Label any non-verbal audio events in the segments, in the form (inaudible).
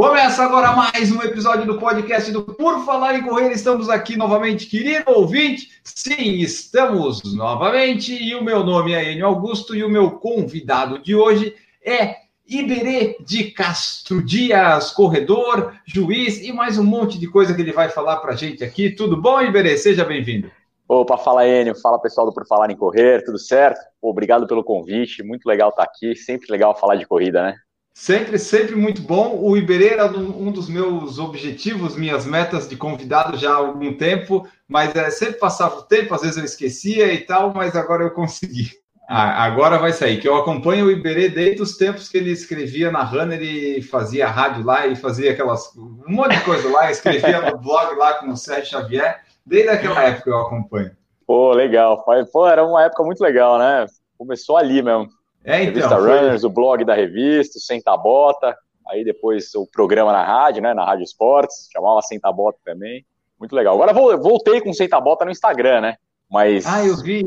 Começa agora mais um episódio do podcast do Por Falar em Correr. Estamos aqui novamente, querido ouvinte. Sim, estamos novamente. E o meu nome é Enio Augusto e o meu convidado de hoje é Iberê de Castro Dias, corredor, juiz e mais um monte de coisa que ele vai falar para gente aqui. Tudo bom, Iberê? Seja bem-vindo. Opa, fala Enio, fala pessoal do Por Falar em Correr, tudo certo? Obrigado pelo convite, muito legal estar aqui, sempre legal falar de corrida, né? Sempre, sempre muito bom. O Iberê era um dos meus objetivos, minhas metas de convidado já há algum tempo, mas é, sempre passava o tempo, às vezes eu esquecia e tal, mas agora eu consegui. (laughs) Ah, agora vai sair, que eu acompanho o Iberê desde os tempos que ele escrevia na Runner e fazia rádio lá e fazia aquelas um monte de coisa lá, escrevia no (laughs) blog lá com o Sérgio Xavier. Desde aquela época eu acompanho. Pô, legal. Pô, era uma época muito legal, né? Começou ali mesmo. É, então. Revista foi- Runners, o blog da revista, o Senta Bota, aí depois o programa na rádio, né? Na Rádio Esportes, chamava Senta Bota também. Muito legal. Agora voltei com o Senta Bota no Instagram, né? Mas Ah, eu vi.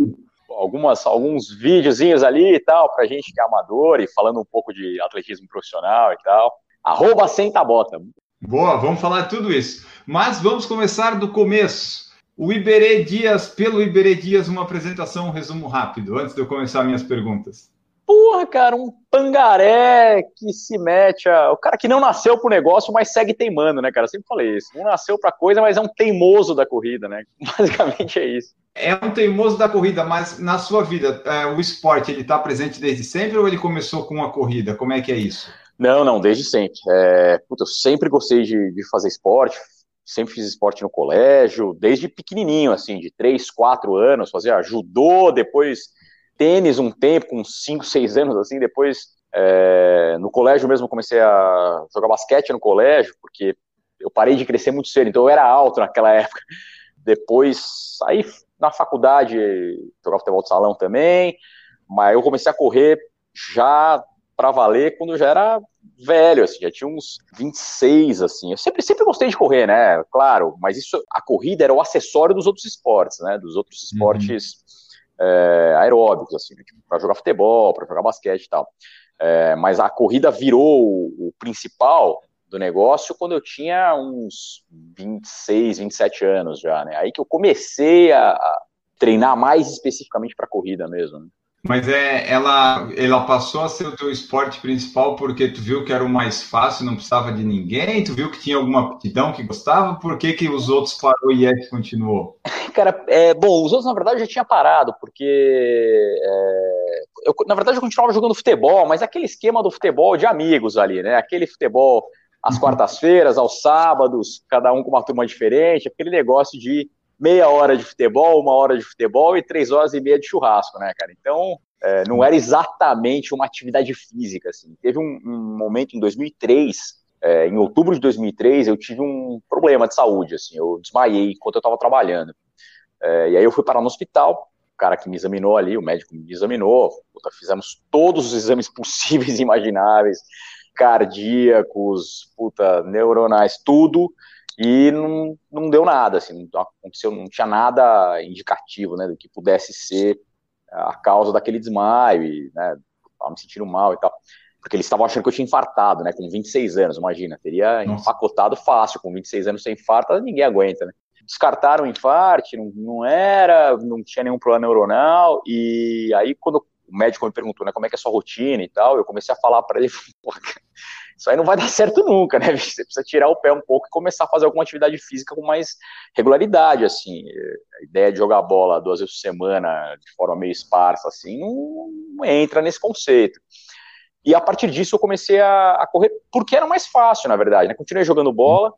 algumas, alguns videozinhos ali e tal, pra gente que é amador e falando um pouco de atletismo profissional e tal. Arroba Senta Bota. Boa, vamos falar tudo isso. Mas vamos começar do começo. O Iberê Dias, pelo Iberê Dias, uma apresentação, um resumo rápido, antes de eu começar minhas perguntas. Porra, cara, um pangaré que se mete a... O cara que não nasceu pro negócio, mas segue teimando, né, cara? Eu sempre falei isso. Não nasceu pra coisa, mas é um teimoso da corrida, né? (laughs) Basicamente é isso. É um teimoso da corrida, mas na sua vida, é, o esporte, ele está presente desde sempre ou ele começou com a corrida? Como é que é isso? Não, não, desde sempre. É, puta, eu sempre gostei de, de fazer esporte, sempre fiz esporte no colégio, desde pequenininho, assim, de 3, 4 anos, fazia judô, depois tênis um tempo, com 5, 6 anos, assim, depois é, no colégio mesmo comecei a jogar basquete no colégio, porque eu parei de crescer muito cedo, então eu era alto naquela (laughs) época. Depois, aí na faculdade, jogava futebol de salão também, mas eu comecei a correr já para valer quando eu já era velho, assim, já tinha uns 26, assim. Eu sempre, sempre gostei de correr, né? Claro, mas isso, a corrida era o acessório dos outros esportes, né? Dos outros esportes é, aeróbicos, assim, tipo, para jogar futebol, para jogar basquete e tal. É, mas a corrida virou o, o principal do negócio quando eu tinha uns 26, 27 anos já, né? Aí que eu comecei a, a treinar mais especificamente para corrida mesmo. Né? Mas é, ela, ela passou a ser o teu esporte principal porque tu viu que era o mais fácil, não precisava de ninguém, tu viu que tinha alguma aptidão que gostava, por que, que os outros parou e esse continuou? (laughs) Cara, é, bom, os outros na verdade já tinha parado, porque é, eu, na verdade eu continuava jogando futebol, mas aquele esquema do futebol de amigos ali, né? Aquele futebol às quartas-feiras, aos sábados, cada um com uma turma diferente, aquele negócio de meia hora de futebol, uma hora de futebol e três horas e meia de churrasco, né, cara? Então, é, não era exatamente uma atividade física, assim. Teve um, um momento em 2003, é, em outubro de 2003, eu tive um problema de saúde, assim, eu desmaiei enquanto eu estava trabalhando. É, e aí eu fui parar no hospital, o cara que me examinou ali, o médico me examinou, puta, fizemos todos os exames (laughs) possíveis e imagináveis, cardíacos, puta, neuronais, tudo, e não, não deu nada, assim, não aconteceu, não tinha nada indicativo, né, do que pudesse ser a causa daquele desmaio, e, né, tava me sentindo mal e tal, porque eles estavam achando que eu tinha infartado, né, com 26 anos, imagina, teria Nossa. empacotado fácil, com 26 anos sem infarto, ninguém aguenta, né. Descartaram o infarto, não, não era, não tinha nenhum problema neuronal, e aí quando o médico me perguntou, né, como é que é a sua rotina e tal, eu comecei a falar para ele, (laughs) isso aí não vai (laughs) dar certo nunca, né? Você precisa tirar o pé um pouco e começar a fazer alguma atividade física com mais regularidade, assim. A ideia de jogar bola duas vezes por semana, de forma meio esparsa, assim, não, não entra nesse conceito. E a partir disso eu comecei a, a, correr, porque era mais fácil, na verdade, né? Continuei jogando bola,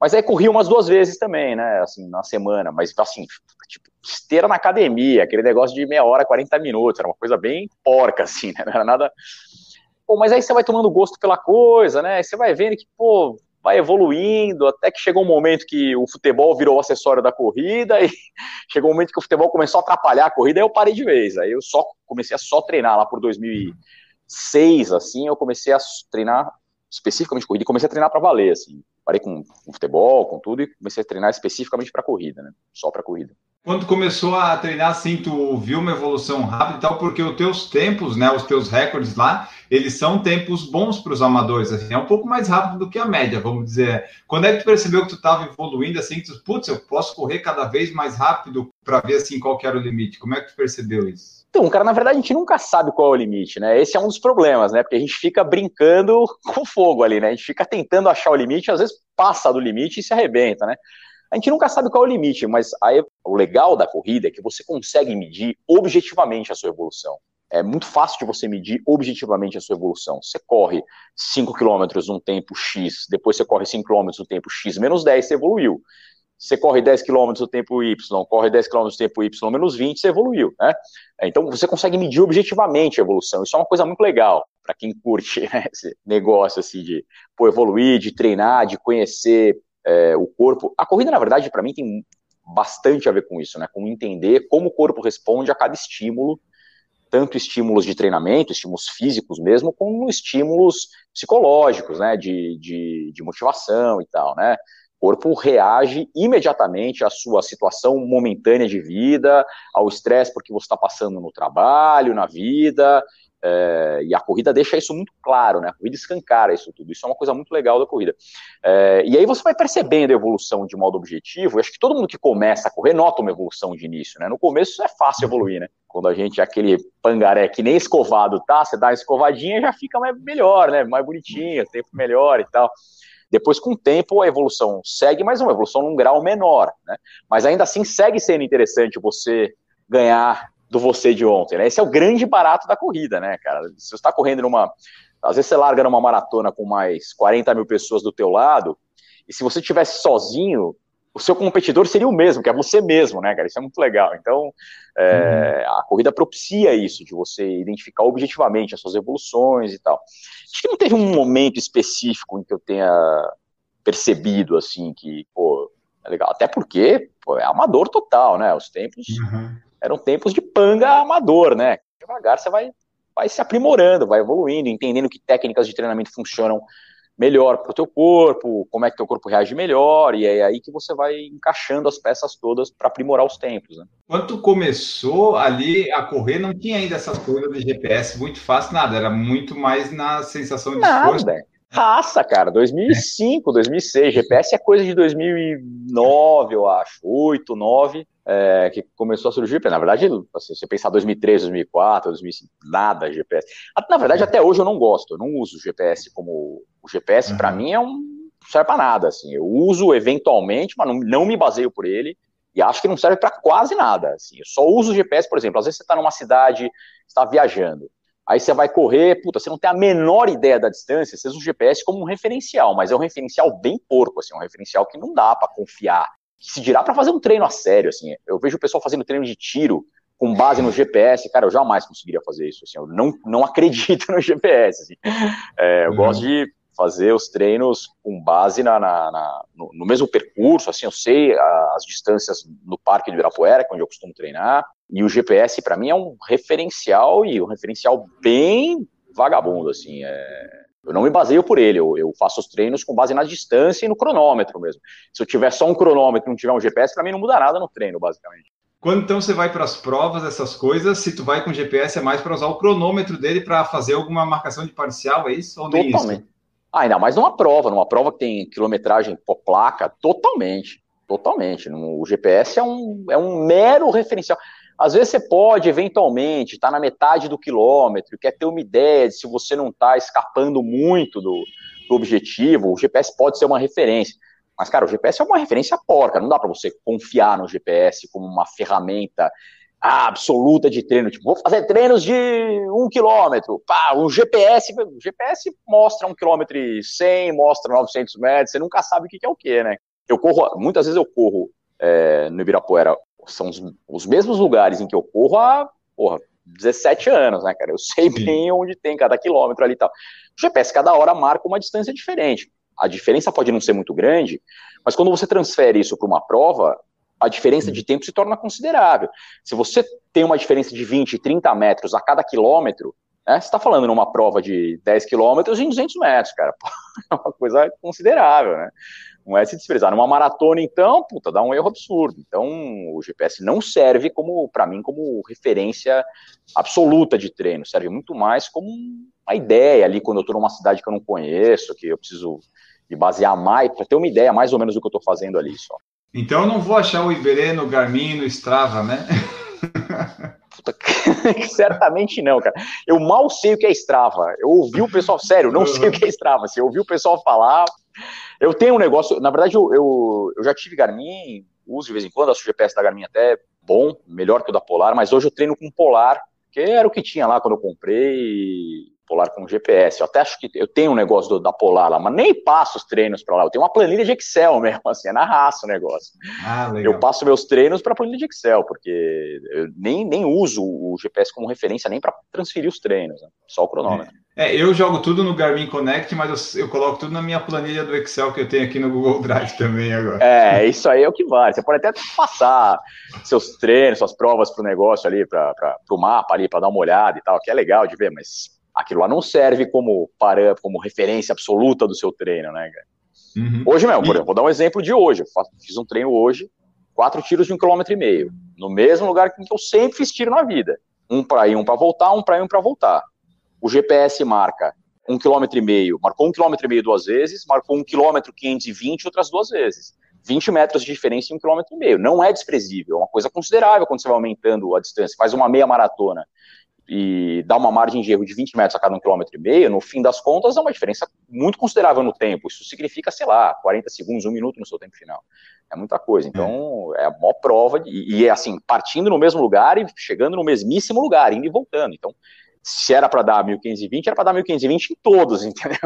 mas aí corri umas duas vezes também, né? Assim, na semana, mas assim, tipo, esteira na academia, aquele negócio de meia hora, 40 minutos, era uma coisa bem porca, assim, né? Não era nada Pô, mas aí você vai tomando gosto pela coisa, né? Aí você vai vendo que, pô, vai evoluindo, até que chegou um momento que o futebol virou acessório da corrida, (laughs) e chegou um momento que o futebol começou a atrapalhar a corrida, aí eu parei de vez. Aí eu só comecei a só treinar lá por 2006, assim, eu comecei a treinar especificamente corrida, e comecei a treinar para valer, assim. Parei com, com, futebol, com tudo, e comecei a treinar especificamente para corrida, né? Só para corrida. Quando começou a treinar assim, tu viu uma evolução rápida e tal, porque os teus tempos, né, os teus recordes lá, eles são tempos bons para os amadores, assim, é um pouco mais rápido do que a média, vamos dizer. Quando é que tu percebeu que tu estava evoluindo assim, que tu, putz, eu posso correr cada vez mais rápido para ver assim qual era o limite? Como é que tu percebeu isso? Então, cara, na verdade a gente nunca sabe qual é o limite, né? Esse é um dos problemas, né? Porque a gente fica brincando (laughs) com fogo ali, né? A gente fica tentando achar o limite, às vezes passa do limite e se arrebenta, né? A gente nunca sabe qual é o limite, mas aí, o legal da corrida é que você consegue medir objetivamente a sua evolução. É muito fácil de você medir objetivamente a sua evolução. Você corre 5 km num tempo X, depois você corre 5 km no tempo X menos 10, você evoluiu. Você corre 10 km no tempo Y, corre 10 km no tempo Y menos 20, você evoluiu, né? Então você consegue medir objetivamente a evolução. Isso é uma coisa muito legal para quem curte né, esse negócio assim de pô, evoluir, de treinar, de conhecer é, o corpo. A corrida, na verdade, para mim tem bastante a ver com isso, né? Com entender como o corpo responde a cada estímulo, tanto estímulos de treinamento, estímulos físicos mesmo, como estímulos psicológicos, né? De, de, de motivação e tal, né? O corpo reage imediatamente à sua situação momentânea de vida, ao estresse porque você está passando no trabalho, na vida, é, e a corrida deixa isso muito claro, né? A corrida escancara isso tudo. Isso é uma coisa muito legal da corrida. É, e aí você vai percebendo a evolução de modo objetivo. Acho que todo mundo que começa a correr nota uma evolução de início, né? No começo é fácil evoluir, né? Quando a gente é aquele pangaré que nem escovado tá, você dá uma escovadinha já fica mais, melhor, né? Mais bonitinho, tempo melhor e tal. Depois, com o tempo, a evolução segue, mas uma evolução num grau menor, né? Mas ainda assim segue sendo interessante você ganhar do você de ontem, né? Esse é o grande barato da corrida, né, cara? Se você está correndo numa. Às vezes você larga numa maratona com mais 40 mil pessoas do teu lado, e se você tivesse sozinho, o seu competidor seria o mesmo, que é você mesmo, né, cara? Isso é muito legal. Então, é, uhum. a corrida propicia isso, de você identificar objetivamente as suas evoluções e tal. Acho que não teve um momento específico em que eu tenha percebido, assim, que, pô, é legal. Até porque, pô, é amador total, né? Os tempos uhum eram tempos de panga amador, né? Devagar você vai, vai se aprimorando, vai evoluindo, entendendo que técnicas de treinamento funcionam melhor para o teu corpo, como é que teu corpo reage melhor, e é aí que você vai encaixando as peças todas para aprimorar os tempos. Né? Quando começou ali a correr, não tinha ainda essas coisas de GPS muito fácil, nada, era muito mais na sensação de nada. esforço. Raça, cara, 2005, é. 2006, GPS é coisa de 2009, eu acho, 8, 9, é, que começou a surgir, na verdade, assim, você pensar 2003, 2004, 2005, nada GPS. Na verdade, até hoje eu não gosto, eu não uso GPS como, o GPS uhum. para mim é um, não serve para nada, assim, eu uso eventualmente, mas não, não me baseio por ele, e acho que não serve para quase nada, assim, eu só uso o GPS, por exemplo, às vezes você está numa cidade, está viajando, Aí você vai correr, puta, você não tem a menor ideia da distância, você usa o GPS como um referencial, mas é um referencial bem porco, assim, um referencial que não dá para confiar. Se dirá para fazer um treino a sério, assim. Eu vejo o pessoal fazendo treino de tiro com base no GPS, cara, eu jamais conseguiria fazer isso, assim. Eu não, não (laughs) acredito no GPS, assim. É, eu uhum. gosto de fazer os treinos com base na, na, na no, no, mesmo percurso, assim, eu sei as distâncias no Parque do Ibirapuera, que é onde eu costumo treinar, e o GPS para mim é um referencial e um referencial bem vagabundo, assim, é... eu não me baseio por ele, eu, eu, faço os treinos com base na distância e no cronômetro mesmo. Se eu tiver só um cronômetro e não tiver um GPS, para mim não muda nada no treino, basicamente. Quando então você vai para as provas, essas coisas, se tu vai com GPS é mais para usar o cronômetro dele para fazer alguma marcação de parcial, é isso ou nem Totalmente. isso? Ah, ainda mais numa prova, numa prova que tem quilometragem por placa, totalmente, totalmente. O GPS é um, é um mero referencial. Às vezes você pode, eventualmente, estar tá na metade do quilômetro, quer ter uma ideia de se você não está escapando muito do, do objetivo, o GPS pode ser uma referência. Mas, cara, o GPS é uma referência porca, não dá para você confiar no GPS como uma ferramenta absoluta de treino. Tipo, vou fazer treinos de um quilômetro. Pá, o GPS, o GPS mostra um quilômetro e cem, mostra 900 metros, você nunca sabe o que é o que, né? Eu corro, muitas vezes eu corro é, no Ibirapuera, são os, os, mesmos lugares em que eu corro há, porra, 17 anos, né, cara? Eu sei bem onde tem cada quilômetro ali e tal. O GPS cada hora marca uma distância diferente. A diferença pode não ser muito grande, mas quando você transfere isso para uma prova, a diferença de tempo se torna considerável. Se você tem uma diferença de 20, 30 metros a cada quilômetro, né, você está falando numa prova de 10 quilômetros em 200 metros, cara. (laughs) É uma coisa considerável, né? Não é se desprezar. Numa maratona, então, puta, dá um erro absurdo. Então, o GPS não serve como, para mim, como referência absoluta de treino. Serve muito mais como uma ideia ali, quando eu estou numa cidade que eu não conheço, que eu preciso me basear mais, para ter uma ideia mais ou menos do que eu estou fazendo ali só. Então, eu não vou achar o Iberê no Garmin, no Strava, né? (laughs) Puta, (laughs) certamente não, cara. Eu mal sei o que é Strava. Eu ouvi o pessoal, sério, não sei o que é Strava. Se eu ouvi o pessoal falar, eu tenho um negócio, na verdade, eu, eu, eu já tive Garmin, uso de vez em quando, acho o GPS da Garmin até bom, melhor que o da Polar, mas hoje eu treino com Polar, que era o que tinha lá quando eu comprei, Polar com GPS. Eu até acho que eu tenho um negócio do, da Polar lá, mas nem passo os treinos para lá. Eu tenho uma planilha de Excel (laughs) mesmo, assim, é na raça o negócio. Ah, eu passo meus treinos para planilha de Excel, porque eu nem, nem uso o GPS como referência nem para transferir os treinos, né? só o cronômetro. É. é. eu jogo tudo no Garmin Connect, mas eu, eu, coloco tudo na minha planilha do Excel que eu tenho aqui no Google (laughs) Drive também agora. É, isso aí é o que vale. Você pode até passar seus treinos, suas provas para o negócio ali, para o mapa ali, para dar uma olhada e tal, que é legal de ver, mas aquilo lá não serve como parâmetro, como referência absoluta do seu treino, né, cara? Uhum. Hoje mesmo, por exemplo, vou dar um exemplo de hoje. Eu fiz um treino hoje, quatro tiros de um quilômetro e meio, no mesmo lugar que eu sempre fiz tiro na vida. Um para ir, um para voltar, um para ir, um para voltar. O GPS marca um quilômetro e meio, marcou um quilômetro e meio duas vezes, marcou um quilômetro 520 outras duas vezes. 20 metros de diferença em um quilômetro e meio. Não é desprezível, é uma coisa considerável quando você vai aumentando a distância. Faz uma meia maratona e dá uma margem de erro de 20 metros a cada um quilômetro e meio, no fim das contas é uma diferença muito considerável no tempo. Isso significa, sei lá, 40 segundos, um minuto no seu tempo final. É muita coisa. Então, é a maior prova, de, e é assim, partindo no mesmo lugar e chegando no mesmíssimo lugar, indo e voltando. Então, se era para dar 1520, era para dar 1520 em todos, (laughs) entendeu?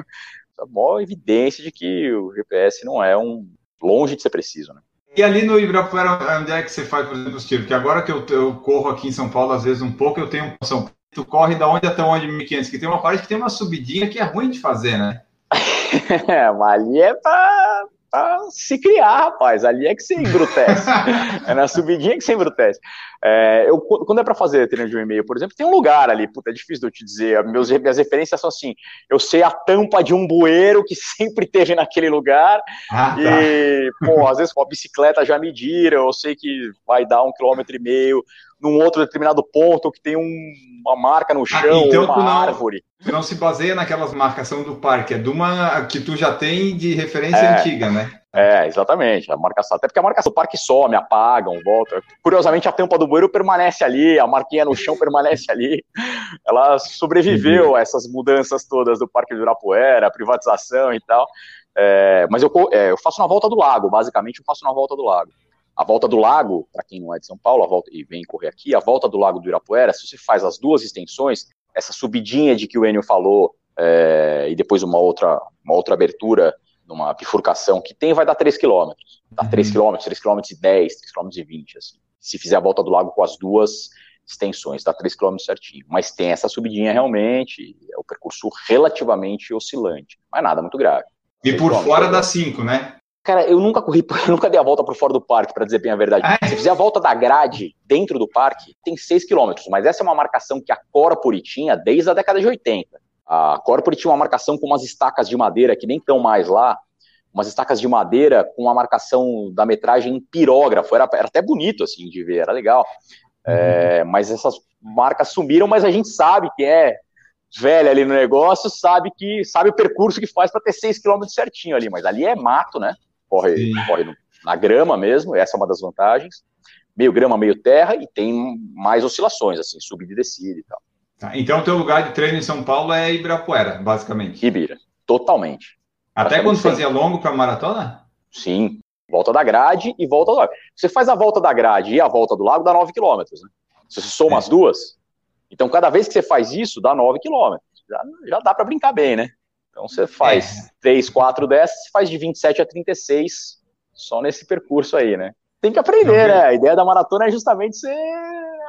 A maior evidência de que o GPS não é um longe de ser preciso, né? E ali no Ibirapuera, onde é que você faz, por exemplo, os tiros? Porque agora que eu, eu, corro aqui em São Paulo, às vezes um pouco, eu tenho São. Tu corre da onde até onde 1500? Que tem uma parte que tem uma subidinha que é ruim de fazer, né? (laughs) é, mas ali é pra, pra, se criar, rapaz. Ali é que você embrutece. (laughs) é na subidinha que você embrutece. É, eu, quando é para fazer treino de um e-mail, por exemplo, tem um lugar ali, puta, é difícil de eu te dizer. Meus, minhas referências são assim: eu sei a tampa de um bueiro que (laughs) sempre teve naquele lugar, ah, tá. e, pô, às vezes com a bicicleta já mediram, eu sei que vai dar um quilômetro e meio num outro determinado ponto que tem um, uma marca no ah, chão, ah, então uma não, árvore. Tu não se baseia naquelas marcação do parque, é de uma que tu já tem de referência é, antiga, né? É, exatamente. A marcação, até porque a marcação do parque some, apagam, volta. Curiosamente, a tampa do bueiro permanece ali, a marquinha no chão permanece ali. Ela sobreviveu a essas mudanças todas do Parque do Irapuera, a privatização e tal. É, mas eu, é, eu faço na volta do lago, basicamente eu faço na volta do lago. A volta do lago, para quem não é de São Paulo, a volta e vem correr aqui, a volta do lago do Irapuera, se você faz as duas extensões, essa subidinha de que o Enio falou, é, e depois uma outra, uma outra abertura numa bifurcação que tem, vai dar 3 km. Dá uhum. 3 km, 3 km e 10, 3 km e 20, assim. Se fizer a volta do lago com as duas extensões, dá 3 km certinho. Mas tem essa subidinha realmente, é o percurso relativamente oscilante, mas nada muito grave. E por fora dá 5, né? Cara, eu nunca corri, (laughs) eu nunca dei a volta por fora do parque, para dizer bem a verdade. Se fizer a volta da grade dentro do parque, tem 6 km, mas essa é uma marcação que a Corpore tinha desde a década de 80. A Corpore tinha uma marcação com umas estacas de madeira que nem estão mais lá, umas estacas de madeira com uma marcação da metragem em pirógrafo. Era, era até bonito assim de ver, era legal. É, uhum. mas essas marcas sumiram, mas a gente sabe que é velha ali no negócio, sabe que sabe o percurso que faz para ter 6 km certinho ali, mas ali é mato, né? Corre, corre na grama mesmo, essa é uma das vantagens. Meio grama, meio terra, e tem mais oscilações, assim, subida e descida e tal. Tá, então, o teu lugar de treino em São Paulo é Ibirapuera, basicamente. Ibira, totalmente. Até quando fazia longo para maratona? Sim, volta da grade e volta do lago. Você faz a volta da grade e a volta do lago, dá 9 quilômetros, né? Se você soma é. as duas, então cada vez que você faz isso, dá 9 quilômetros. Já, já dá para brincar bem, né? Então você faz é. 3, 4 dessas, você faz de 27 a 36 só nesse percurso aí, né? Tem que aprender, né? A ideia da maratona é justamente você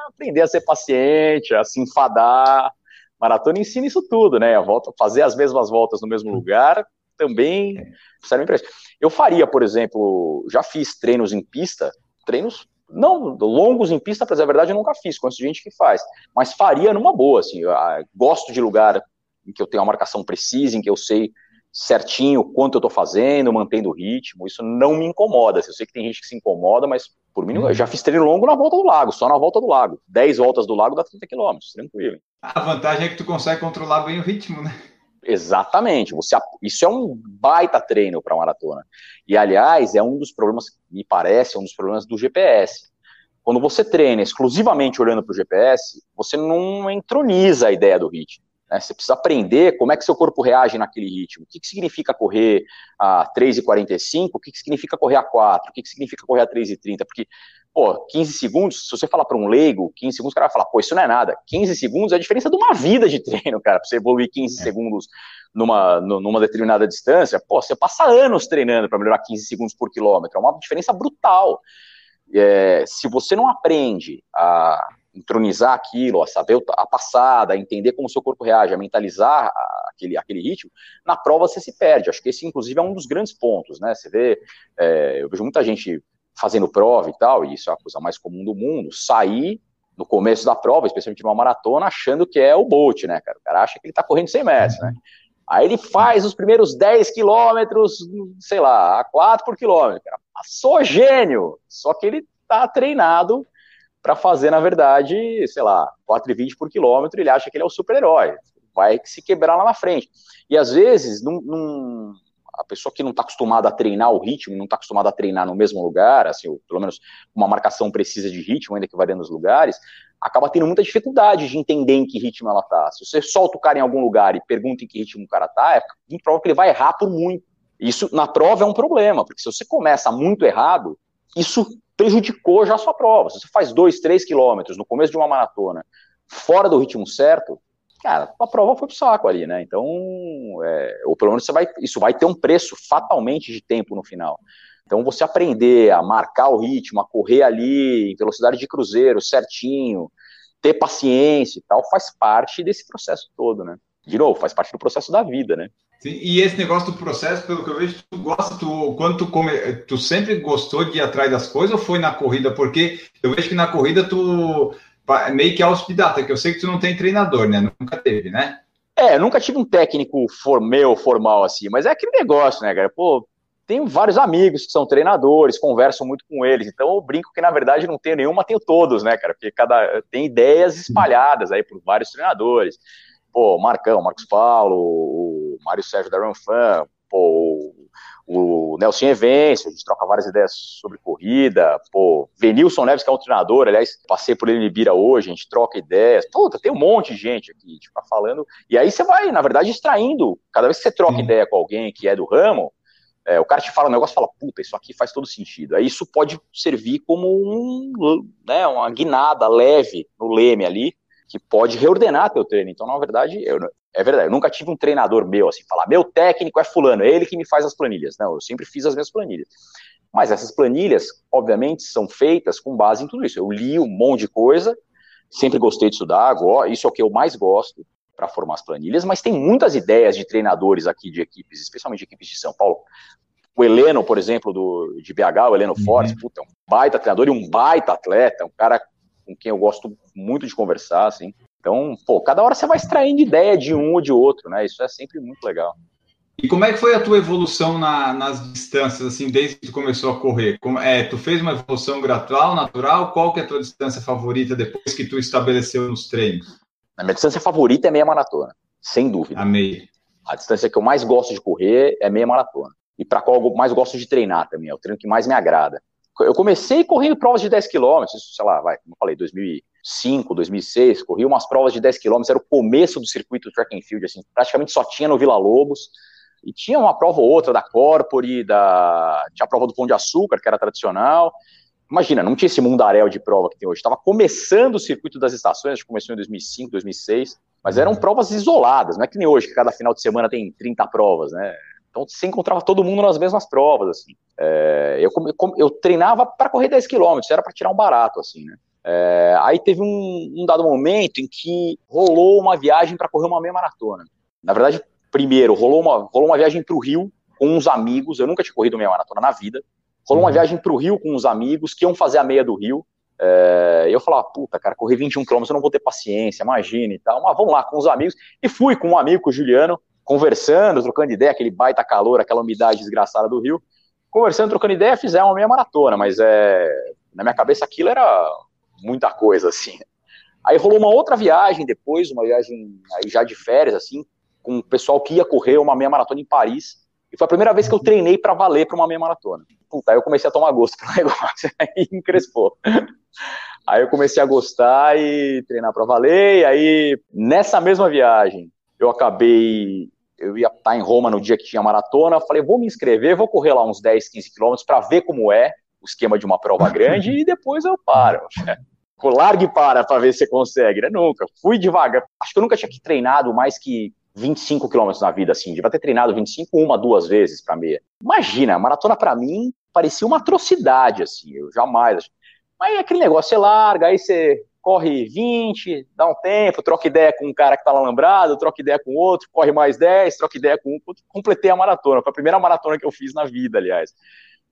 aprender a ser paciente, a se enfadar. Maratona ensina isso tudo, né? A volta, fazer as mesmas voltas no mesmo lugar também serve para isso. Eu faria, por exemplo, já fiz treinos em pista, treinos não longos em pista, para a verdade, eu nunca fiz, conheço gente que faz, mas faria numa boa, assim, gosto de lugar em que eu tenho uma marcação precisa, em que eu sei certinho quanto eu estou fazendo, mantendo o ritmo, isso não me incomoda. Eu sei que tem gente que se incomoda, mas por mim, eu já fiz treino longo na volta do lago, só na volta do lago. 10 voltas do lago dá 30 quilômetros, tranquilo. A vantagem é que tu consegue controlar bem o ritmo, né? Exatamente. Você, isso é um baita treino para maratona. E, aliás, é um dos problemas, me parece, é um dos problemas do GPS. Quando você treina exclusivamente olhando para o GPS, você não entroniza a ideia do ritmo. Né? Você precisa aprender como é que seu corpo reage naquele ritmo. O que, que significa correr a 3,45? O que, que significa correr a 4? O que, que significa correr a 3,30? Porque, pô, 15 segundos, se você falar para um leigo, 15 segundos, o cara vai falar, pô, isso não é nada. 15 segundos é a diferença de uma vida de (laughs) treino, cara, para você evoluir 15 é. segundos numa, numa determinada distância. Pô, você passa anos treinando para melhorar 15 segundos por quilômetro. É uma diferença brutal. É, se você não aprende a entronizar aquilo, a saber a passada, a entender como o seu corpo reage, a mentalizar aquele, aquele ritmo, na prova você se perde. Acho que esse, inclusive, é um dos grandes pontos, né? Você vê, é, eu vejo muita gente fazendo prova e tal, e isso é a coisa mais comum do mundo, sair no começo da prova, especialmente numa maratona, achando que é o Bolt, né, cara? O cara acha que ele tá correndo 100 metros, né? Aí ele faz os primeiros 10 quilômetros, sei lá, a 4 por quilômetro. Cara, passou gênio! Só que ele tá treinado para fazer, na verdade, sei lá, 4,20 por quilômetro, ele acha que ele é o super-herói, vai se quebrar lá na frente. E às vezes, num, num, a pessoa que não está acostumada a treinar o ritmo, não está acostumada a treinar no mesmo lugar, assim, ou pelo menos uma marcação precisa de ritmo, ainda que varia nos lugares, acaba tendo muita dificuldade de entender em que ritmo ela está. Se você solta o cara em algum lugar e pergunta em que ritmo o cara está, é muito provável que ele vai errar por muito. Isso na prova é um problema, porque se você começa muito errado, isso prejudicou já a sua prova. Se você faz dois, três quilômetros no começo de uma maratona, fora do ritmo certo, cara, a prova foi pro saco ali, né? Então, é, ou pelo menos você vai, isso vai ter um preço fatalmente de tempo no final. Então, você aprender a marcar o ritmo, a correr ali em velocidade de cruzeiro, certinho, ter paciência e tal, faz parte desse processo todo, né? De novo, faz parte do processo da vida, né? Sim, e esse negócio do processo, pelo que eu vejo, tu gosta, tu, quando tu, come, tu sempre gostou de ir atrás das coisas ou foi na corrida? Porque eu vejo que na corrida tu meio que é hospedata, que eu sei que tu não tem treinador, né? Nunca teve, né? É, nunca tive um técnico formel, formal assim, mas é aquele negócio, né, cara? Pô, tenho vários amigos que são treinadores, converso muito com eles, então eu brinco que na verdade não tenho nenhuma, tenho todos, né, cara? Porque cada tem ideias espalhadas aí por vários treinadores pô, Marcão, Marcos Paulo, o Mário Sérgio da Fan, pô, o Nelson Evêncio, a gente troca várias ideias sobre corrida, pô, Venilson Neves, que é um treinador, aliás, passei por ele em Ibira hoje, a gente troca ideias, puta, tem um monte de gente aqui, a gente fica falando, e aí você vai, na verdade, extraindo, cada vez que você troca ideia com alguém que é do ramo, é, o cara te fala um negócio e fala, puta, isso aqui faz todo sentido. Aí isso pode servir como um, né, uma guinada leve no leme ali, que pode reordenar teu treino. Então, na verdade, eu, é verdade, eu nunca tive um treinador meu assim, falar, meu técnico é fulano, é ele que me faz as planilhas. Não, eu sempre fiz as minhas planilhas. Mas essas planilhas, obviamente, são feitas com base em tudo isso. Eu li um monte de coisa, sempre gostei de estudar, isso é o que eu mais gosto para formar as planilhas, mas tem muitas ideias de treinadores aqui de equipes, especialmente de equipes de São Paulo. O Heleno, por exemplo, do, de BH, o Heleno uhum. Fortes, puta, é um baita treinador e um baita atleta, um cara com quem eu gosto muito de conversar, assim. Então, pô, cada hora você vai extraindo ideia de um ou de outro, né? Isso é sempre muito legal. E como é que foi a tua evolução na, nas distâncias, assim, desde que tu começou a correr? Como, é, tu fez uma evolução gradual, natural? Qual que é a tua distância favorita depois que tu estabeleceu nos treinos? A minha distância favorita é meia maratona, sem dúvida. A meia. A distância que eu mais gosto de correr é meia maratona. E para qual eu mais gosto de treinar também, é o treino que mais me agrada eu comecei correndo provas de 10 km, sei lá, vai, como eu falei, 2005, 2006, corri umas provas de 10 km, era o começo do circuito track and field, assim, praticamente só tinha no Vila Lobos, e tinha uma prova ou outra da Corpore, da, tinha a prova do Pão de Açúcar, que era tradicional, imagina, não tinha esse mundaréu de prova que tem hoje, estava começando o circuito das estações, acho que começou em 2005, 2006, mas eram provas isoladas, não é que nem hoje, que cada final de semana tem 30 provas, né, então você encontrava todo mundo nas mesmas provas, assim. É, eu, eu treinava para correr 10 km, era para tirar um barato, assim, né? É, aí teve um, um, dado momento em que rolou uma viagem para correr uma meia maratona. Na verdade, primeiro, rolou uma, rolou uma viagem para o Rio com uns amigos, eu nunca tinha corrido meia maratona na vida, rolou uma uhum. viagem para o Rio com uns amigos que iam fazer a meia do Rio, é, eu falava, puta, cara, correr 21 km eu não vou ter paciência, imagina e tal, mas vamos lá com os amigos, e fui com um amigo, com o Juliano, conversando, trocando ideia, aquele baita calor, aquela umidade desgraçada do Rio, conversando, trocando ideia, fizemos uma meia maratona, mas é, na minha cabeça aquilo era muita coisa, assim. Aí rolou uma outra viagem depois, uma viagem aí já de férias, assim, com o pessoal que ia correr uma meia maratona em Paris, e foi a primeira vez que eu treinei para valer para uma meia maratona. Puta, aí eu comecei a tomar gosto pelo (laughs) negócio, aí encrespou. Aí eu comecei a gostar e treinar para valer, e aí nessa mesma viagem eu acabei eu ia estar em Roma no dia que tinha maratona, falei, vou me inscrever, vou correr lá uns 10, 15 quilômetros para ver como é o esquema de uma prova grande e depois eu paro. (laughs) Largue e para para ver se você consegue, né? Nunca. Fui devagar. Acho que eu nunca tinha treinado mais que 25 quilômetros na vida, assim. Devia ter treinado 25 uma, duas vezes para meia. Imagina, a maratona para mim parecia uma atrocidade, assim. Eu jamais. Mas é aquele negócio, você larga, aí você corre 20, dá um tempo, troca ideia com um cara que tá lá lembrado, troca ideia com outro, corre mais 10, troca ideia com um, completei a maratona, foi a primeira maratona que eu fiz na vida, aliás.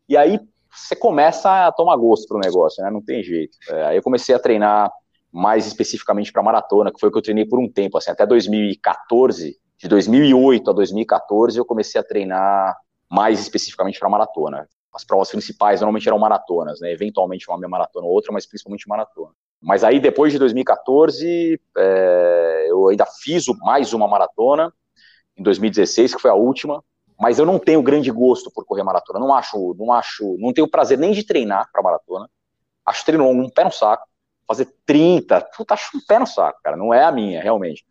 E aí você começa a tomar gosto pro negócio, né? Não tem jeito. É, aí eu comecei a treinar mais especificamente para maratona, que foi o que eu treinei por um tempo, assim, até 2014, de 2008 a 2014 eu comecei a treinar mais especificamente para maratona. As provas principais normalmente eram maratonas, né? Eventualmente uma meia maratona ou outra, mas principalmente maratona. Mas aí, depois de 2014, é, eu ainda fiz mais uma maratona, em 2016, que foi a última, mas eu não tenho grande gosto por correr maratona. Não acho, não acho, não tenho prazer nem de treinar para maratona. Acho treino um pé no saco. Fazer 30, puta, acho um pé no saco, cara. Não é a minha, realmente.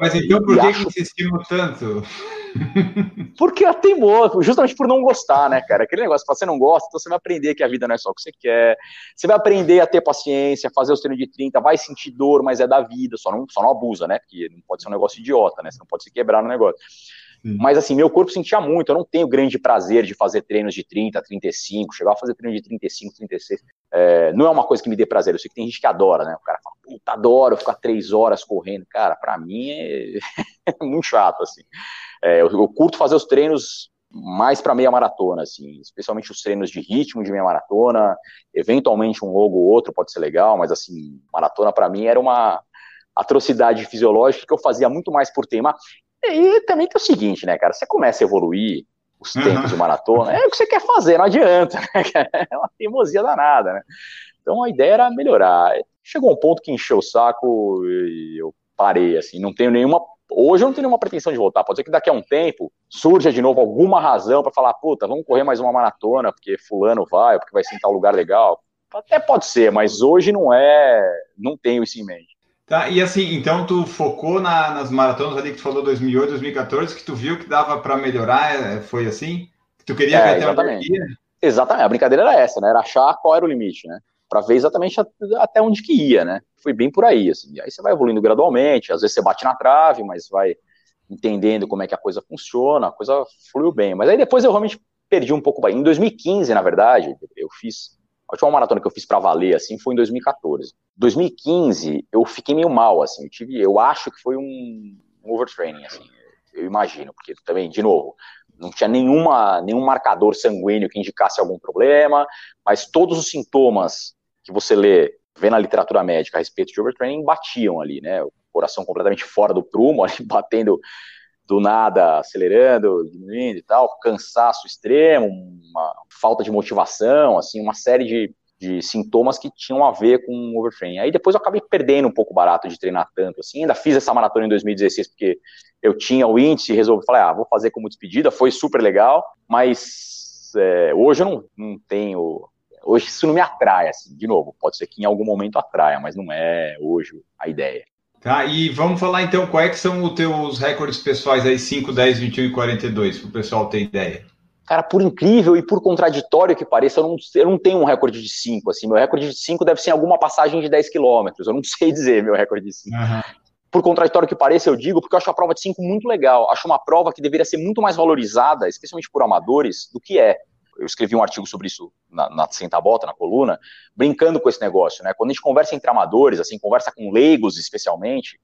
Mas então por que, acho... que tanto? (laughs) Porque é teimoso, justamente por não gostar, né, cara? Aquele negócio, se você não gosta, então você vai aprender que a vida não é só o que você quer. Você vai aprender a ter paciência, fazer os treinos de 30, vai sentir dor, mas é da vida, só não, só não abusa, né? Porque não pode ser um negócio idiota, né? Você não pode se quebrar no negócio. Mas assim, meu corpo sentia muito, eu não tenho grande prazer de fazer treinos de 30, 35, chegar a fazer treino de 35, 36. É, não é uma coisa que me dê prazer, eu sei que tem gente que adora, né? O cara fala, puta, adoro ficar três horas correndo. Cara, pra mim é, (laughs) é muito chato, assim. É, eu, eu, curto fazer os treinos mais para meia maratona, assim, especialmente os treinos de ritmo de meia maratona, eventualmente um logo ou outro pode ser legal, mas assim, maratona para mim era uma atrocidade fisiológica que eu fazia muito mais por tema. E também tem o seguinte, né, cara, você começa a evoluir os tempos uhum. de maratona, é o que você quer fazer, não adianta, né, (laughs) é uma teimosia danada, né. Então a ideia era melhorar. Chegou um ponto que encheu o saco e eu parei, assim, não tenho nenhuma Hoje eu não tenho nenhuma pretensão de voltar. Pode ser que daqui a um tempo surja de novo alguma razão para falar, puta, vamos correr mais uma maratona, porque fulano vai, porque vai sentar um lugar legal. Até pode ser, mas hoje não é, não tenho isso em mente. Tá, e assim, então tu focou na, nas maratonas ali que tu falou 2008, 2014, que tu viu que dava para melhorar, é, foi assim? Que tu queria é, exatamente. Exatamente, a brincadeira era essa, né? Era achar qual era o limite, né? Para ver exatamente até onde que ia, né? Foi bem por aí, assim. Aí você vai evoluindo gradualmente, às vezes você bate na trave, mas vai entendendo como é que a coisa funciona, a coisa fluiu bem. Mas aí depois eu realmente perdi um pouco. Em 2015, na verdade, eu fiz a última maratona que eu fiz para valer, assim, foi em 2014. 2015, eu fiquei meio mal, assim, eu tive, eu acho que foi um, um overtraining, assim, eu imagino, porque também, de novo, não tinha nenhuma, nenhum marcador sanguíneo que indicasse algum problema, mas todos os sintomas que você lê, vê na literatura médica a respeito de overtraining, batiam ali, né, o coração completamente fora do prumo, (laughs) ali, batendo do nada acelerando, diminuindo e tal, cansaço extremo, uma falta de motivação, assim, uma série de, de sintomas que tinham a ver com overtraining. Aí depois eu acabei perdendo um pouco o barato de treinar tanto, assim, ainda fiz essa maratona em 2016 porque eu tinha o índice e resolvi, falei, ah, vou fazer como despedida, foi super legal, mas é, hoje eu não, não tenho hoje isso não me atrai, assim, de novo, pode ser que em algum momento atraia, mas não é hoje a ideia. Tá, e vamos falar então quais é são os teus recordes pessoais aí, 5, 10, 21 e 42, para o pessoal ter ideia. Cara, por incrível e por contraditório que pareça, eu não, eu não tenho um recorde de 5, assim, meu recorde de 5 deve ser alguma passagem de 10 quilômetros, eu não (laughs) sei dizer meu recorde de 5. Uhum. Por contraditório que pareça, eu digo, porque eu acho a prova de 5 muito legal, acho uma prova que deveria ser muito mais valorizada, especialmente por amadores, do que é eu escrevi um artigo sobre isso na, na Senta Bota, na coluna, brincando com esse negócio, né? Quando a gente conversa entre amadores, assim, conversa com leigos especialmente,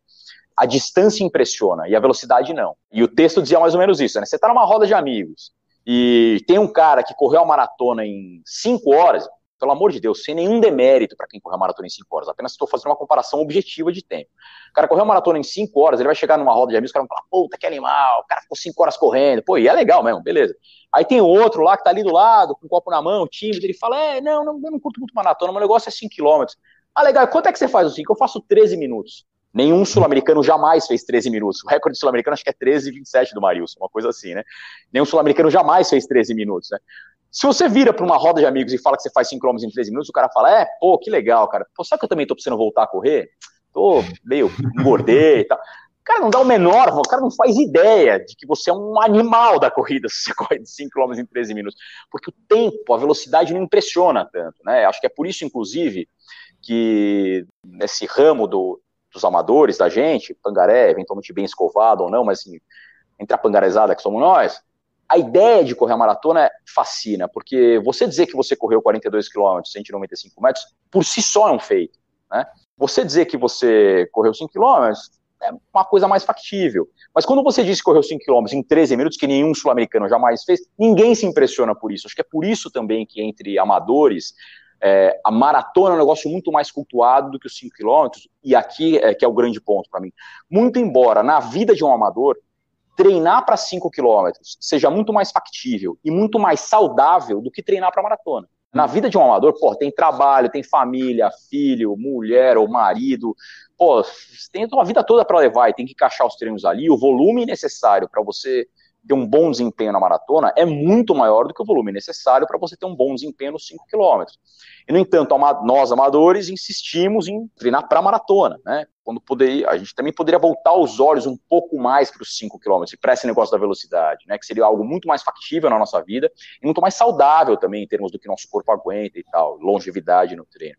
a distância impressiona e a velocidade não. E o texto dizia mais ou menos isso, né? Você está numa roda de amigos e tem um cara que correu a maratona em 5 horas, pelo amor de Deus, sem nenhum demérito para quem correu a maratona em 5 horas, apenas estou fazendo uma comparação objetiva de tempo. O cara correu a maratona em 5 horas, ele vai chegar numa roda de amigos, o cara vai falar, puta, que animal, o cara ficou 5 horas correndo, pô, e é legal mesmo, beleza. Aí tem outro lá que tá ali do lado, com um copo na mão, tímido, ele fala, é, não, não, eu não curto muito maratona, meu negócio é 5 km. Ah, legal, quanto é que você faz o 5? Eu faço 13 minutos. Nenhum sul-americano jamais fez 13 minutos. O recorde sul-americano acho que é 13 e 27 do Marilson, uma coisa assim, né? Nenhum sul-americano jamais fez 13 minutos, né? Se você vira para uma roda de amigos e fala que você faz 5 km em 13 minutos, o cara fala, é, pô, que legal, cara. Pô, que eu também tô precisando voltar a correr? Tô meio engordei e tal. Cara não dá o menor, o cara não faz ideia de que você é um animal da corrida (laughs) se você corre de 5 km em 13 minutos. Porque o tempo, a velocidade não impressiona tanto, né? Acho que é por isso, inclusive, que nesse ramo do, dos amadores, da gente, pangaré, eventualmente bem escovado ou não, mas assim, entre a pangarezada que somos nós, a ideia de correr a maratona fascina, porque você dizer que você correu 42 km, 195 metros, por si só é um feito. Né? Você dizer que você correu 5 km é uma coisa mais factível. Mas quando você diz que correu 5 km em 13 minutos, que nenhum sul-americano jamais fez, ninguém se impressiona por isso. Acho que é por isso também que entre amadores, é, a maratona é um negócio muito mais cultuado do que os 5 km, e aqui é que é o grande ponto para mim. Muito embora na vida de um amador, treinar para 5 quilômetros seja muito mais factível e muito mais saudável do que treinar para maratona. Na uhum. vida de um amador, pô, tem trabalho, tem família, filho, mulher ou marido, pô, tem a vida toda para levar e tem que encaixar os treinos ali, o volume necessário para você ter um bom desempenho na maratona é muito maior do que o volume necessário para você ter um bom desempenho nos 5 quilômetros. E, no entanto, nós, amadores, insistimos em treinar para maratona, né? Quando poderia, a gente também poderia voltar os olhos um pouco mais para os 5 km e para esse negócio da velocidade, né? Que seria algo muito mais factível na nossa vida e muito mais saudável também em termos do que nosso corpo aguenta e tal, longevidade no treino.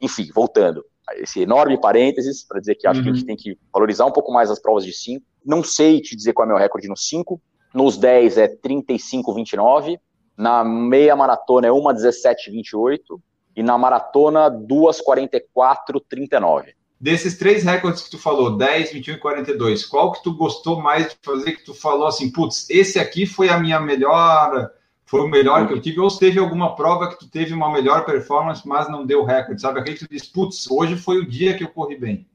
Enfim, voltando, esse enorme parênteses para dizer que acho uhum. que a gente uhum. tem que valorizar um pouco mais as provas de 5. Não sei te dizer qual é o meu recorde no 5, nos 10 é 35,29, na meia maratona é 1,17,28 e na maratona 2,44,39. Desses três recordes que tu falou, 10, 21 e 42, qual que tu gostou mais de fazer que tu falou assim, putz, esse aqui foi a minha melhor, foi o melhor que eu tive, ou teve alguma prova que tu teve uma melhor performance, mas não deu recorde, sabe? Aquele que tu diz, putz, hoje foi o dia que eu corri bem.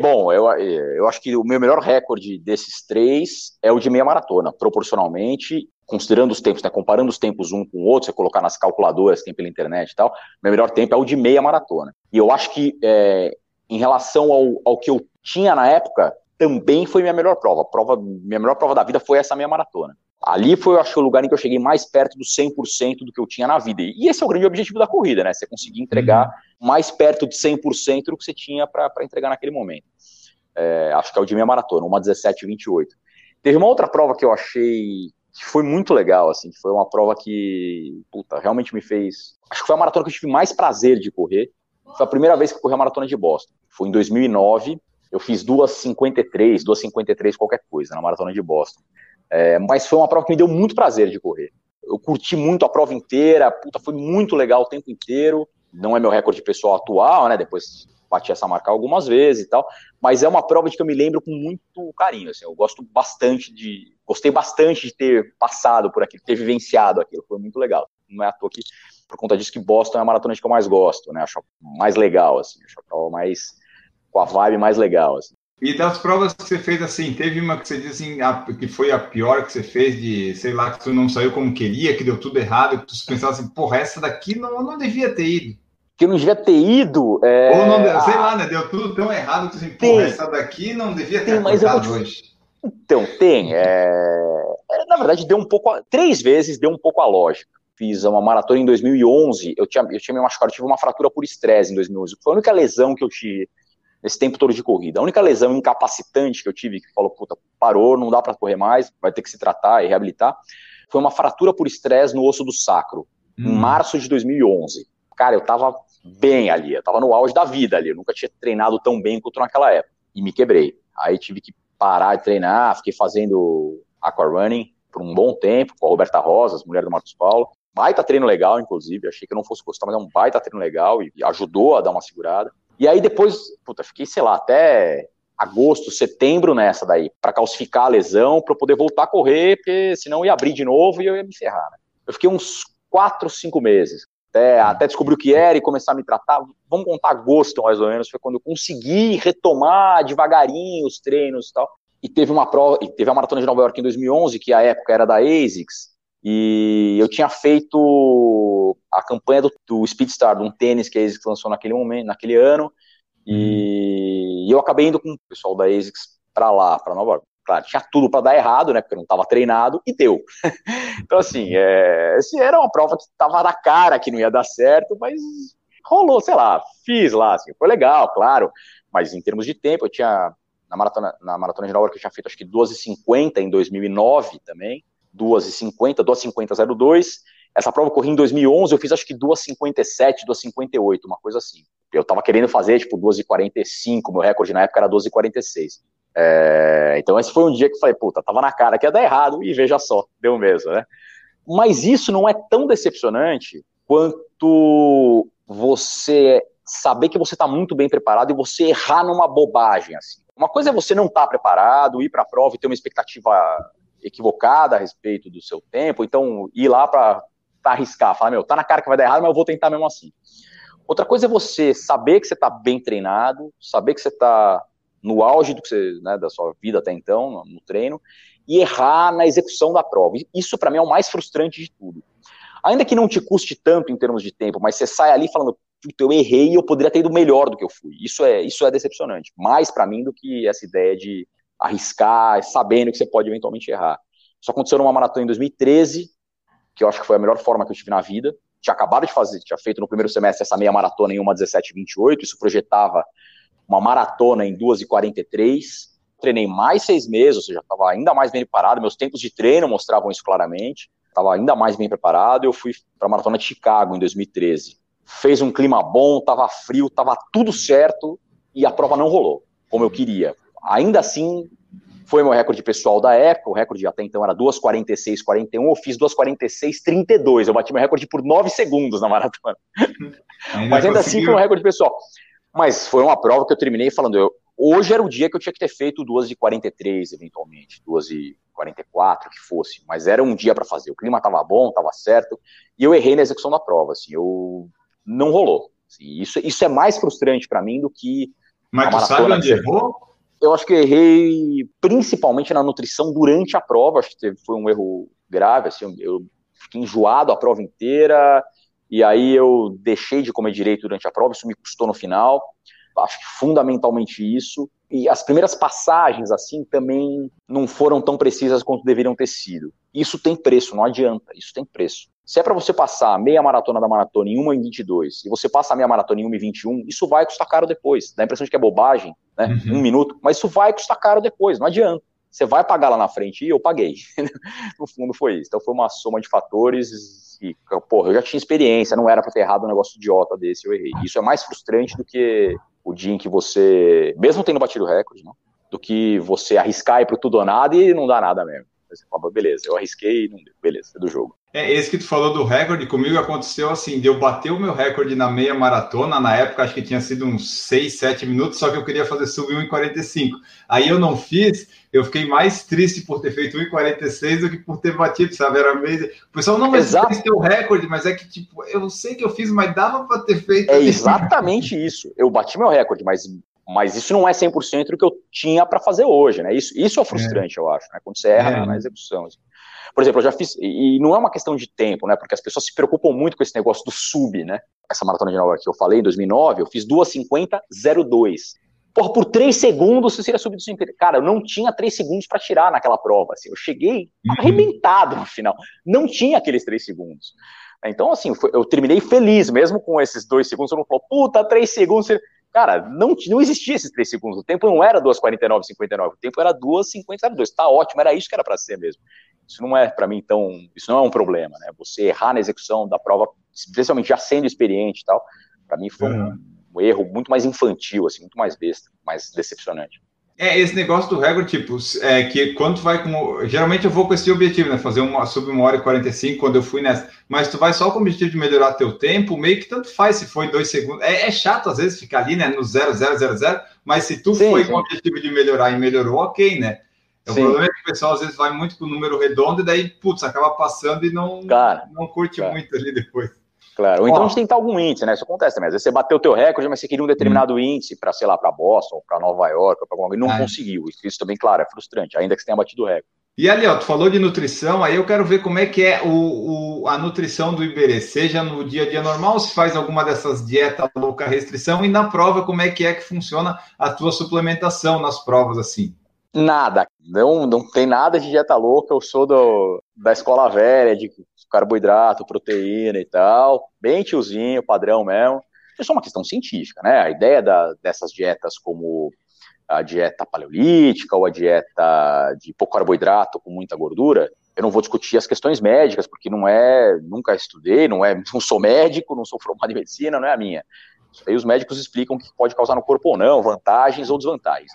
Bom, eu, eu acho que o meu melhor recorde desses três é o de meia maratona, proporcionalmente, considerando os tempos, né, comparando os tempos um com o outro, você colocar nas calculadoras, tem pela internet e tal, meu melhor tempo é o de meia maratona. E eu acho que, é, em relação ao, ao que eu tinha na época, também foi minha melhor prova. prova. Minha melhor prova da vida foi essa meia maratona. Ali foi, eu acho, o lugar em que eu cheguei mais perto do 100% do que eu tinha na vida. E esse é o grande objetivo da corrida, né? Você conseguir entregar uhum. mais perto de 100% do que você tinha para entregar naquele momento. É, acho que é o de minha maratona, uma 17,28. Teve uma outra prova que eu achei que foi muito legal, assim, que foi uma prova que, puta, realmente me fez. Acho que foi a maratona que eu tive mais prazer de correr. Foi a primeira vez que eu corri a maratona de Boston. Foi em 2009. Eu fiz 2,53, 2,53 qualquer coisa na maratona de Boston. É, mas foi uma prova que me deu muito prazer de correr. Eu curti muito a prova inteira, puta, foi muito legal o tempo inteiro. Não é meu recorde pessoal atual, né? Depois bati essa marca algumas vezes e tal, mas é uma prova de que eu me lembro com muito carinho. Assim, eu gosto bastante de, gostei bastante de ter passado por aquilo, ter vivenciado aquilo, foi muito legal. Não é à toa que, por conta disso, que Boston é a maratona que eu mais gosto, né? Acho mais legal, assim, acho a prova mais com a vibe mais legal. Assim. E das provas que você fez assim, teve uma que você disse assim, a, que foi a pior que você fez, de sei lá, que tu não saiu como queria, que deu tudo errado, que tu pensava assim, porra, essa daqui não, não devia ter ido. Que eu não devia ter ido. É... Ou não, sei ah, lá, né? Deu tudo tão errado que assim, porra, essa daqui não devia ter tem, te... hoje. Então, tem. É... é... Na verdade, deu um pouco. A... Três vezes deu um pouco a lógica. Fiz uma maratona em 2011, eu tinha, eu tinha me machucado, eu tive uma fratura por estresse em 2011. Foi a única lesão que eu tive esse tempo todo de corrida. A única lesão incapacitante que eu tive, que falou, puta, parou, não dá para correr mais, vai ter que se tratar e reabilitar, foi uma fratura por estresse no osso do sacro, hum. em março de 2011. Cara, eu tava bem ali, eu tava no auge da vida ali, eu nunca tinha treinado tão bem quanto naquela época, e me quebrei. Aí tive que parar de treinar, fiquei fazendo aquarunning por um bom tempo, com a Roberta Rosas, mulher do Marcos Paulo, baita treino legal, inclusive, achei que não fosse gostar, mas é um baita treino legal, e ajudou a dar uma segurada. E aí depois, puta, fiquei, sei lá, até agosto, setembro nessa daí, para calcificar a lesão, para eu poder voltar a correr, porque senão ia abrir de novo e eu ia me ferrar. Né? Eu fiquei uns quatro, cinco meses, até, até descobrir o que era e começar a me tratar. Vamos contar agosto, mais ou menos, foi quando eu consegui retomar devagarinho os treinos e tal. E teve uma prova, teve a maratona de Nova York em 2011, que a época era da ASICS, e eu tinha feito a campanha do, do Speedstar, de um tênis que a ASICS lançou naquele momento, naquele ano, e, e eu acabei indo com o pessoal da ASICS para lá, para Nova York. Claro, tinha tudo para dar errado, né? Porque eu não estava treinado e deu. (laughs) então, assim, é, era uma prova que estava na cara que não ia dar certo, mas rolou, sei lá, fiz lá, assim, foi legal, claro. Mas em termos de tempo, eu tinha na maratona, na maratona de Nova York eu tinha feito acho que 2h50 em 2009 também, 2h50, 2h50.02. Essa prova eu corri em 2011, eu fiz acho que 2h57, 2h58, uma coisa assim. Eu tava querendo fazer tipo 2h45, meu recorde na época era 12h46. É, então esse foi um dia que eu falei, puta, tava na cara que ia dar errado e veja só, deu mesmo, né? Mas isso não é tão decepcionante quanto você saber que você está muito bem preparado e você errar numa bobagem assim. Uma coisa é você não estar tá preparado, ir para a prova e ter uma expectativa equivocada a respeito do seu tempo, então ir lá para arriscar, falar, meu, tá na cara que vai dar errado, mas eu vou tentar mesmo assim. Outra coisa é você saber que você está bem treinado, saber que você está no auge do que você, né, da sua vida até então, no treino, e errar na execução da prova. Isso para mim é o mais frustrante de tudo. Ainda que não te custe tanto em termos de tempo, mas você sai ali falando, eu errei e eu poderia ter ido melhor do que eu fui. Isso é, isso é decepcionante. Mais para mim do que essa ideia de arriscar, sabendo que você pode eventualmente errar. Isso aconteceu numa maratona em 2013, que eu acho que foi a melhor forma que eu tive na vida. Tinha acabado de fazer, tinha feito no primeiro semestre essa meia maratona em 1:17:28. Isso projetava uma maratona em 2:43. Treinei mais seis meses, ou seja, estava ainda mais bem preparado. Meus tempos de treino mostravam isso claramente. Estava ainda mais bem preparado. Eu fui para a maratona de Chicago em 2013 fez um clima bom, estava frio, estava tudo certo e a prova não rolou como eu queria. Ainda assim, foi meu recorde pessoal da época, o recorde até então era 2,46,41, eu fiz 2,46,32, eu bati meu recorde por 9 segundos na maratona. (laughs) Ainda Mas ainda assim foi um recorde pessoal. Mas foi uma prova que eu terminei falando, eu, hoje era o dia que eu tinha que ter feito 2,43 eventualmente, 2,44 que fosse, mas era um dia para fazer, o clima estava bom, estava certo, e eu errei na execução da prova, assim, eu não rolou. Assim, isso, isso é mais frustrante para mim do que. Mas tu sabe onde errou? Eu acho que errei principalmente na nutrição durante a prova. Acho que foi um erro grave. Assim, eu fiquei enjoado a prova inteira. E aí eu deixei de comer direito durante a prova. Isso me custou no final. Acho que fundamentalmente isso. E as primeiras passagens, assim, também não foram tão precisas quanto deveriam ter sido. Isso tem preço, não adianta. Isso tem preço. Se é para você passar meia maratona da maratona em 1 em 22 e você passa a meia maratona em 1 em 21, isso vai custar caro depois. Dá a impressão de que é bobagem, né? Uhum. Um minuto, mas isso vai custar caro depois, não adianta. Você vai pagar lá na frente e eu paguei. (laughs) no fundo foi isso. Então foi uma soma de fatores e, porra, eu já tinha experiência, não era para ter errado um negócio idiota desse, eu errei. Isso é mais frustrante do que o dia em que você, mesmo tendo batido o recorde, né? do que você arriscar ir pro tudo ou nada e não dá nada mesmo. Você fala, beleza, eu arrisquei e não deu, beleza, é do jogo. É, esse que tu falou do recorde, comigo aconteceu assim, de eu bater o meu recorde na meia maratona, na época acho que tinha sido uns 6, 7 minutos, só que eu queria fazer sub 1,45. Aí eu não fiz, eu fiquei mais triste por ter feito 1,46 do que por ter batido, sabe? Era meio... O pessoal, não, mas Exato. o recorde, mas é que, tipo, eu sei que eu fiz, mas dava para ter feito. É exatamente isso. Eu bati meu recorde, mas mas isso não é 100% do que eu tinha para fazer hoje, né? Isso, isso é frustrante, é. eu acho, né? Quando você erra é. na, execução. Assim. Por exemplo, eu já fiz, e não é uma questão de tempo, né? Porque as pessoas se preocupam muito com esse negócio do sub, né? Essa maratona de Nova York que eu falei, em 2009, eu fiz 2,50,02. Porra, por 3 segundos você seria subido do Cara, eu não tinha 3 segundos para tirar naquela prova, assim. Eu cheguei uhum. arrebentado no final. Não tinha aqueles 3 segundos. Então, assim, eu terminei feliz, mesmo com esses 2 segundos. Eu não falo, puta, 3 segundos. Cara, não, não existia esses 3 segundos. O tempo não era 2,49,59. O tempo era 2,50,02. Tá ótimo, era isso que era para ser mesmo. Isso não é, para mim, tão. Isso não é um problema, né? Você errar na execução da prova, especialmente já sendo experiente e tal, para mim foi uhum. um, um, erro muito mais infantil, assim, muito mais besta, mais decepcionante. É, esse negócio do recorde, tipo, é que quando tu vai com. Geralmente eu vou com esse objetivo, né? Fazer uma sub uma hora e 45 quando eu fui nessa. Mas tu vai só com o objetivo de melhorar teu tempo, meio que tanto faz se foi dois segundos. É, é chato às vezes ficar ali, né? No 0, 0, 0, 0, mas se tu sim, foi sim. com o objetivo de melhorar e melhorou, ok, né? O problema é que o pessoal às vezes vai muito com o número redondo e daí, putz, acaba passando e não, cara, não curte cara. muito ali depois. Claro. Ou então a gente tentar algum índice, né? Isso acontece também. Às vezes você bateu o teu recorde, mas você queria um determinado hum. índice para, sei lá, para Boston, para Nova York, para alguma e não é. conseguiu. Isso também, claro, é frustrante, ainda que você tenha batido o recorde. E ali, ó, tu falou de nutrição, aí eu quero ver como é que é o, o, a nutrição do Iberê, seja no dia a dia normal, se faz alguma dessas dietas louca restrição, e na prova, como é que é que funciona a tua suplementação nas provas, assim? Nada, não, não tem nada de dieta louca, eu sou do, da escola velha, de carboidrato, proteína e tal, bem tiozinho, padrão mesmo. Isso é uma questão científica, né? A ideia da, dessas dietas como a dieta paleolítica ou a dieta de pouco carboidrato com muita gordura, eu não vou discutir as questões médicas, porque não é, nunca estudei, não é, (laughs) não sou médico, não sou formado em medicina, não é a minha. Aí os médicos explicam o que pode causar no corpo ou não, vantagens ou desvantagens.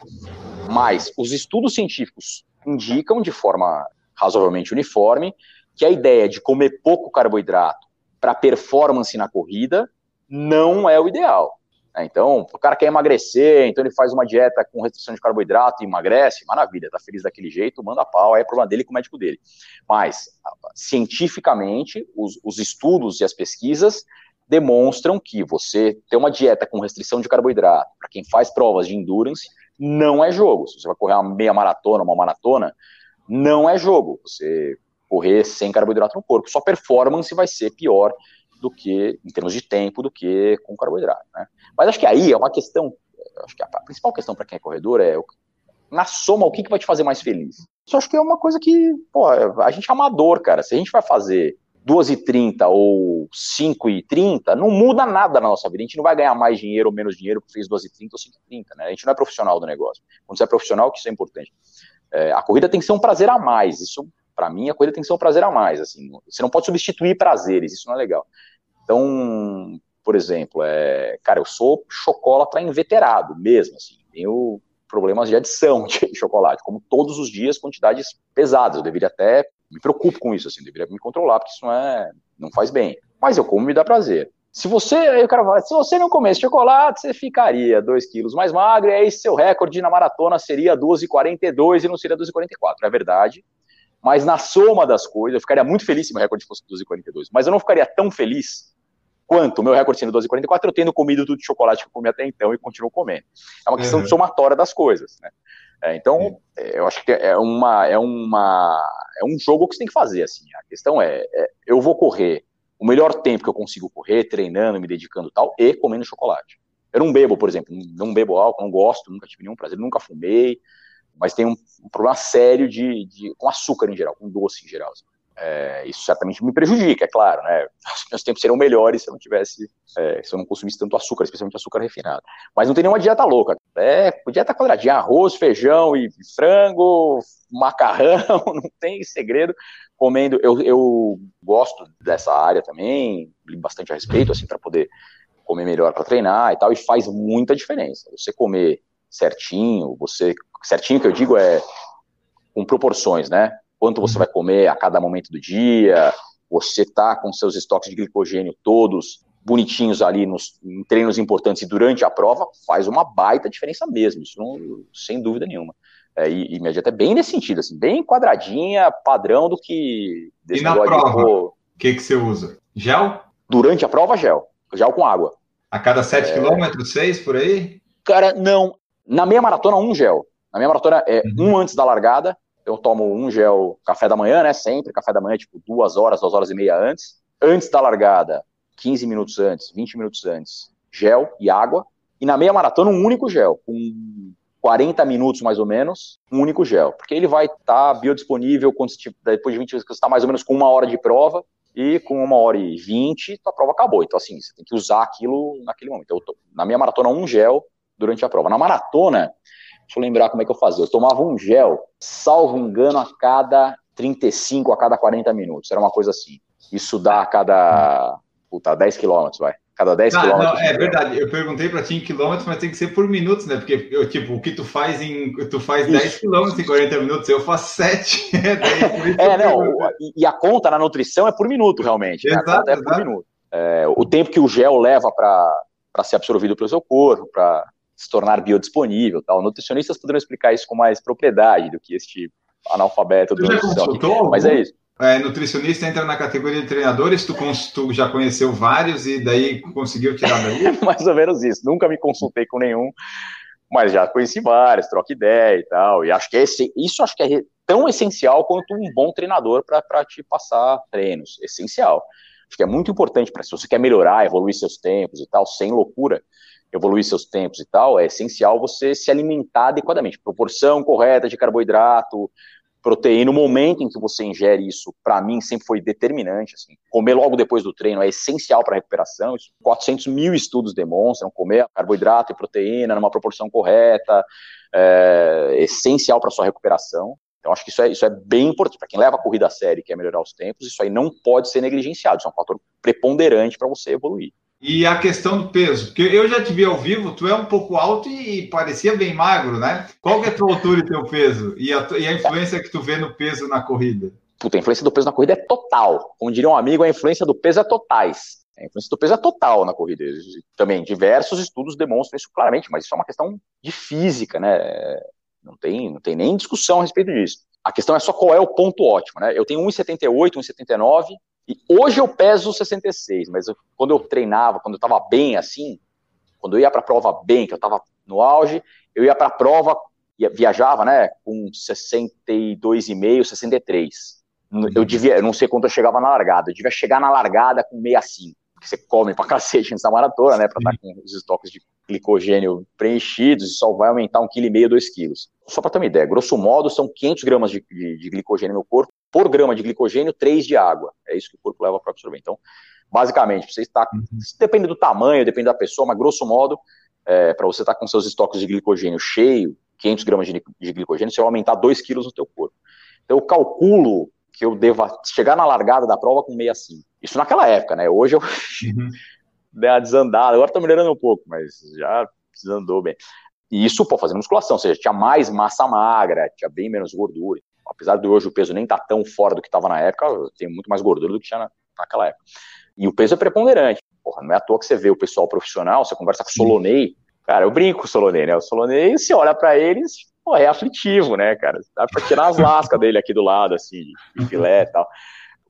Mas os estudos científicos indicam de forma razoavelmente uniforme que a ideia de comer pouco carboidrato para performance na corrida não é o ideal. Né? Então, o cara quer emagrecer, então ele faz uma dieta com restrição de carboidrato e emagrece, maravilha, tá feliz daquele jeito, manda pau, aí é problema dele com o médico dele. Mas, cientificamente, os, os estudos e as pesquisas demonstram que você ter uma dieta com restrição de carboidrato, para quem faz provas de endurance, não é jogo. Se você vai correr uma meia maratona, uma maratona, não é jogo. Você correr sem carboidrato no corpo. Sua performance vai ser pior do que, em termos de tempo, do que com carboidrato. Né? Mas acho que aí é uma questão, acho que a principal questão para quem é corredor é, na soma, o que, que vai te fazer mais feliz? Isso acho que é uma coisa que, pô, a gente é amador, cara. Se a gente vai fazer 2h30 ou 5h30, não muda nada na nossa vida. A gente não vai ganhar mais dinheiro ou menos dinheiro porque fez 2h30 ou 5h30, né? A gente não é profissional do negócio. Quando você é profissional, que isso é importante. É, a corrida tem que ser um prazer a mais. Isso para mim, a corrida tem que ser um prazer a mais, assim. Você não pode substituir prazeres, isso não é legal. Então, por exemplo, é, cara, eu sou chocolate inveterado mesmo, assim. Tenho problemas de adição (laughs) de chocolate, como todos os dias, quantidades pesadas. Eu deveria até me preocupo com isso, assim, deveria me controlar, porque isso não é, não faz bem. Mas eu como me dá prazer. Se você, aí o cara fala, se você não comesse chocolate, você ficaria 2 quilos mais magro, e aí seu recorde na maratona seria 12,42 e não seria 12,44. É verdade, mas na soma das coisas, eu ficaria muito feliz se meu recorde fosse 12,42. Mas eu não ficaria tão feliz quanto o meu recorde sendo 12,44, eu tendo comido tudo de chocolate que eu comi até então e continuo comendo. É uma questão uhum. de somatória das coisas, né? É, então, é, eu acho que é uma, é uma, é um jogo que você tem que fazer, assim. A questão é, é, eu vou correr o melhor tempo que eu consigo correr, treinando, me dedicando tal, e comendo chocolate. Eu não bebo, por exemplo, não bebo álcool, não gosto, nunca tive nenhum prazer, nunca fumei, mas tem um, um problema sério de, de, com açúcar em geral, com doce em geral. Assim. É, isso certamente me prejudica, é claro, né? Os meus tempos seriam melhores se eu não tivesse, é, se eu não consumisse tanto açúcar, especialmente açúcar refinado. Mas não tem nenhuma dieta louca. É dieta quadradinha, arroz, feijão e frango, macarrão, (laughs) não tem segredo. Comendo, eu, eu gosto dessa área também, li bastante a respeito, assim, para poder comer melhor para treinar e tal, e faz muita diferença. Você comer certinho, você certinho que eu digo é com proporções, né? Quanto você vai comer a cada momento do dia, você tá com seus estoques de glicogênio todos bonitinhos ali nos em treinos importantes e durante a prova, faz uma baita diferença mesmo, isso não, sem dúvida nenhuma. É, e, e minha dieta é bem nesse sentido, assim, bem quadradinha, padrão do que... E na prova, o que, que você usa? Gel? Durante a prova, gel. Gel com água. A cada 7 é... km, 6 por aí? Cara, não. Na meia maratona, um gel. Na minha maratona é uhum. um antes da largada, eu tomo um gel café da manhã, né? Sempre, café da manhã, tipo duas horas, duas horas e meia antes. Antes da largada, 15 minutos antes, 20 minutos antes, gel e água. E na meia maratona, um único gel, com 40 minutos mais ou menos, um único gel. Porque ele vai estar tá biodisponível quando, tipo, depois de 20 minutos, você está mais ou menos com uma hora de prova, e com uma hora e vinte, a prova acabou. Então, assim, você tem que usar aquilo naquele momento. Eu tô, na minha maratona, um gel durante a prova. Na maratona, Deixa eu lembrar como é que eu fazia. Eu tomava um gel, salvo engano, a cada 35, a cada 40 minutos. Era uma coisa assim. Isso dá a cada puta, 10 quilômetros, vai. cada 10 ah, quilômetros. Não, é verdade. Eu perguntei para ti em quilômetros, mas tem que ser por minutos, né? Porque eu, tipo, o que tu faz em tu faz Isso. 10 quilômetros em 40 minutos, eu faço 7. (laughs) é, é não, e a conta na nutrição é por minuto, realmente. Né? Exato, é exato. por minuto. É, o tempo que o gel leva para ser absorvido pelo seu corpo, para se tornar biodisponível, tal. Nutricionistas poderão explicar isso com mais propriedade do que este analfabeto do nutrição. Mas é isso é, nutricionista entra na categoria de treinadores, tu, tu, já conheceu vários e daí conseguiu tirar daí? (laughs) Mais ou menos isso. Nunca me consultei com nenhum, mas já conheci vários, troca ideia e tal. E acho que é esse, isso acho que é tão essencial quanto um bom treinador para te passar treinos. Essencial. Acho que é muito importante para se você quer melhorar, evoluir seus tempos e tal, sem loucura, evoluir seus tempos e tal, é essencial você se alimentar adequadamente. Proporção correta de carboidrato, proteína, o momento em que você ingere isso, para mim, sempre foi determinante. Assim. Comer logo depois do treino é essencial para a recuperação. Isso, 400 mil estudos demonstram comer carboidrato e proteína numa proporção correta, é essencial para sua recuperação. Então, acho que isso é, isso é bem importante. Para quem leva a corrida a sério e quer melhorar os tempos, isso aí não pode ser negligenciado. Isso é um fator preponderante para você evoluir. E a questão do peso, porque eu já te vi ao vivo, tu é um pouco alto e parecia bem magro, né? Qual que é a tua altura e teu peso? E a, e a influência que tu vê no peso na corrida? Puta, a influência do peso na corrida é total. Como diria um amigo, a influência do peso é totais. A influência do peso é total na corrida. Também diversos estudos demonstram isso claramente, mas isso é uma questão de física, né? Não tem, não tem nem discussão a respeito disso. A questão é só qual é o ponto ótimo, né? Eu tenho 1,78, 1,79, e hoje eu peso 66, mas eu, quando eu treinava, quando eu estava bem assim, quando eu ia para a prova bem, que eu estava no auge, eu ia para a prova, ia, viajava, né, com 62,5, 63. Eu devia, eu não sei quando eu chegava na largada, eu devia chegar na largada com 65, porque você come pra (laughs) cacete nessa maratona, né, para estar tá com os estoques de glicogênio preenchidos e só vai aumentar um quilo e meio, dois quilos. Só para ter uma ideia, grosso modo são 500 gramas de, de, de glicogênio no corpo por grama de glicogênio, 3 de água. É isso que o corpo leva para absorver. Então, basicamente, você está. Uhum. Depende do tamanho, depende da pessoa, mas grosso modo, é, para você estar tá com seus estoques de glicogênio cheio, 500 gramas de, de glicogênio, você vai aumentar 2 quilos no teu corpo. Então, eu calculo que eu deva chegar na largada da prova com 65. Isso naquela época, né? Hoje eu uhum. (laughs) dei uma desandada. Agora está melhorando um pouco, mas já desandou bem. E isso, pô, fazendo musculação, ou seja, tinha mais massa magra, tinha bem menos gordura apesar de hoje o peso nem tá tão fora do que estava na época, tem muito mais gordura do que tinha na, naquela época. E o peso é preponderante. Porra, não é à toa que você vê o pessoal profissional, você conversa com o Solonei, cara, eu brinco com o Solonei, né? O Solonei, você olha para eles, pô, é aflitivo, né, cara? Dá pra tirar as lascas dele aqui do lado, assim, de filé e tal.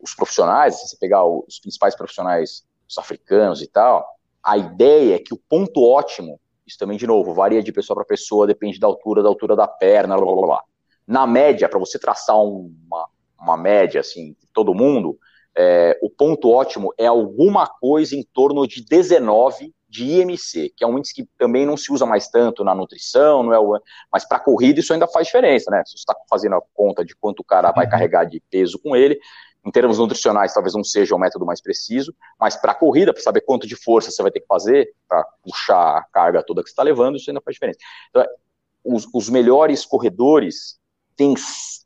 Os profissionais, se você pegar os principais profissionais, os africanos e tal, a ideia é que o ponto ótimo, isso também, de novo, varia de pessoa para pessoa, depende da altura, da altura da perna, blá, blá, blá na média, para você traçar uma, uma média, assim, todo mundo, é, o ponto ótimo é alguma coisa em torno de 19 de IMC, que é um índice que também não se usa mais tanto na nutrição, não é o, mas para corrida isso ainda faz diferença, né? Se você está fazendo a conta de quanto o cara vai uhum. carregar de peso com ele, em termos nutricionais talvez não seja o método mais preciso, mas para corrida, para saber quanto de força você vai ter que fazer para puxar a carga toda que você está levando, isso ainda faz diferença. Então, os, os melhores corredores tem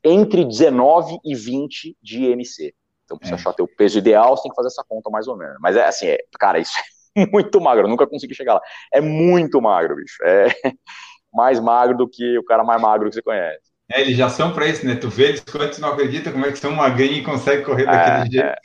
entre 19 e 20 de IMC. Então, para você é. achar teu peso ideal, você tem que fazer essa conta mais ou menos. Mas é assim, é, cara, isso é (laughs) muito magro, eu nunca consegui chegar lá. É muito magro, bicho. É (laughs) mais magro do que o cara mais magro que você conhece. É, eles já são para isso, né? Tu vê eles não acredita como é que são magrinho e consegue correr daquele é, jeito. É,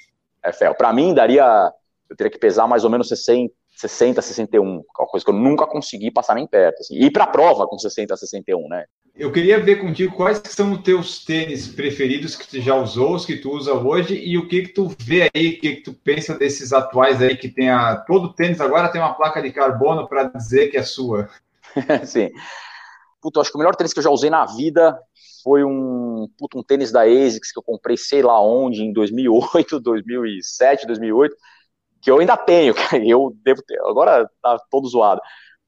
é fel. Para mim, daria. Eu teria que pesar mais ou menos 60, 60, 61, uma coisa que eu nunca consegui passar nem perto. Assim. Ir para a prova com 60, 61, né? Eu queria ver contigo quais são os teus tênis preferidos que tu já usou, os que tu usa hoje, e o que que tu vê aí, o que que tu pensa desses atuais aí que tem a... Todo tênis agora tem uma placa de carbono para dizer que é sua. (laughs) Sim. Puta, acho que o melhor tênis que eu já usei na vida foi um, puta, um tênis da ASICS que eu comprei sei lá onde, em 2008, 2007, 2008, que eu ainda tenho, (laughs) eu devo ter, agora tá todo zoado,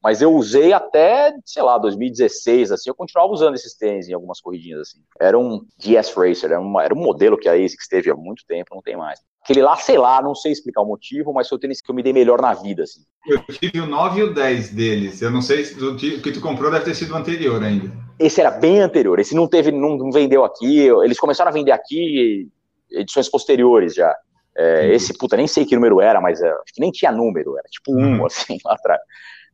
mas eu usei até, sei lá, 2016, assim, eu continuava usando esses tênis em algumas corridinhas, assim. Era um GS Racer, era, uma, era um modelo que a ASICS teve há muito tempo, não tem mais. Aquele lá, sei lá, não sei explicar o motivo, mas foi o tênis que eu me dei melhor na vida, assim. Eu tive o 9 e o 10 deles, eu não sei se o que tu comprou deve ter sido o anterior ainda. Esse era bem anterior, esse não teve, não, não vendeu aqui, eles começaram a vender aqui edições posteriores já. É, esse, puta, nem sei que número era, mas é, acho que nem tinha número, era tipo um, uhum. (laughs) assim, lá atrás.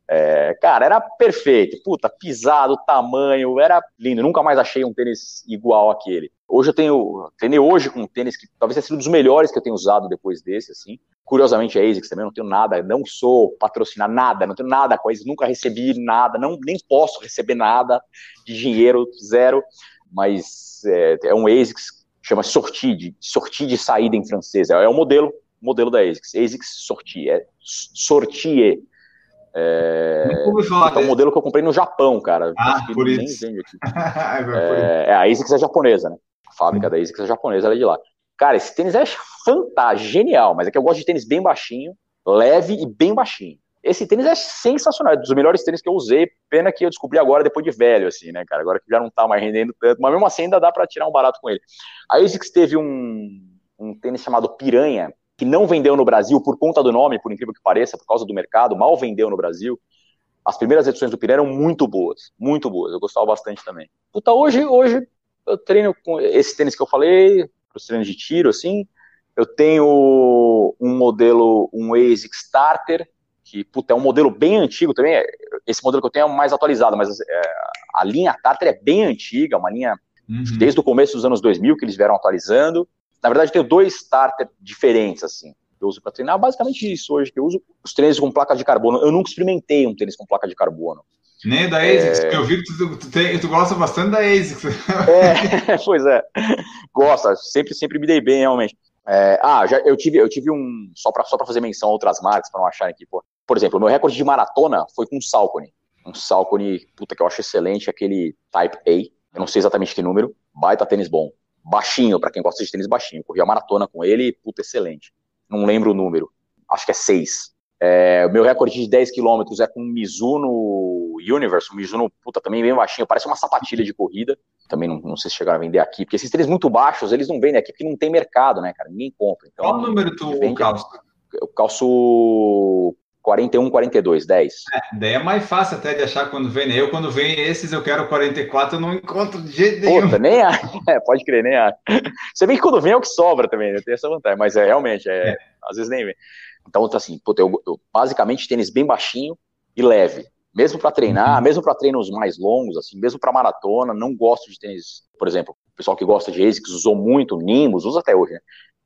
É, cara, era perfeito, puta, pisado, tamanho, era lindo. Nunca mais achei um tênis igual aquele. Hoje eu tenho, treinei hoje com um tênis que talvez tenha sido um dos melhores que eu tenho usado depois desse, assim. Curiosamente é ASICS também, não tenho nada, não sou patrocinar nada, não tenho nada com eles, nunca recebi nada, não, nem posso receber nada de dinheiro, zero. Mas é, é um ASICS, chama Sortie, de, sortie de saída em francês, é, é o modelo, modelo da ASICS, ASICS Sortie, é Sortie é, é um modelo que eu comprei no Japão, cara. Ah, por isso. (laughs) é, é, a ASICS é japonesa, né? A fábrica hum. da ASICS é japonesa, ela é de lá. Cara, esse tênis é fantástico, genial, mas é que eu gosto de tênis bem baixinho, leve e bem baixinho. Esse tênis é sensacional, é dos melhores tênis que eu usei, pena que eu descobri agora depois de velho, assim, né, cara, agora que já não tá mais rendendo tanto, mas mesmo assim ainda dá para tirar um barato com ele. A ASICS teve um, um tênis chamado Piranha, que não vendeu no Brasil por conta do nome, por incrível que pareça, por causa do mercado, mal vendeu no Brasil. As primeiras edições do Piranha eram muito boas, muito boas. Eu gostava bastante também. Puta, hoje, hoje eu treino com esse tênis que eu falei, para os treinos de tiro, assim. Eu tenho um modelo, um ASIC Starter, que puta, é um modelo bem antigo também. Esse modelo que eu tenho é o mais atualizado, mas é, a linha Starter é bem antiga, uma linha uhum. desde o começo dos anos 2000 que eles vieram atualizando. Na verdade, eu tenho dois starter diferentes, assim, que eu uso para treinar. Basicamente isso hoje, que eu uso os tênis com placa de carbono. Eu nunca experimentei um tênis com placa de carbono. Nem da ASICS, é... eu vi que tu, tu, tem, tu, gosta bastante da ASICS. É, (laughs) pois é. Gosta, sempre, sempre me dei bem, realmente. É, ah, já, eu tive, eu tive um. Só para só fazer menção a outras marcas, para não acharem que, pô. Por exemplo, o meu recorde de maratona foi com um Salcone. Um Salcone, puta, que eu acho excelente, aquele Type A. Eu não sei exatamente que número. Baita tênis bom baixinho, para quem gosta de tênis baixinho. Corri a maratona com ele, puta, excelente. Não lembro o número, acho que é 6. É, o meu recorde de 10 km é com um Mizuno Universe, um Mizuno, puta, também bem baixinho, parece uma sapatilha de corrida. Também não, não sei se chegaram a vender aqui, porque esses tênis muito baixos, eles não vendem aqui porque não tem mercado, né, cara? Ninguém compra. Então, Qual número tu calça? Eu calço 41, 42, 10. É, daí é mais fácil até de achar quando vem. Né? Eu, quando vem esses, eu quero 44, eu não encontro de jeito nenhum. Puta, nem há. (laughs) É, pode crer, nem há. Você vê que quando vem é o que sobra também, né? tem essa vantagem, mas é realmente, é, é. às vezes nem vem. Então, assim, puta, eu, eu, basicamente tênis bem baixinho e leve. Mesmo para treinar, uhum. mesmo para treinos mais longos, assim, mesmo para maratona, não gosto de tênis, por exemplo, o pessoal que gosta de ASICS usou muito, Nimbus, usa até hoje, né?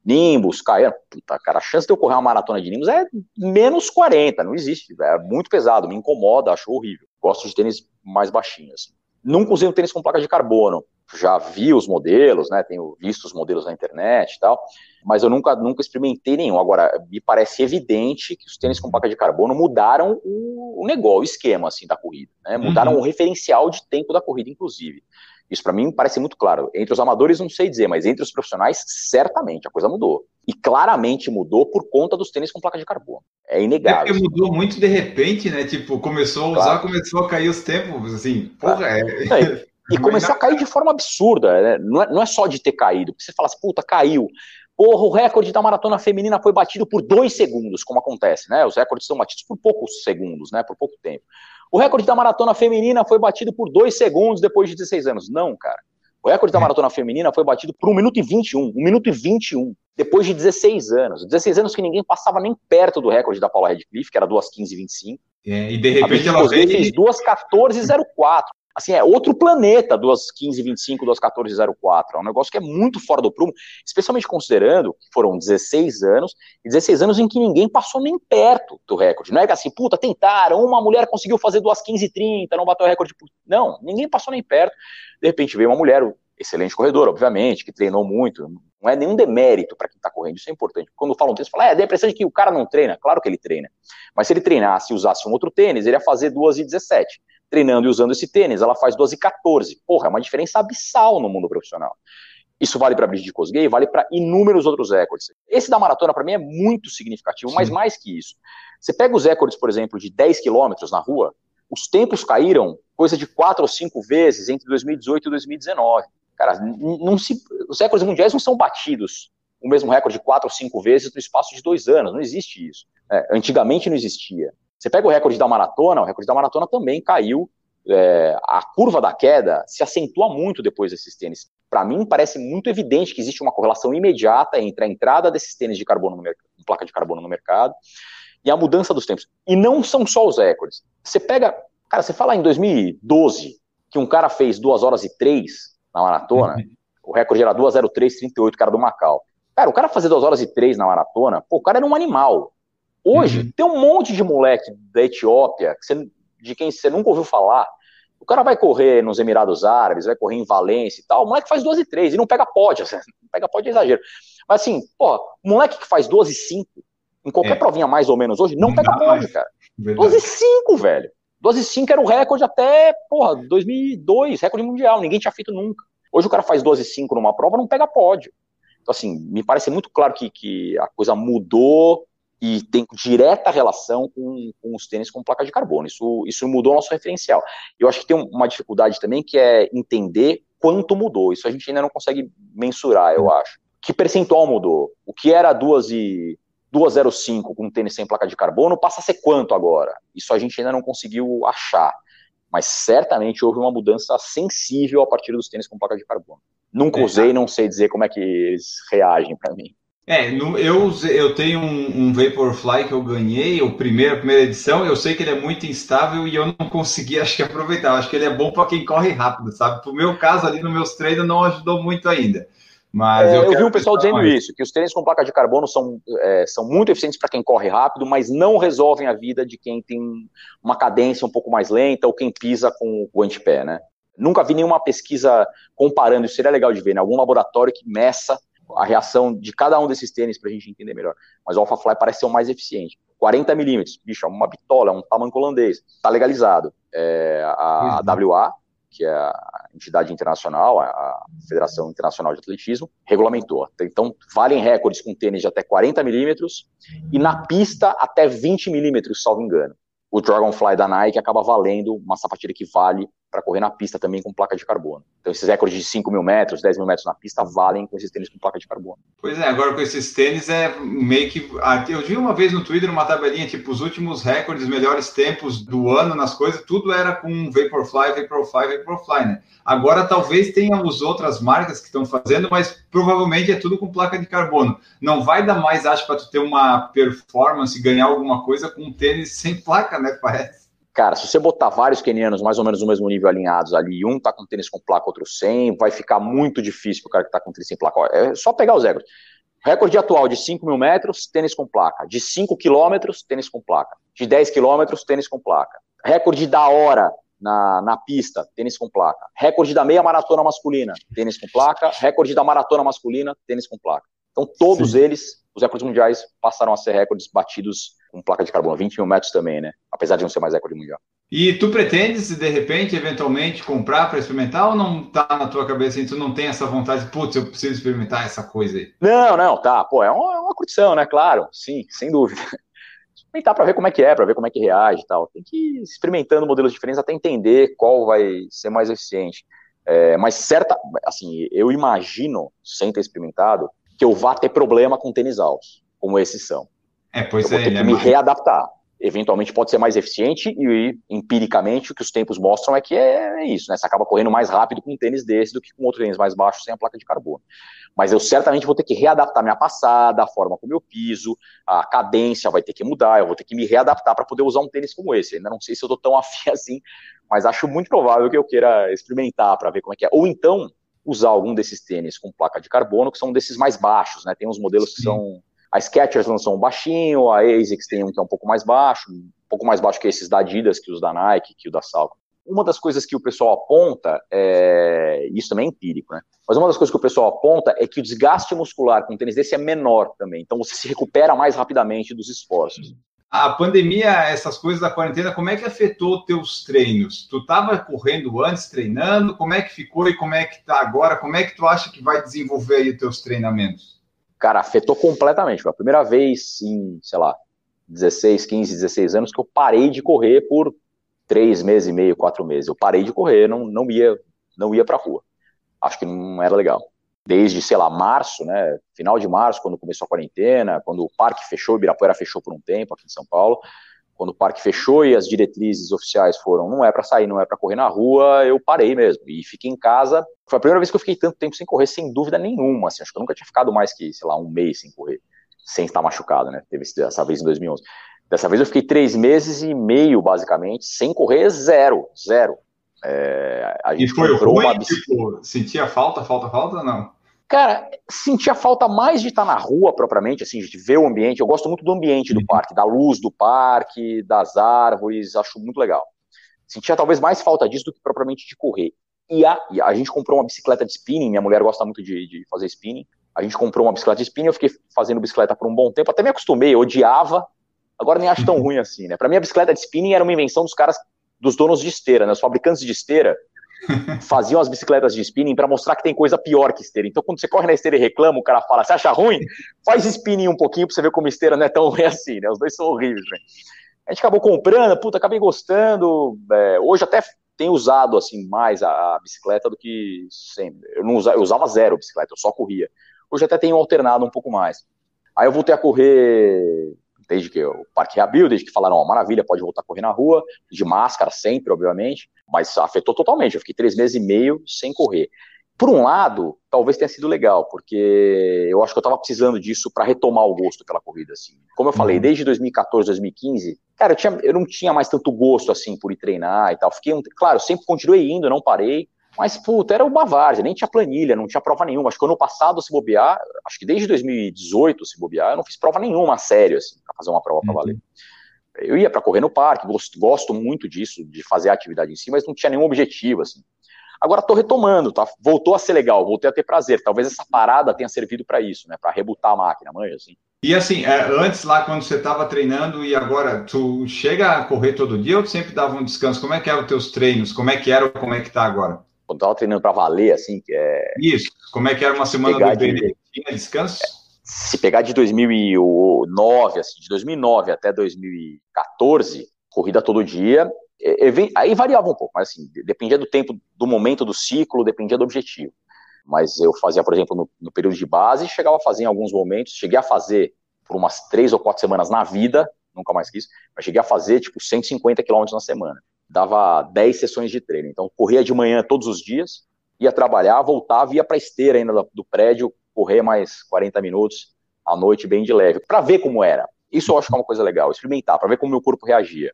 Nimbus, Caiano, puta, cara, a chance de eu correr uma maratona de Nimbus é menos 40, não existe, é muito pesado, me incomoda, acho horrível. Gosto de tênis mais baixinhos. Nunca usei um tênis com placa de carbono, já vi os modelos, né, tenho visto os modelos na internet e tal, mas eu nunca, nunca experimentei nenhum. Agora, me parece evidente que os tênis com placa de carbono mudaram o, o negócio, o esquema, assim, da corrida, né, mudaram uhum. o referencial de tempo da corrida, inclusive. Isso para mim parece muito claro. Entre os amadores não sei dizer, mas entre os profissionais certamente a coisa mudou. E claramente mudou por conta dos tênis com placa de carbono. É inegável. É porque mudou muito de repente, né? Tipo, começou a usar, claro. começou a cair os tempos, assim, porra, claro. é... (laughs) E começou a cair de forma absurda, né? não, é, não é só de ter caído, porque você fala assim, puta, caiu. Porra, o recorde da maratona feminina foi batido por dois segundos, como acontece, né? Os recordes são batidos por poucos segundos, né? Por pouco tempo. O recorde da maratona feminina foi batido por 2 segundos depois de 16 anos. Não, cara. O recorde da é. maratona feminina foi batido por 1 minuto e 21. 1 minuto e 21. Depois de 16 anos. 16 anos que ninguém passava nem perto do recorde da Paula Redcliffe, que era 2 15 e 25. É, e de repente ela veio... fez 2 14 e 04 assim, é outro planeta, 2.15.25, 2.14.04. É um negócio que é muito fora do prumo, especialmente considerando que foram 16 anos, e 16 anos em que ninguém passou nem perto do recorde. Não é que assim, puta, tentaram, uma mulher conseguiu fazer 2.15.30, não bateu o recorde. Não, ninguém passou nem perto. De repente veio uma mulher, excelente corredor, obviamente, que treinou muito. Não é nenhum demérito para quem está correndo, isso é importante. Quando falam tênis, fala, é, dá a impressão de que o cara não treina. Claro que ele treina. Mas se ele treinasse e usasse um outro tênis, ele ia fazer 2,17 treinando e usando esse tênis, ela faz 12 e 14. Porra, é uma diferença abissal no mundo profissional. Isso vale para Brigitte Kosgei, vale para inúmeros outros recordes. Esse da maratona, para mim, é muito significativo, Sim. mas mais que isso. Você pega os recordes, por exemplo, de 10 quilômetros na rua, os tempos caíram coisa de 4 ou 5 vezes entre 2018 e 2019. Cara, não se, os recordes mundiais não são batidos o mesmo recorde de 4 ou 5 vezes no espaço de dois anos. Não existe isso. É, antigamente não existia. Você pega o recorde da maratona, o recorde da maratona também caiu. É, a curva da queda se acentua muito depois desses tênis. para mim parece muito evidente que existe uma correlação imediata entre a entrada desses tênis de carbono no mercado, placa de carbono no mercado e a mudança dos tempos. E não são só os recordes. Você pega, cara, você fala em 2012 que um cara fez 2 horas e 3 na maratona, uhum. o recorde era 2 horas 3, 38, cara do Macau. Cara, o cara fazer 2 horas e 3 na maratona, pô, o cara era um animal. Hoje, uhum. tem um monte de moleque da Etiópia, que você, de quem você nunca ouviu falar, o cara vai correr nos Emirados Árabes, vai correr em Valência e tal, o moleque faz 12 e 3 e não pega pódio, assim, (laughs) não pega pódio é exagero. Mas assim, pô, o moleque que faz 12 e 5, em qualquer é. provinha mais ou menos hoje, não, não pega pódio, cara. Verdade. 12 e 5, velho. 12 e 5 era o recorde até, porra, 2002, recorde mundial, ninguém tinha feito nunca. Hoje o cara faz 12 e 5 numa prova, não pega pódio. Então assim, me parece muito claro que, que a coisa mudou e tem direta relação com, com, os tênis com placa de carbono. Isso, isso mudou o nosso referencial. Eu acho que tem uma dificuldade também que é entender quanto mudou. Isso a gente ainda não consegue mensurar, eu acho. Que percentual mudou? O que era 2 e 205 com tênis sem placa de carbono passa a ser quanto agora? Isso a gente ainda não conseguiu achar. Mas certamente houve uma mudança sensível a partir dos tênis com placa de carbono. Nunca é, usei, não sei dizer como é que eles reagem para mim. É, no, eu, eu tenho um, um, Vaporfly que eu ganhei, o primeiro, a primeira edição, eu sei que ele é muito instável e eu não consegui, (laughs) acho que aproveitar. Acho que ele é bom para quem corre rápido, sabe? Pro meu caso ali, nos meus treinos, não ajudou muito ainda. Mas é, eu, eu vi um pessoal dizendo mais. isso, que os tênis com placa de carbono são, é, são muito eficientes para quem corre rápido, mas não resolvem a vida de quem tem uma cadência um pouco mais lenta ou quem pisa com o antepé, né? Nunca vi nenhuma pesquisa comparando, isso seria legal de ver, né? Algum laboratório que meça a reação de cada um desses tênis para a gente entender melhor. Mas o AlphaFly parece ser o mais eficiente. 40 milímetros, bicho, é uma bitola, é um tamanho holandês, está legalizado. É, a, a uhum. WA, que é a entidade internacional, a Federação Internacional de Atletismo, regulamentou. Então, valem recordes com tênis de até 40 milímetros e na pista até 20 milímetros, salvo engano. O Dragonfly da Nike acaba valendo uma sapatilha que vale para correr na pista também com placa de carbono. Então esses recordes de 5 mil metros, 10 mil metros na pista valem com esses tênis com placa de carbono. Pois é, agora com esses tênis é meio que. Ah, eu vi uma vez no Twitter uma tabelinha, tipo, os últimos recordes, melhores tempos do ano nas coisas, tudo era com Vaporfly, Vaporfly, Vaporfly, né? Agora talvez tenha as outras marcas que estão fazendo, mas provavelmente é tudo com placa de carbono. Não vai dar mais, acho, para tu ter uma performance, ganhar alguma coisa com um tênis sem placa, né? Parece. Cara, se você botar vários kenianos mais ou menos no mesmo nível alinhados ali, um tá com tênis com placa, outro sem, vai ficar muito difícil pro cara que tá com tênis sem placa. É só pegar os recordes. Recorde atual de 5 mil metros, tênis com placa. De 5 quilômetros, tênis com placa. De 10 quilômetros, tênis com placa. Recorde da hora na, na pista, tênis com placa. Recorde da meia maratona masculina, tênis com placa. Recorde da maratona masculina, tênis com placa. Então, todos Sim. eles, os recordes mundiais, passaram a ser recordes batidos com placa de carbono, 20 mil metros também, né? Apesar de não ser mais recorde mundial. E tu pretendes, de repente, eventualmente, comprar para experimentar ou não tá na tua cabeça e tu não tem essa vontade, putz, eu preciso experimentar essa coisa aí? Não, não, tá. Pô, é uma, é uma curtição, né? Claro, sim, sem dúvida. Experimentar para ver como é que é, para ver como é que reage e tal. Tem que ir experimentando modelos diferentes até entender qual vai ser mais eficiente. É, mas certa, assim, eu imagino, sem ter experimentado, que eu vá ter problema com tênis altos, como esses são. É, pois eu vou é, ter que é me mais... readaptar. Eventualmente pode ser mais eficiente e, empiricamente, o que os tempos mostram é que é, é isso, né? Você acaba correndo mais rápido com um tênis desse do que com outro tênis mais baixo sem a placa de carbono. Mas eu certamente vou ter que readaptar minha passada, a forma como eu piso, a cadência vai ter que mudar, eu vou ter que me readaptar para poder usar um tênis como esse. Ainda não sei se eu tô tão (laughs) afim assim, mas acho muito provável que eu queira experimentar para ver como é que é. Ou então, usar algum desses tênis com placa de carbono, que são desses mais baixos, né? Tem uns modelos Sim. que são a Skechers lançou um baixinho, a ASICS tem um que é um pouco mais baixo, um pouco mais baixo que esses da Adidas, que os da Nike, que o da Salco. Uma das coisas que o pessoal aponta, é, isso também é empírico, né? Mas uma das coisas que o pessoal aponta é que o desgaste muscular com um tênis desse é menor também. Então você se recupera mais rapidamente dos esforços. A pandemia, essas coisas da quarentena, como é que afetou teus treinos? Tu estava correndo antes, treinando? Como é que ficou e como é que tá agora? Como é que tu acha que vai desenvolver aí os teus treinamentos? cara, afetou completamente. Foi a primeira vez em, sei lá, 16, 15, 16 anos que eu parei de correr por três meses e meio, quatro meses. Eu parei de correr, não, não ia, não ia pra rua. Acho que não era legal. Desde, sei lá, março, né, final de março, quando começou a quarentena, quando o parque fechou, o Ibirapuera fechou por um tempo aqui em São Paulo, quando o parque fechou e as diretrizes oficiais foram não é para sair, não é para correr na rua, eu parei mesmo e fiquei em casa. Foi a primeira vez que eu fiquei tanto tempo sem correr, sem dúvida nenhuma. Assim, acho que eu nunca tinha ficado mais que, sei lá, um mês sem correr, sem estar machucado, né? Teve essa vez em 2011. Dessa vez eu fiquei três meses e meio, basicamente, sem correr, zero, zero. É, e foi ruim? Uma... Tipo, sentia falta, falta, falta ou não? Cara, sentia falta mais de estar na rua propriamente, assim, de ver o ambiente. Eu gosto muito do ambiente do uhum. parque, da luz do parque, das árvores, acho muito legal. Sentia talvez mais falta disso do que propriamente de correr. E a, e a gente comprou uma bicicleta de spinning, minha mulher gosta muito de, de fazer spinning. A gente comprou uma bicicleta de spinning, eu fiquei fazendo bicicleta por um bom tempo, até me acostumei, odiava, agora nem acho tão uhum. ruim assim, né? Pra mim a bicicleta de spinning era uma invenção dos caras, dos donos de esteira, né? Os fabricantes de esteira, faziam as bicicletas de spinning para mostrar que tem coisa pior que esteira. Então, quando você corre na esteira e reclama, o cara fala: Você acha ruim? Faz spinning um pouquinho para você ver como esteira não é tão (laughs) ruim assim, né? Os dois são horríveis, né? A gente acabou comprando, puta, acabei gostando. É, hoje até tenho usado assim mais a, a, bicicleta do que sempre. Eu não usava, eu usava zero bicicleta, eu só corria. Hoje até tenho alternado um pouco mais. Aí eu voltei a correr desde que o parque reabriu, desde que falaram, ó, maravilha, pode voltar a correr na rua, de máscara sempre, obviamente, mas afetou totalmente. Eu fiquei três meses e meio sem correr. Por um lado, talvez tenha sido legal, porque eu acho que eu estava precisando disso para retomar o gosto pela corrida, assim. Como eu falei, uhum. desde 2014, 2015, cara, eu, tinha, eu não tinha mais tanto gosto, assim, por ir treinar e tal. Fiquei, um, claro, sempre continuei indo, não parei, mas, puta, era uma várzea, nem tinha planilha, não tinha prova nenhuma. Acho que ano passado, se bobear, acho que desde 2018, se bobear, eu não fiz prova nenhuma sério, assim, pra fazer uma prova pra uhum. valer. Eu ia para correr no parque, gosto, gosto muito disso, de fazer a atividade em si, mas não tinha nenhum objetivo, assim. Agora tô retomando, tá? Voltou a ser legal, voltei a ter prazer. Talvez essa parada tenha servido para isso, né? Para rebutar a máquina, manja, assim. E assim, é, antes lá quando você estava treinando e agora tu chega a correr todo dia ou tu sempre dava um descanso? Como é que eram os teus treinos? Como é que era ou como é que tá agora? Quando tava treinando para valer, assim, que é. Isso, como é que era uma semana do de... Tinha descanso? Se pegar de 2009, assim, de 2009 até 2014, corrida todo dia, aí variava um pouco, mas assim, dependia do tempo, do momento do ciclo, dependia do objetivo. Mas eu fazia, por exemplo, no, no período de base, chegava a fazer em alguns momentos, cheguei a fazer por umas três ou quatro semanas na vida, nunca mais quis, mas cheguei a fazer, tipo, 150 quilômetros na semana dava 10 sessões de treino. Então, corria de manhã todos os dias, ia trabalhar, voltava, ia para a esteira ainda do prédio, correr mais 40 minutos à noite, bem de leve, para ver como era. Isso eu acho que é uma coisa legal, experimentar, para ver como meu corpo reagia.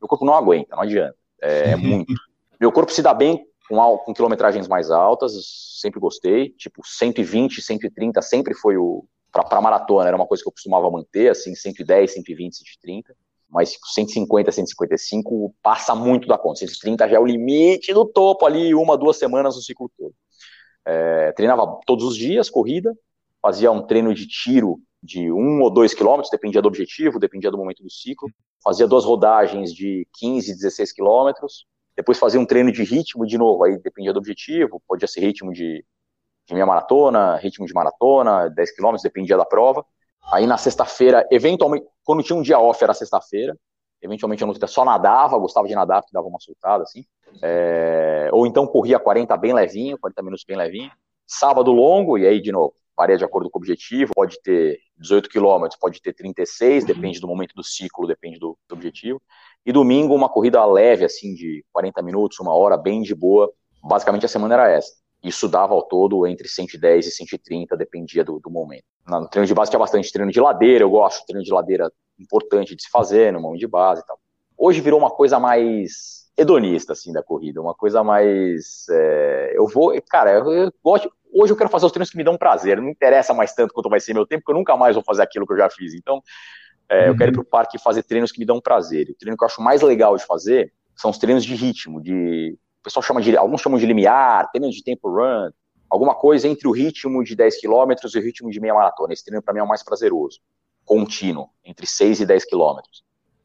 Meu corpo não aguenta, não adianta, é, é muito. Meu corpo se dá bem com, com, quilometragens mais altas, sempre gostei, tipo 120, 130 sempre foi o. Para maratona era uma coisa que eu costumava manter, assim, 110, 120, 130 mas 150, 155 passa muito da conta. 130 já é o limite do topo ali, uma, duas semanas no ciclo todo. É, treinava todos os dias, corrida, fazia um treino de tiro de um ou dois quilômetros, dependia do objetivo, dependia do momento do ciclo. Fazia duas rodagens de 15, 16 quilômetros. Depois fazia um treino de ritmo, de novo, aí dependia do objetivo, podia ser ritmo de, de meia maratona, ritmo de maratona, 10 quilômetros, dependia da prova. Aí na sexta-feira, eventualmente, quando tinha um dia off era sexta-feira, eventualmente eu não só nadava, gostava de nadar, porque dava uma soltada assim. É, ou então corria 40 bem levinho, 40 minutos bem levinho. Sábado longo, e aí de novo, varia de acordo com o objetivo, pode ter 18 quilômetros, pode ter 36, uhum. depende do momento do ciclo, depende do, do, objetivo. E domingo, uma corrida leve, assim, de 40 minutos, uma hora, bem de boa. Basicamente a semana era essa. Isso dava ao todo entre 110 e 130, dependia do, do momento. No treino de base tinha bastante treino de ladeira, eu gosto, treino de ladeira importante de se fazer no momento de base e tal. Hoje virou uma coisa mais hedonista, assim, da corrida, uma coisa mais. É, eu vou, cara, eu, eu gosto. Hoje eu quero fazer os treinos que me dão prazer, não interessa mais tanto quanto vai ser meu tempo, porque eu nunca mais vou fazer aquilo que eu já fiz. Então, é, uhum. eu quero ir uhum. pro parque e fazer treinos que me dão prazer. O treino que eu acho mais legal de fazer são os treinos de ritmo, de pessoal chama de, alguns chamam de limiar, treino de tempo run, alguma coisa entre o ritmo de 10 km e o ritmo de meia maratona. Esse treino para mim é o mais prazeroso, contínuo, entre 6 e 10 km.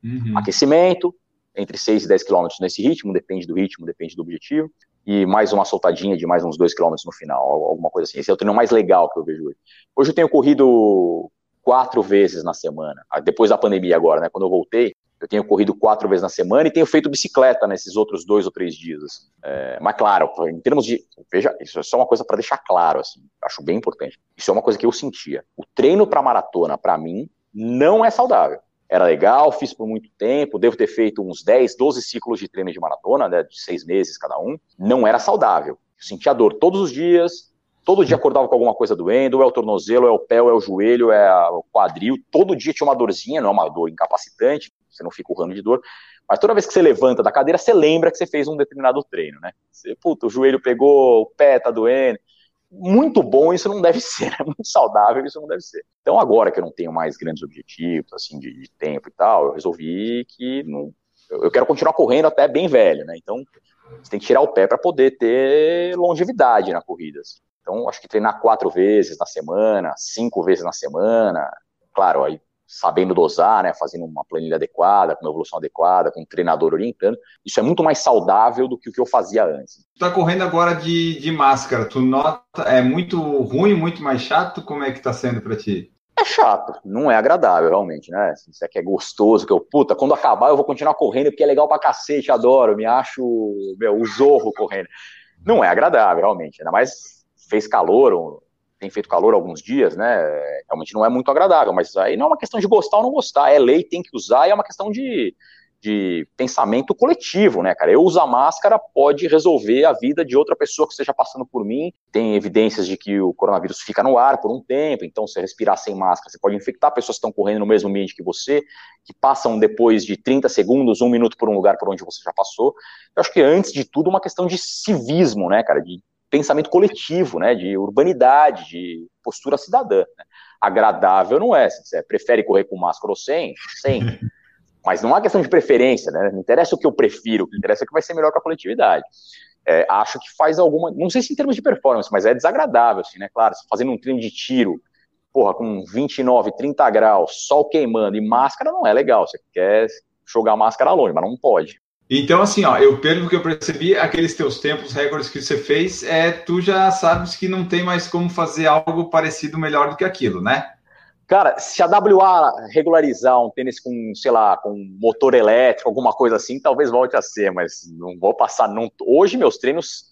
Uhum. Aquecimento, entre 6 e 10 km nesse ritmo, depende do ritmo, depende do objetivo, e mais uma soltadinha de mais uns 2 km no final, alguma coisa assim. Esse é o treino mais legal que eu vejo hoje. Hoje eu tenho corrido quatro vezes na semana, depois da pandemia agora, né, quando eu voltei, eu tenho corrido quatro vezes na semana e tenho feito bicicleta nesses outros dois ou três dias. Assim. É, mas claro, em termos de. Veja, isso é só uma coisa para deixar claro, assim, acho bem importante. Isso é uma coisa que eu sentia. O treino para maratona, para mim, não é saudável. era legal, fiz por muito tempo, devo ter feito uns 10, 12 ciclos de treino de maratona, né, de seis meses cada um, não era saudável. Eu sentia dor todos os dias, todo dia acordava com alguma coisa doendo, ou é o tornozelo, é o pé, ou é o joelho, é o quadril, todo dia tinha uma dorzinha, não é uma dor incapacitante, você não fica urrando de dor, mas toda vez que você levanta da cadeira, você lembra que você fez um determinado treino, né? Você, puta, o joelho pegou, o pé tá doendo, muito bom isso não deve (laughs) ser, né? muito saudável isso não deve ser. Então agora que eu não tenho mais grandes objetivos, assim, de, de tempo e tal, eu resolvi que não, eu quero continuar correndo até bem velho, né? Então você tem que tirar o pé para poder ter longevidade na corrida. Assim. Então acho que treinar quatro vezes na semana, cinco vezes na semana, claro, aí sabendo dosar, né, fazendo uma planilha adequada, com uma evolução adequada, com um treinador orientando, isso é muito mais saudável do que o que eu fazia antes. Tu tá correndo agora de, de máscara, tu nota, é muito ruim, muito mais chato, como é que tá sendo para ti? É chato, não é agradável, realmente, né? Se você quer gostoso, que eu, puta, quando acabar eu vou continuar correndo porque é legal pra cacete, adoro, me acho, meu, o zorro correndo. Não é agradável, realmente, ainda mais fez calor, tem feito calor alguns dias, né? Realmente não é muito agradável, mas aí não é uma questão de gostar ou não gostar, é lei, tem que usar, e é uma questão de, de pensamento coletivo, né, cara? Eu usar máscara pode resolver a vida de outra pessoa que esteja passando por mim. Tem evidências de que o coronavírus fica no ar por um tempo, então se respirar sem máscara, você pode infectar pessoas que estão correndo no mesmo ambiente que você, que passam depois de 30 segundos, um minuto por um lugar por onde você já passou. Eu acho que antes de tudo uma questão de civismo, né, cara? De pensamento coletivo, né, de urbanidade, de postura cidadã. Né? Agradável não é, se você prefere correr com máscara ou sem, sem. (laughs) Mas não é questão de preferência, né? Não interessa o que eu prefiro, o que interessa é que vai ser melhor para a coletividade. É, acho que faz alguma, não sei se em termos de performance, mas é desagradável, assim, né? Claro, fazendo um treino de tiro, porra, com 29, 30 graus, sol queimando e máscara não é legal. Você quer jogar máscara longe, mas não pode. Então, assim, ó, eu pelo que eu percebi, aqueles teus tempos, recordes que você fez, é, tu já sabes que não tem mais como fazer algo parecido melhor do que aquilo, né? Cara, se a WA regularizar um tênis com, sei lá, com motor elétrico, alguma coisa assim, talvez volte a ser, mas não vou passar. Não, hoje meus treinos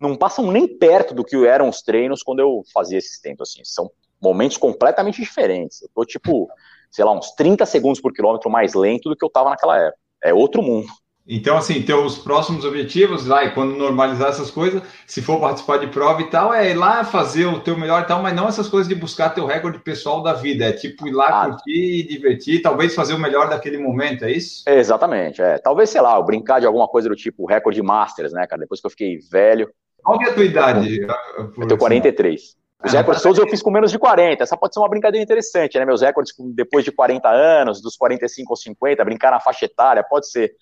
não passam nem perto do que eram os treinos quando eu fazia esses tempos, assim. São momentos completamente diferentes. Eu tô, tipo, sei lá, uns 30 segundos por quilômetro mais lento do que eu tava naquela época. É outro mundo. Então, assim, teus próximos objetivos, vai, quando normalizar essas coisas, se for participar de prova e tal, é ir lá fazer o teu melhor e tal, mas não essas coisas de buscar teu recorde pessoal da vida. É tipo ir lá ah, curtir, divertir, talvez fazer o melhor daquele momento, é isso? É, exatamente, é. Talvez, sei lá, brincar de alguma coisa do tipo recorde Masters, né, cara? Depois que eu fiquei velho. Qual é a tua idade? Eu tenho 43. Os ah, recordes todos eu fiz com menos de 40. Essa pode ser uma brincadeira interessante, né? Meus recordes depois de 40 anos, dos 45 aos 50, brincar na faixa etária, pode ser.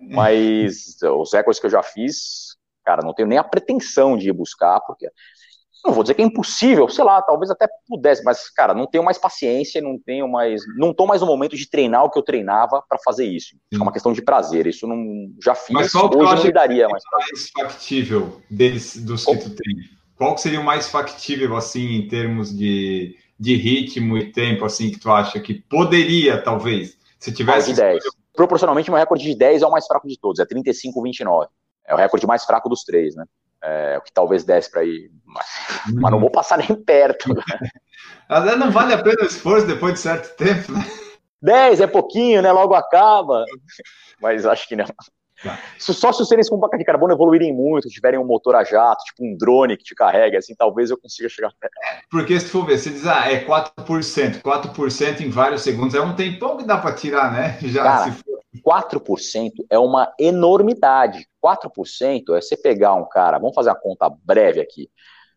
Mas os recordes que eu já fiz, cara, não tenho nem a pretensão de ir buscar, porque não vou dizer que é impossível, sei lá, talvez até pudesse, mas, cara, não tenho mais paciência, não tenho mais. Não tô mais no momento de treinar o que eu treinava para fazer isso. É uma questão de prazer. Isso não já fiz, mas qual hoje não me daria mais. mais factível deles, dos que tu tem? Qual que seria o mais factível, assim, em termos de, de ritmo e tempo, assim, que tu acha que poderia, talvez, se tivesse... Mais de 10 proporcionalmente, meu recorde de 10 é o mais fraco de todos, é 35-29. É o recorde mais fraco dos três, né? É, o que talvez desse para ir, mas, uhum. mas, não vou passar nem perto. (laughs) Né? não vale a pena o esforço depois de certo tempo, né? 10 é pouquinho, né? Logo acaba. (laughs) Mas acho que não. Só se os tênis com placa de carbono evoluírem muito, tiverem um motor a jato, tipo um drone que te carrega, assim, talvez eu consiga chegar perto. Porque se tu for ver, você diz, ah, é 4%, 4% em vários segundos, é um tempão que dá para tirar, né? (laughs) Já Cara, se for. 4% é uma enormidade. 4% é você pegar um cara, vamos fazer uma conta breve aqui.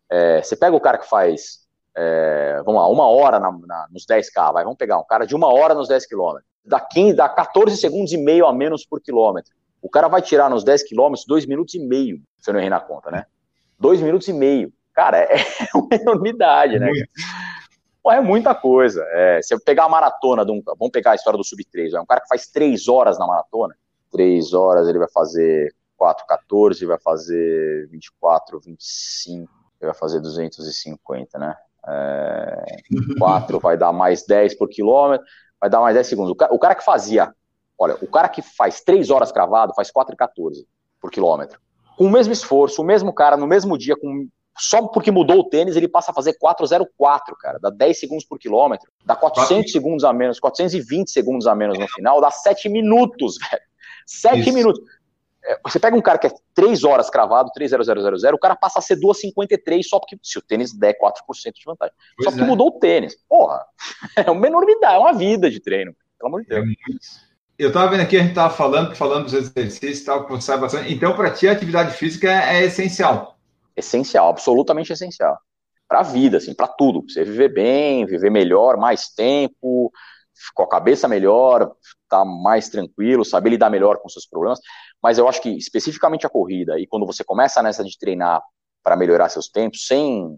É, você pega o cara que faz, é, vamos lá, uma hora na, na, nos 10K, vai, vamos pegar um cara de uma hora nos 10 km. Dá, 15, dá 14 segundos e meio a menos por quilômetro. O cara vai tirar nos 10 quilômetros 2 minutos e meio, se eu não errei na conta, né? 2 minutos e meio. Cara, é (laughs) uma enormidade, né? Pô, é muita coisa. É, se eu pegar a maratona, de um, vamos pegar a história do Sub-3, é um cara que faz 3 horas na maratona, 3 horas ele vai fazer 4,14, vai fazer 24, 25, ele vai fazer 250, né? É, (laughs) 4 vai dar mais 10 por quilômetro, vai dar mais 10 segundos. O cara, o cara que fazia Olha, o cara que faz 3 horas cravado faz 4,14 por quilômetro. Com o mesmo esforço, o mesmo cara, no mesmo dia, com só porque mudou o tênis, ele passa a fazer 404, cara. Dá 10 segundos por quilômetro. Dá 400 segundos a menos, 420 segundos a menos no final. Dá 7 minutos, (laughs) velho. 7 Isso. minutos. É, você pega um cara que é 3 horas cravado, 3.0000, o cara passa a ser 2,53 só porque, se o tênis der 4% de vantagem. Pois só porque é. mudou o tênis. Porra, (laughs) é uma enormidade, é uma vida de treino. Pelo amor de Deus. É eu estava vendo aqui, a gente estava falando, falando dos exercícios e tal, que você bastante. Então, para ti, a atividade física é, é essencial. Essencial, absolutamente essencial. Para a vida, assim, para tudo. Pra você viver bem, viver melhor, mais tempo, com a cabeça melhor, estar tá mais tranquilo, saber lidar melhor com seus problemas. Mas eu acho que especificamente a corrida, e quando você começa nessa de treinar para melhorar seus tempos, sem,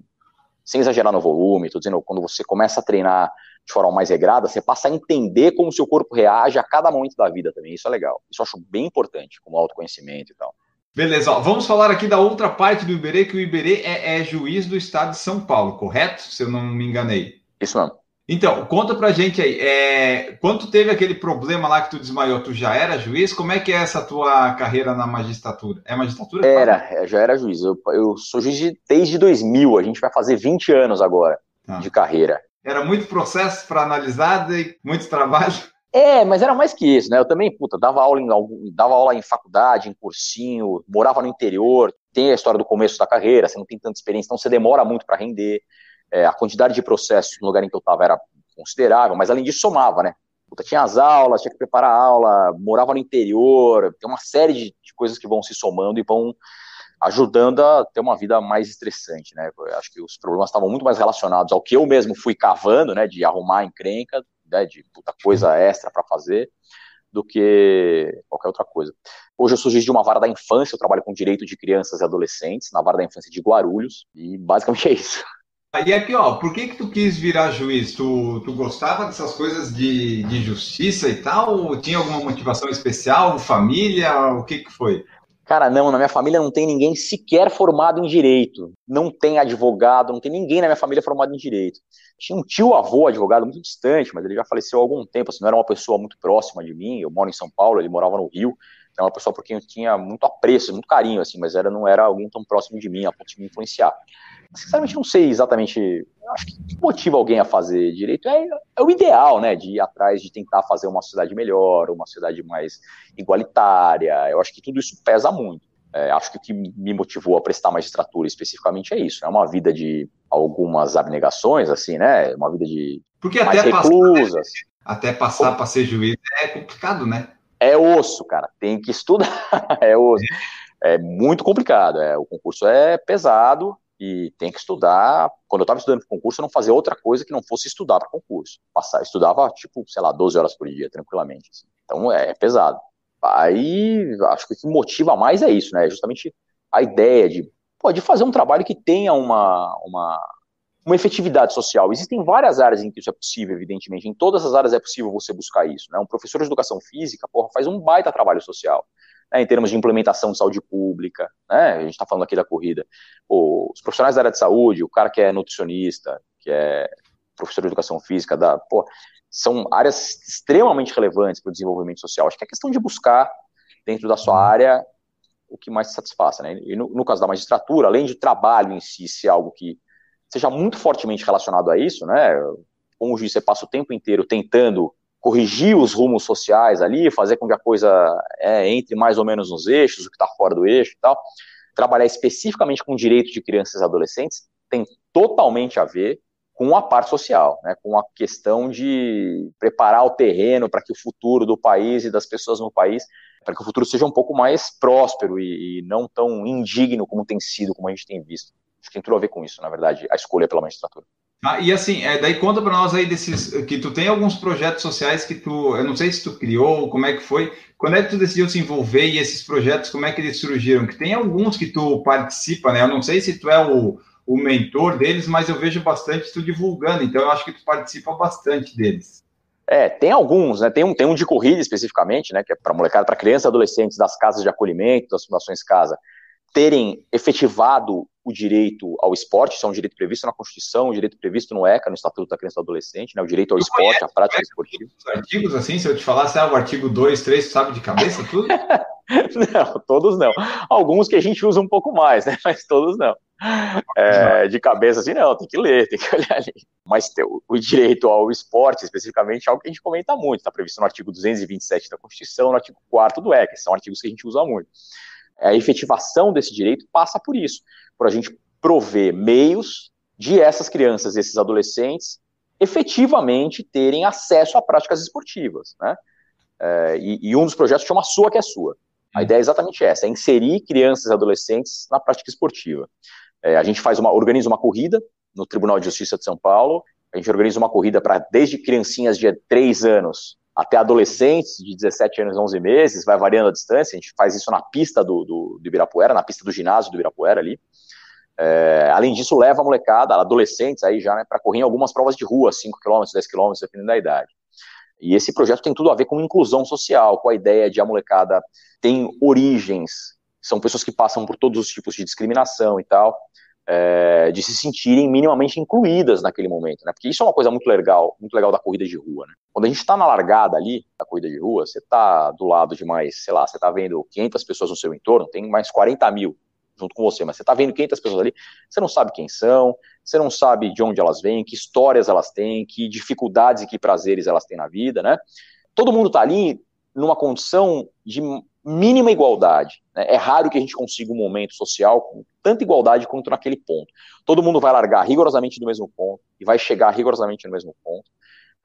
sem exagerar no volume, estou dizendo, quando você começa a treinar de forma mais regrada, você passa a entender como o seu corpo reage a cada momento da vida também. Isso é legal. Isso eu acho bem importante, como autoconhecimento e tal. Beleza, ó, vamos falar aqui da outra parte do Iberê, que o Iberê é, é, juiz do estado de São Paulo, correto? Se eu não me enganei. Isso mesmo. Então, conta pra gente aí, é, quando teve aquele problema lá que tu desmaiou, tu já era juiz? Como é que é essa tua carreira na magistratura? É magistratura? Era, é, já era juiz. Eu, eu sou juiz de, desde 2000, a gente vai fazer 20 anos agora tá. de carreira. Era muito processo para analisar e muito trabalho. É, mas era mais que isso, né? Eu também, puta, dava aula em, dava aula em faculdade, em cursinho, morava no interior, tem a história do começo da carreira, você não tem tanta experiência, então você demora muito para render. É, a quantidade de processos no lugar em que eu estava era considerável, mas além disso somava, né? Puta, tinha as aulas, tinha que preparar a aula, morava no interior, tem uma série de, de coisas que vão se somando e vão ajudando a ter uma vida mais estressante, né? Eu acho que os problemas estavam muito mais relacionados ao que eu mesmo fui cavando, né? De arrumar encrenca, né? De puta coisa extra para fazer, do que qualquer outra coisa. Hoje eu juiz de uma vara da infância, eu trabalho com direito de crianças e adolescentes na vara da infância de Guarulhos, e basicamente (laughs) é isso. E aqui, ó, por que que tu quis virar juiz? Tu, tu gostava dessas coisas de, de justiça e tal? Tinha alguma motivação especial? Família? O que que foi? Cara, não, na minha família não tem ninguém sequer formado em direito. Não tem advogado, não tem ninguém na minha família formado em direito. Tinha um tio-avô advogado muito distante, mas ele já faleceu há algum tempo, assim, não era uma pessoa muito próxima de mim. Eu moro em São Paulo, ele morava no Rio. Era uma pessoa por quem eu tinha muito apreço, muito carinho, assim, mas era, não era alguém tão próximo de mim, a ponto de me influenciar. Sinceramente, não sei exatamente. Acho que o que motiva alguém a fazer direito é, é, o ideal, né? De ir atrás, de tentar fazer uma sociedade melhor, uma sociedade mais igualitária. Eu acho que tudo isso pesa muito. É, acho que o que me motivou a prestar magistratura especificamente é isso. É uma vida de algumas abnegações, assim, né? Uma vida de Porque até reclusas. Passar, até passar para ser juiz é complicado, né? É osso, cara. Tem que estudar. (laughs) é osso. É muito complicado. É, o concurso é pesado e tem que estudar. Quando eu estava estudando para concurso, eu não fazia outra coisa que não fosse estudar para concurso. Passar, estudava, tipo, sei lá, 12 horas por dia, tranquilamente. Assim. Então é, é, pesado. Aí acho que o que motiva mais é isso, né? Justamente a ideia de, pô, de fazer um trabalho que tenha uma, uma, uma efetividade social. Existem várias áreas em que isso é possível, evidentemente. Em todas as áreas é possível você buscar isso. Né? Um professor de educação física, porra, faz um baita trabalho social né, em termos de implementação de saúde pública, né, a gente está falando aqui da corrida, os profissionais da área de saúde, o cara que é nutricionista, que é professor de educação física, da, pô, são áreas extremamente relevantes para o desenvolvimento social. Acho que é questão de buscar dentro da sua área o que mais te satisfaça, né? E no, no caso da magistratura, além de trabalho em si ser algo que seja muito fortemente relacionado a isso, né? Como juiz, você passa o tempo inteiro tentando corrigir os rumos sociais ali, fazer com que a coisa é, entre mais ou menos nos eixos, o que está fora do eixo e tal. Trabalhar especificamente com direito de crianças e adolescentes tem totalmente a ver com a parte social, né, com a questão de preparar o terreno para que o futuro do país e das pessoas no país, para que o futuro seja um pouco mais próspero e, e não tão indigno como tem sido, como a gente tem visto. Acho que tem tudo a ver com isso, na verdade, a escolha pela magistratura. Ah, e assim, é, daí conta para nós aí desses que tu tem alguns projetos sociais que tu, eu não sei se tu criou, como é que foi, quando é que tu decidiu se envolver e esses projetos, como é que eles surgiram? Que tem alguns que tu participa, né? Eu não sei se tu é o, o mentor deles, mas eu vejo bastante tu divulgando, então eu acho que tu participa bastante deles. É, tem alguns, né? Tem um, tem um de corrida especificamente, né? Que é para molecada, para crianças e adolescentes das casas de acolhimento, das fundações casa, terem efetivado o direito ao esporte, isso é um direito previsto na Constituição, um direito previsto no ECA, no Estatuto da Criança e do Adolescente, né, o direito ao tu esporte, conhece, à prática esportiva. Os artigos, assim, se eu te falasse, ah, o artigo 2, 3, sabe de cabeça tudo? (laughs) não, todos não. Alguns que a gente usa um pouco mais, né, (laughs) mas todos não. É, de cabeça assim, não, tem que ler, tem que (laughs) olhar ali. Mas o, o direito ao esporte, especificamente, é algo que a gente comenta muito, está previsto no artigo 227 da Constituição, no artigo 4 do ECA, são artigos que a gente usa muito. A efetivação desse direito passa por isso para a gente prover meios de essas crianças, esses adolescentes, efetivamente terem acesso a práticas esportivas, né? É, e, e, um dos projetos chama Sua que é Sua. A hum. ideia é exatamente essa, é inserir crianças e adolescentes na prática esportiva. É, a gente faz uma, organiza uma corrida no Tribunal de Justiça de São Paulo, a gente organiza uma corrida para desde criancinhas de 3 anos até adolescentes de 17 anos e 11 meses, vai variando a distância, a gente faz isso na pista do, do, do Ibirapuera, na pista do ginásio do Ibirapuera ali, é, além disso, leva a molecada, adolescentes aí já, né, para correr em algumas provas de rua, 5 km, 10 km, dependendo da idade. E esse projeto tem tudo a ver com inclusão social, com a ideia de a molecada tem origens, são pessoas que passam por todos os tipos de discriminação e tal, é, de se sentirem minimamente incluídas naquele momento, né? Porque isso é uma coisa muito legal, muito legal da corrida de rua, né? Quando a gente está na largada ali, da corrida de rua, você está do lado de mais, sei lá, você está vendo 500 pessoas no seu entorno, tem mais 40 mil junto com você, mas você está vendo 500 pessoas ali, você não sabe quem são, você não sabe de onde elas vêm, que histórias elas têm, que dificuldades e que prazeres elas têm na vida, né? Todo mundo está ali numa condição de mínima igualdade. Né? É raro que a gente consiga um momento social com tanta igualdade quanto naquele ponto. Todo mundo vai largar rigorosamente do mesmo ponto e vai chegar rigorosamente no mesmo ponto.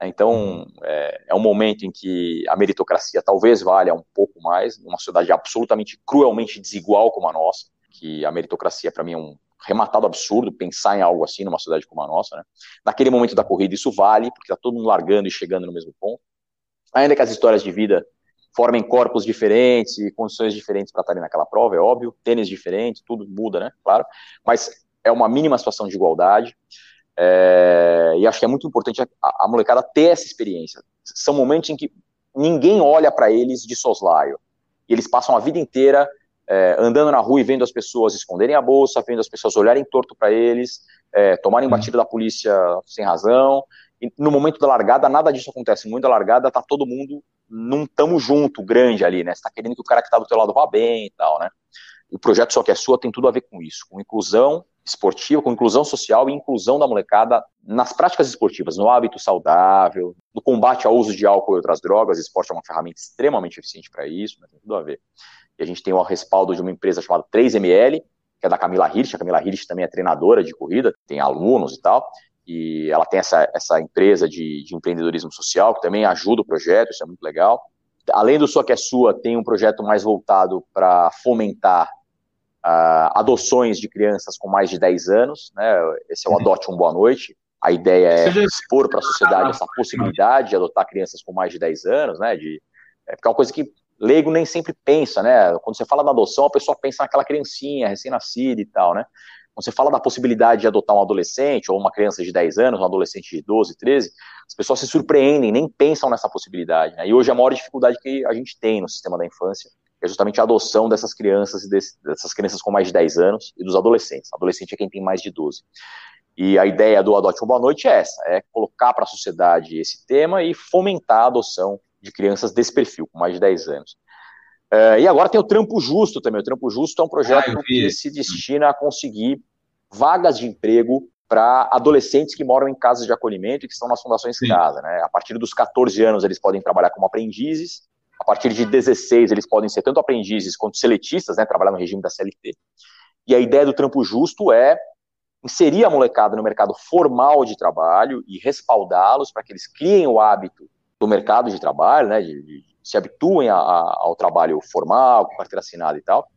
Então, uhum. é, é, um momento em que a meritocracia talvez valha um pouco mais, numa sociedade absolutamente cruelmente desigual como a nossa que a meritocracia para mim é um rematado absurdo pensar em algo assim numa cidade como a nossa, né? Naquele momento da corrida isso vale, porque tá todo mundo largando e chegando no mesmo ponto. Ainda que as histórias de vida formem corpos diferentes e condições diferentes para estarem naquela prova, é óbvio, tênis diferentes, tudo muda, né? Claro, mas é uma mínima situação de igualdade. É, e acho que é muito importante a, a molecada ter essa experiência. São momentos em que ninguém olha para eles de soslaio. E eles passam a vida inteira é, andando na rua e vendo as pessoas esconderem a bolsa, vendo as pessoas olharem torto para eles, é, tomarem uhum. batida da polícia sem razão. E no momento da largada, nada disso acontece. No momento da largada, tá todo mundo num tamo junto, grande ali, né? Você tá querendo que o cara que tá do teu lado vá bem e tal, né? O projeto Só Que É Sua tem tudo a ver com isso, com inclusão esportiva, com inclusão social e inclusão da molecada nas práticas esportivas, no hábito saudável, no combate ao uso de álcool e outras drogas. O esporte é uma ferramenta extremamente eficiente para isso, né? tem tudo a ver. E a gente tem o respaldo de uma empresa chamada 3ML, que é da Camila Hirsch. A Camila Hirsch também é treinadora de corrida, tem alunos e tal. E ela tem essa, essa empresa de, de empreendedorismo social, que também ajuda o projeto, isso é muito legal. Além do Sua Que É Sua, tem um projeto mais voltado para fomentar uh, adoções de crianças com mais de 10 anos. Né? Esse é o uhum. Adote um Boa Noite. A ideia é expor para a sociedade essa possibilidade de adotar crianças com mais de 10 anos, né? De, é, porque é uma coisa que leigo nem sempre pensa, né? Quando você fala da adoção, a pessoa pensa naquela criancinha recém-nascida e tal, né? Quando você fala da possibilidade de adotar um adolescente, ou uma criança de 10 anos, um adolescente de 12, 13, as pessoas se surpreendem, nem pensam nessa possibilidade. Né? E hoje a maior dificuldade que a gente tem no sistema da infância é justamente a adoção dessas crianças e dessas crianças com mais de 10 anos e dos adolescentes. Adolescente é quem tem mais de 12. E a ideia do Adote uma Boa Noite é essa, é colocar para a sociedade esse tema e fomentar a adoção de crianças desse perfil, com mais de 10 anos. Uh, e agora tem o Trampo Justo também. O Trampo Justo é um projeto ah, que se destina a conseguir vagas de emprego para adolescentes que moram em casas de acolhimento e que estão nas fundações Sim. casa. Né? A partir dos 14 anos eles podem trabalhar como aprendizes, a partir de 16 eles podem ser tanto aprendizes quanto seletistas, né, trabalhar no regime da CLT. E a ideia do Trampo Justo é inserir a molecada no mercado formal de trabalho e respaldá-los para que eles criem o hábito do mercado de trabalho, né, de, de se habituem a, a, ao trabalho formal, com carteira assinada e tal,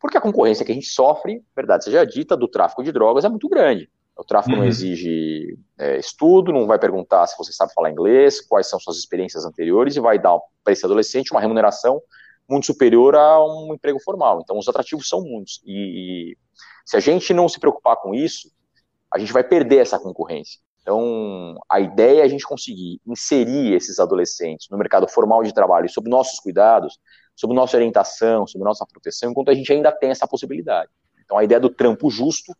porque a concorrência que a gente sofre, verdade seja dita, do tráfico de drogas é muito grande. O tráfico uhum. não exige é, estudo, não vai perguntar se você sabe falar inglês, quais são suas experiências anteriores, e vai dar para esse adolescente uma remuneração muito superior a um emprego formal. Então, os atrativos são muitos. E, e se a gente não se preocupar com isso, a gente vai perder essa concorrência. Então, a ideia é a gente conseguir inserir esses adolescentes no mercado formal de trabalho sob nossos cuidados, sob nossa orientação, sob nossa proteção, enquanto a gente ainda tem essa possibilidade. Então a ideia do trampo justo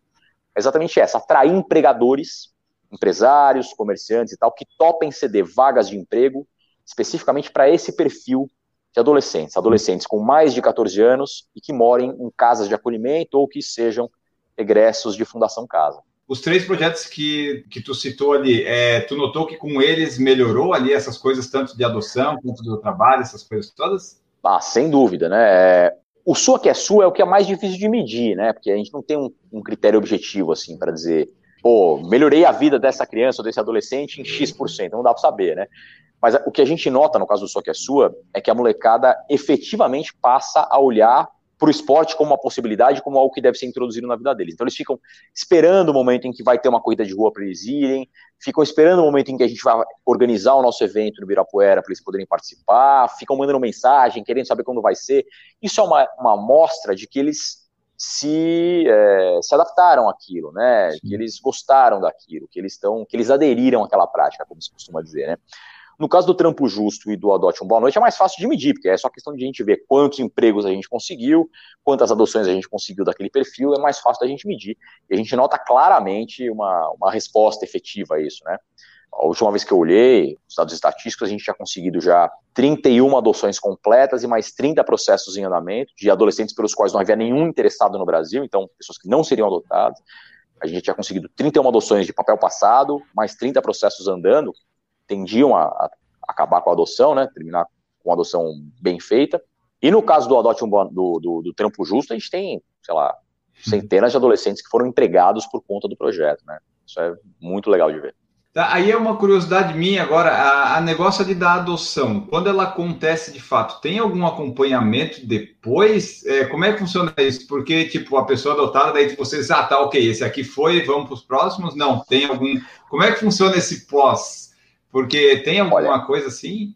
é exatamente essa: atrair empregadores, empresários, comerciantes e tal, que topem ceder vagas de emprego especificamente para esse perfil de adolescentes, adolescentes com mais de 14 anos e que morem em casas de acolhimento ou que sejam egressos de Fundação Casa. Os três projetos que, que tu citou ali, é, tu notou que com eles melhorou ali essas coisas, tanto de adoção quanto do trabalho, essas coisas todas? Ah, sem dúvida, né? O sua que é sua é o que é mais difícil de medir, né? Porque a gente não tem um, um critério objetivo, assim, para dizer, pô, melhorei a vida dessa criança ou desse adolescente em X%, não dá para saber, né? Mas o que a gente nota no caso do Só que é Sua é que a molecada efetivamente passa a olhar para o esporte como uma possibilidade, como algo que deve ser introduzido na vida deles. Então eles ficam esperando o momento em que vai ter uma corrida de rua para eles irem, ficam esperando o momento em que a gente vai organizar o nosso evento no Birapuera para eles poderem participar, ficam mandando mensagem, querendo saber quando vai ser. Isso é uma, uma amostra de que eles se, é, se adaptaram àquilo, né? Que eles gostaram daquilo, que eles estão, que eles aderiram àquela prática, como se costuma dizer, né? No caso do trampo justo e do adote um boa noite, é mais fácil de medir, porque é só questão de a gente ver quantos empregos a gente conseguiu, quantas adoções a gente conseguiu daquele perfil, é mais fácil da gente medir. E a gente nota claramente uma, uma resposta efetiva a isso, né? A última vez que eu olhei, os dados estatísticos, a gente tinha conseguido já 31 adoções completas e mais 30 processos em andamento de adolescentes pelos quais não havia nenhum interessado no Brasil, então pessoas que não seriam adotadas. A gente tinha conseguido 31 adoções de papel passado, mais 30 processos andando, tendiam a, a, acabar com a adoção, né, terminar com a adoção bem feita. E no caso do adote um, do, do, do trampo justo, a gente tem, sei lá, centenas de adolescentes que foram empregados por conta do projeto, né? Isso é muito legal de ver. Tá, aí é uma curiosidade minha agora, a, a negócio de dar adoção, quando ela acontece de fato, tem algum acompanhamento depois? É, como é que funciona isso? Porque, tipo, a pessoa adotada, daí tipo, vocês, ah, tá, ok, esse aqui foi, vamos para os próximos? Não, tem algum... Como é que funciona esse pós? Porque tem alguma Olha, coisa assim?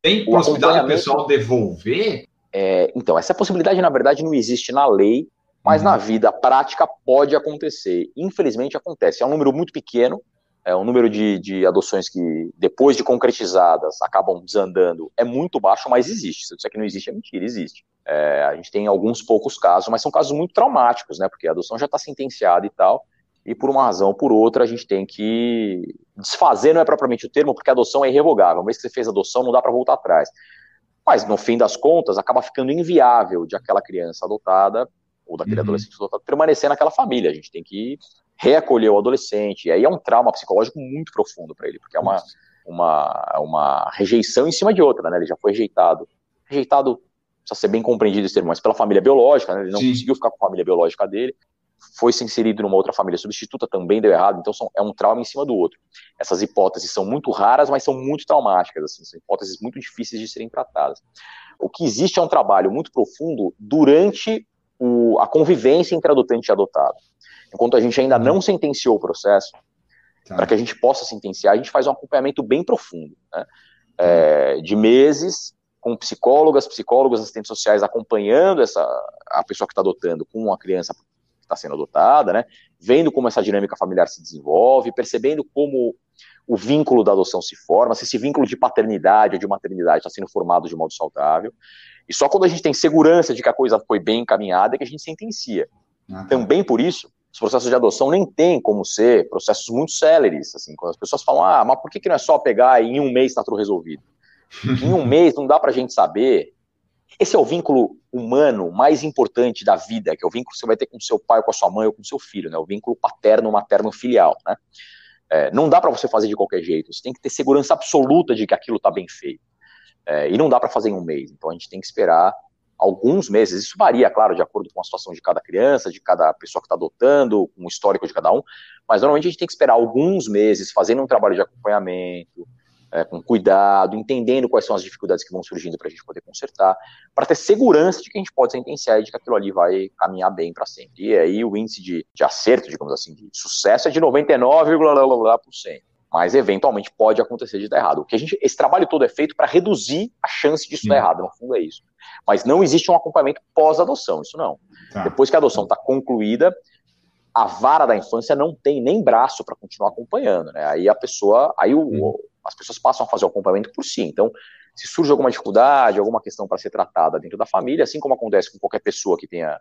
Tem possibilidade do pessoal devolver? É, então, essa possibilidade, na verdade, não existe na lei, mas uhum. na vida prática pode acontecer. Infelizmente acontece. É um número muito pequeno, é um número de, de adoções que, depois de concretizadas, acabam desandando. É muito baixo, mas existe. Se eu disser que não existe, é mentira, existe. É, a gente tem alguns poucos casos, mas são casos muito traumáticos, né? Porque a adoção já está sentenciada e tal e por uma razão ou por outra a gente tem que desfazer, não é propriamente o termo, porque a adoção é irrevogável. Uma vez que você fez a adoção, não dá para voltar atrás. Mas, no fim das contas, acaba ficando inviável de aquela criança adotada ou daquele uhum. adolescente adotado permanecer naquela família. A gente tem que reacolher o adolescente. E aí é um trauma psicológico muito profundo para ele, porque é uma, uma, uma rejeição em cima de outra, né? Ele já foi rejeitado. Rejeitado, precisa ser bem compreendido esse termo, mas pela família biológica, né? Ele não Sim. conseguiu ficar com a família biológica dele foi se inserido numa outra família substituta, também deu errado, então são, é um trauma em cima do outro. Essas hipóteses são muito raras, mas são muito traumáticas, assim, são hipóteses muito difíceis de serem tratadas. O que existe é um trabalho muito profundo durante o, a convivência entre adotante e adotado. Enquanto a gente ainda não sentenciou o processo, tá. para que a gente possa sentenciar, a gente faz um acompanhamento bem profundo, né? é, de meses, com psicólogas, psicólogos, assistentes sociais acompanhando essa a pessoa que está adotando com uma criança está sendo adotada, né? Vendo como essa dinâmica familiar se desenvolve, percebendo como o vínculo da adoção se forma, se esse vínculo de paternidade ou de maternidade está sendo formado de modo saudável. E só quando a gente tem segurança de que a coisa foi bem encaminhada é que a gente sentencia. Uhum. Também por isso, os processos de adoção nem têm como ser processos muito céleres. Assim, quando as pessoas falam, ah, mas por que, que não é só pegar e em um mês está tudo resolvido? (laughs) em um mês não dá para a gente saber esse é o vínculo humano mais importante da vida, que é o vínculo que você vai ter com seu pai, com a sua mãe, ou com seu filho, né? O vínculo paterno, materno, filial, né? É, não dá para você fazer de qualquer jeito. Você tem que ter segurança absoluta de que aquilo está bem feito. É, e não dá para fazer em um mês. Então a gente tem que esperar alguns meses. Isso varia, claro, de acordo com a situação de cada criança, de cada pessoa que está adotando, com o histórico de cada um. Mas normalmente a gente tem que esperar alguns meses, fazendo um trabalho de acompanhamento, é, com cuidado, entendendo quais são as dificuldades que vão surgindo para a gente poder consertar, para ter segurança de que a gente pode sentenciar e de que aquilo ali vai caminhar bem para sempre. E aí o índice de, de acerto, digamos assim, de sucesso é de 99,%. Mas eventualmente pode acontecer de dar errado. O que a gente, esse trabalho todo é feito para reduzir a chance disso Sim. dar errado, no fundo é isso. Mas não existe um acompanhamento pós-adoção, isso não. Tá. Depois que a adoção está concluída, a vara da infância não tem nem braço para continuar acompanhando, né? Aí a pessoa, aí o, as pessoas passam a fazer o acompanhamento por si. Então, Se surge alguma dificuldade, alguma questão para ser tratada dentro da família, assim como acontece com qualquer pessoa que tenha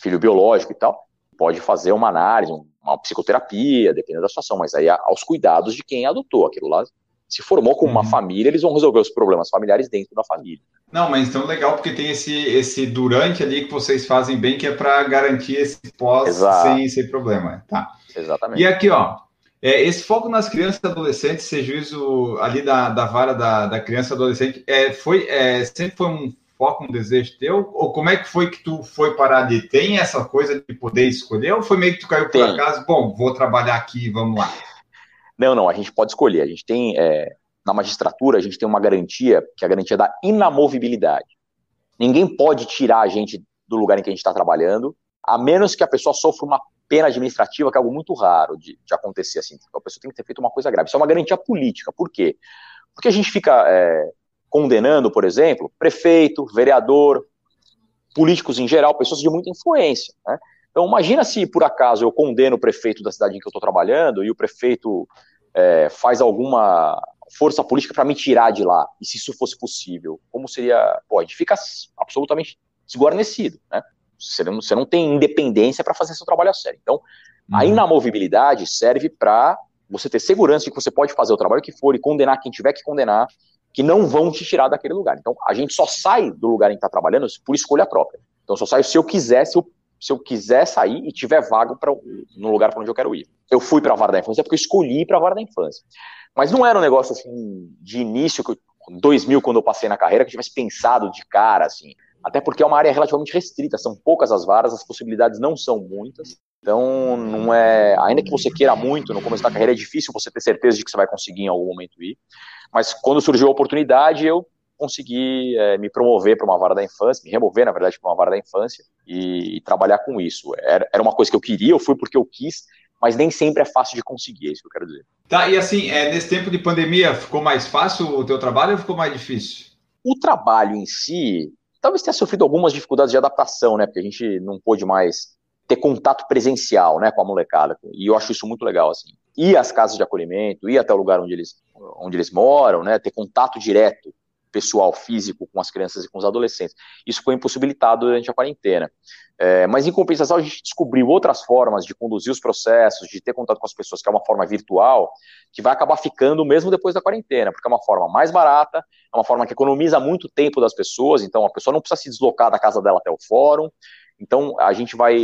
filho biológico e tal, pode fazer uma análise, uma psicoterapia, dependendo da situação, mas aí aos cuidados de quem adotou aquilo lá. Se formou com uma uhum. família, eles vão resolver os problemas familiares dentro da família. Não, mas então legal porque tem esse, esse durante ali que vocês fazem bem, que é para garantir esse pós sem, sem problema. Tá. Exatamente. E aqui, ó, é, esse foco nas crianças e adolescentes, esse juízo ali da, da vara da, da criança e adolescente, é, foi, é, sempre foi um foco, um desejo teu? Ou como é que foi que tu foi parar ali? Tem essa coisa de poder escolher? Ou foi meio que tu caiu por acaso? Bom, vou trabalhar aqui, vamos lá. Não, não, a gente pode escolher. A gente tem, é, na magistratura, a gente tem uma garantia, que é a garantia da inamovibilidade. Ninguém pode tirar a gente do lugar em que a gente está trabalhando, a menos que a pessoa sofra uma pena administrativa, que é algo muito raro de, de acontecer assim. A pessoa tem que ter feito uma coisa grave. Isso é uma garantia política. Por quê? Porque a gente fica é, condenando, por exemplo, prefeito, vereador, políticos em geral, pessoas de muita influência. Né? Então, imagina se por acaso eu condeno o prefeito da cidade em que eu estou trabalhando e o prefeito é, faz alguma força política para me tirar de lá, e se isso fosse possível, como seria? Pô, a gente fica absolutamente desguarnecido, né? Você não, você não tem independência para fazer seu trabalho a sério. Então, a uhum. inamovibilidade serve para você ter segurança de que você pode fazer o trabalho que for e condenar quem tiver que condenar, que não vão te tirar daquele lugar. Então, a gente só sai do lugar em que está trabalhando por escolha própria. Então, só saio se eu quiser, se eu, se eu quiser sair e tiver vago pra, no lugar para onde eu quero ir. Eu fui para a vara da infância porque eu escolhi ir para a vara da infância. Mas não era um negócio assim de início, que eu, 2000, quando eu passei na carreira, que eu tivesse pensado de cara, assim até porque é uma área relativamente restrita, são poucas as varas, as possibilidades não são muitas. Então, não é, ainda que você queira muito no começo da carreira, é difícil você ter certeza de que você vai conseguir em algum momento ir. Mas quando surgiu a oportunidade, eu consegui é, me promover para uma vara da infância, me remover, na verdade, para uma vara da infância e, e trabalhar com isso. Era, era, uma coisa que eu queria, eu fui porque eu quis, mas nem sempre é fácil de conseguir, é isso que eu quero dizer. Tá, e assim, é, nesse tempo de pandemia, ficou mais fácil o teu trabalho ou ficou mais difícil? O trabalho em si, talvez tenha sofrido algumas dificuldades de adaptação, né? Porque a gente não pôde mais ter contato presencial, né, com a molecada. E eu acho isso muito legal, assim. Ir às casas de acolhimento, ir até o lugar onde eles, onde eles moram, né, ter contato direto pessoal, físico, com as crianças e com os adolescentes. Isso foi impossibilitado durante a quarentena. É, mas, em compensação, a gente descobriu outras formas de conduzir os processos, de ter contato com as pessoas, que é uma forma virtual, que vai acabar ficando mesmo depois da quarentena, porque é uma forma mais barata, é uma forma que economiza muito tempo das pessoas, então a pessoa não precisa se deslocar da casa dela até o fórum, então, a gente vai,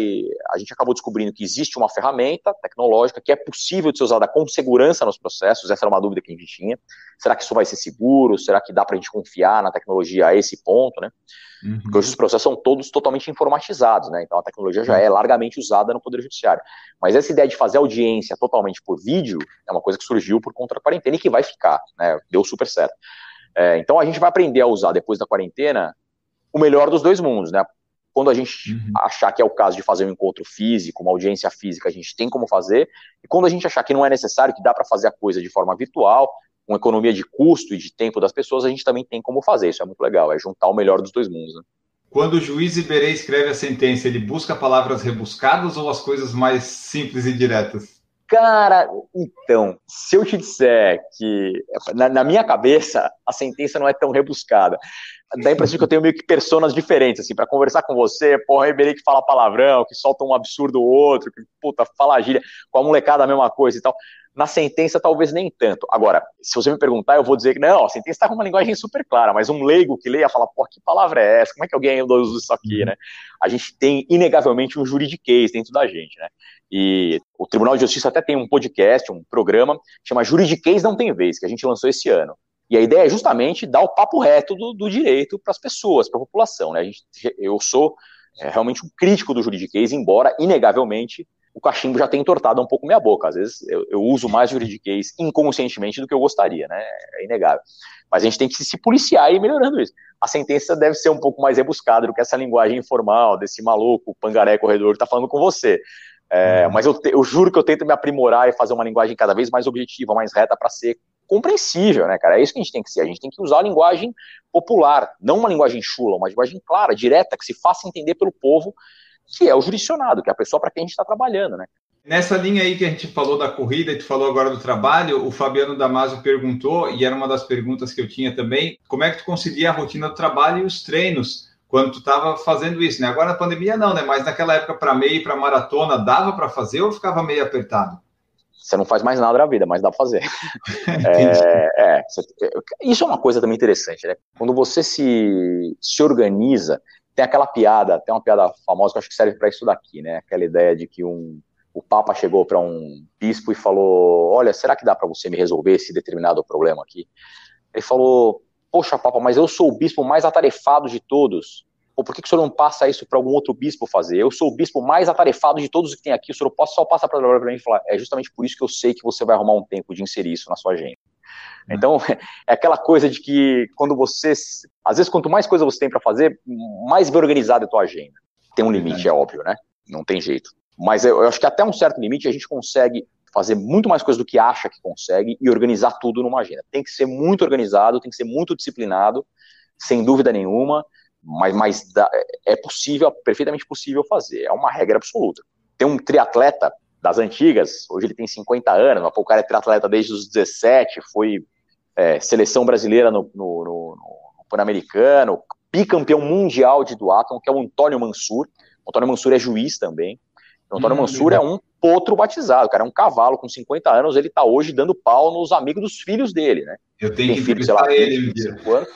a gente acabou descobrindo que existe uma ferramenta tecnológica que é possível de ser usada com segurança nos processos. Essa era uma dúvida que a gente tinha. Será que isso vai ser seguro? Será que dá para a gente confiar na tecnologia a esse ponto, né? Uhum. Porque hoje os processos são todos totalmente informatizados, né? Então a tecnologia já é largamente usada no Poder Judiciário. Mas essa ideia de fazer audiência totalmente por vídeo é uma coisa que surgiu por conta da quarentena e que vai ficar, né? Deu super certo. É, então a gente vai aprender a usar depois da quarentena o melhor dos dois mundos, né? Quando a gente uhum. achar que é o caso de fazer um encontro físico, uma audiência física, a gente tem como fazer. E quando a gente achar que não é necessário, que dá para fazer a coisa de forma virtual, com economia de custo e de tempo das pessoas, a gente também tem como fazer. Isso é muito legal, é juntar o melhor dos dois mundos. Né? Quando o juiz Iberê escreve a sentença, ele busca palavras rebuscadas ou as coisas mais simples e diretas? Cara, então, se eu te disser que na, na, minha cabeça a sentença não é tão rebuscada, dá a impressão que eu tenho meio que personas diferentes, assim, para conversar com você, porra, Iberê que fala palavrão, que solta um absurdo outro, que puta, fala gíria, com a molecada a mesma coisa e tal. Na sentença, talvez nem tanto. Agora, se você me perguntar, eu vou dizer que não, a sentença está com uma linguagem super clara, mas um leigo que leia fala, pô, que palavra é essa? Como é que alguém usa isso aqui, uhum. né? A gente tem, inegavelmente, um juridiquês dentro da gente, né? E o Tribunal de Justiça até tem um podcast, um programa, chama Juridiquês Não Tem Vez, que a gente lançou esse ano. E a ideia é justamente dar o papo reto do, do direito para as pessoas, para a população, né? Eu sou é, realmente um crítico do juridiquês, embora, inegavelmente, o cachimbo já tem entortado um pouco minha boca. Às vezes eu, eu uso mais juridiquês inconscientemente do que eu gostaria, né? É inegável. Mas a gente tem que se policiar e ir melhorando isso. A sentença deve ser um pouco mais rebuscada do que essa linguagem informal desse maluco, pangaré corredor que está falando com você. É, mas eu, te, eu juro que eu tento me aprimorar e fazer uma linguagem cada vez mais objetiva, mais reta para ser compreensível, né, cara? É isso que a gente tem que ser. A gente tem que usar a linguagem popular, não uma linguagem chula, uma linguagem clara, direta, que se faça entender pelo povo que é o jurisdicionado, que é a pessoa para quem a gente está trabalhando, né? Nessa linha aí que a gente falou da corrida e tu falou agora do trabalho, o Fabiano Damasio perguntou, e era uma das perguntas que eu tinha também, como é que tu conseguia a rotina do trabalho e os treinos quando tu estava fazendo isso, né? Agora na pandemia não, né? Mas naquela época para meio e para maratona dava para fazer ou ficava meio apertado? Você não faz mais nada na vida, mas dá para fazer. (laughs) é, é, isso é uma coisa também interessante, né? Quando você se, se organiza, tem aquela piada, tem uma piada famosa que eu acho que serve para isso daqui, né? Aquela ideia de que um o Papa chegou para um bispo e falou: Olha, será que dá para você me resolver esse determinado problema aqui? Ele falou: Poxa, Papa, mas eu sou o bispo mais atarefado de todos. Ou por que, que o senhor não passa isso para algum outro bispo fazer? Eu sou o bispo mais atarefado de todos que tem aqui, o senhor só passa para mim e falar: É justamente por isso que eu sei que você vai arrumar um tempo de inserir isso na sua agenda. Então, (laughs) é aquela coisa de que quando você. Às vezes, quanto mais coisa você tem para fazer, mais bem organizada é a tua agenda. Tem um limite, é óbvio, né? Não tem jeito. Mas eu, eu acho que até um certo limite a gente consegue fazer muito mais coisa do que acha que consegue e organizar tudo numa agenda. Tem que ser muito organizado, tem que ser muito disciplinado, sem dúvida nenhuma, mas, mas é possível, perfeitamente possível fazer. É uma regra absoluta. Tem um triatleta das antigas, hoje ele tem 50 anos, o cara é triatleta desde os 17, foi é, seleção brasileira no, no, no, no Pan-Americano, bicampeão mundial de duatlon, que é o Antônio Mansur. O Antônio Mansur é juiz também. O Antônio hum, Mansur é um potro batizado, cara é um cavalo com 50 anos, ele tá hoje dando pau nos amigos dos filhos dele, né? Eu tenho Tem que filho, sei lá, ele, anos.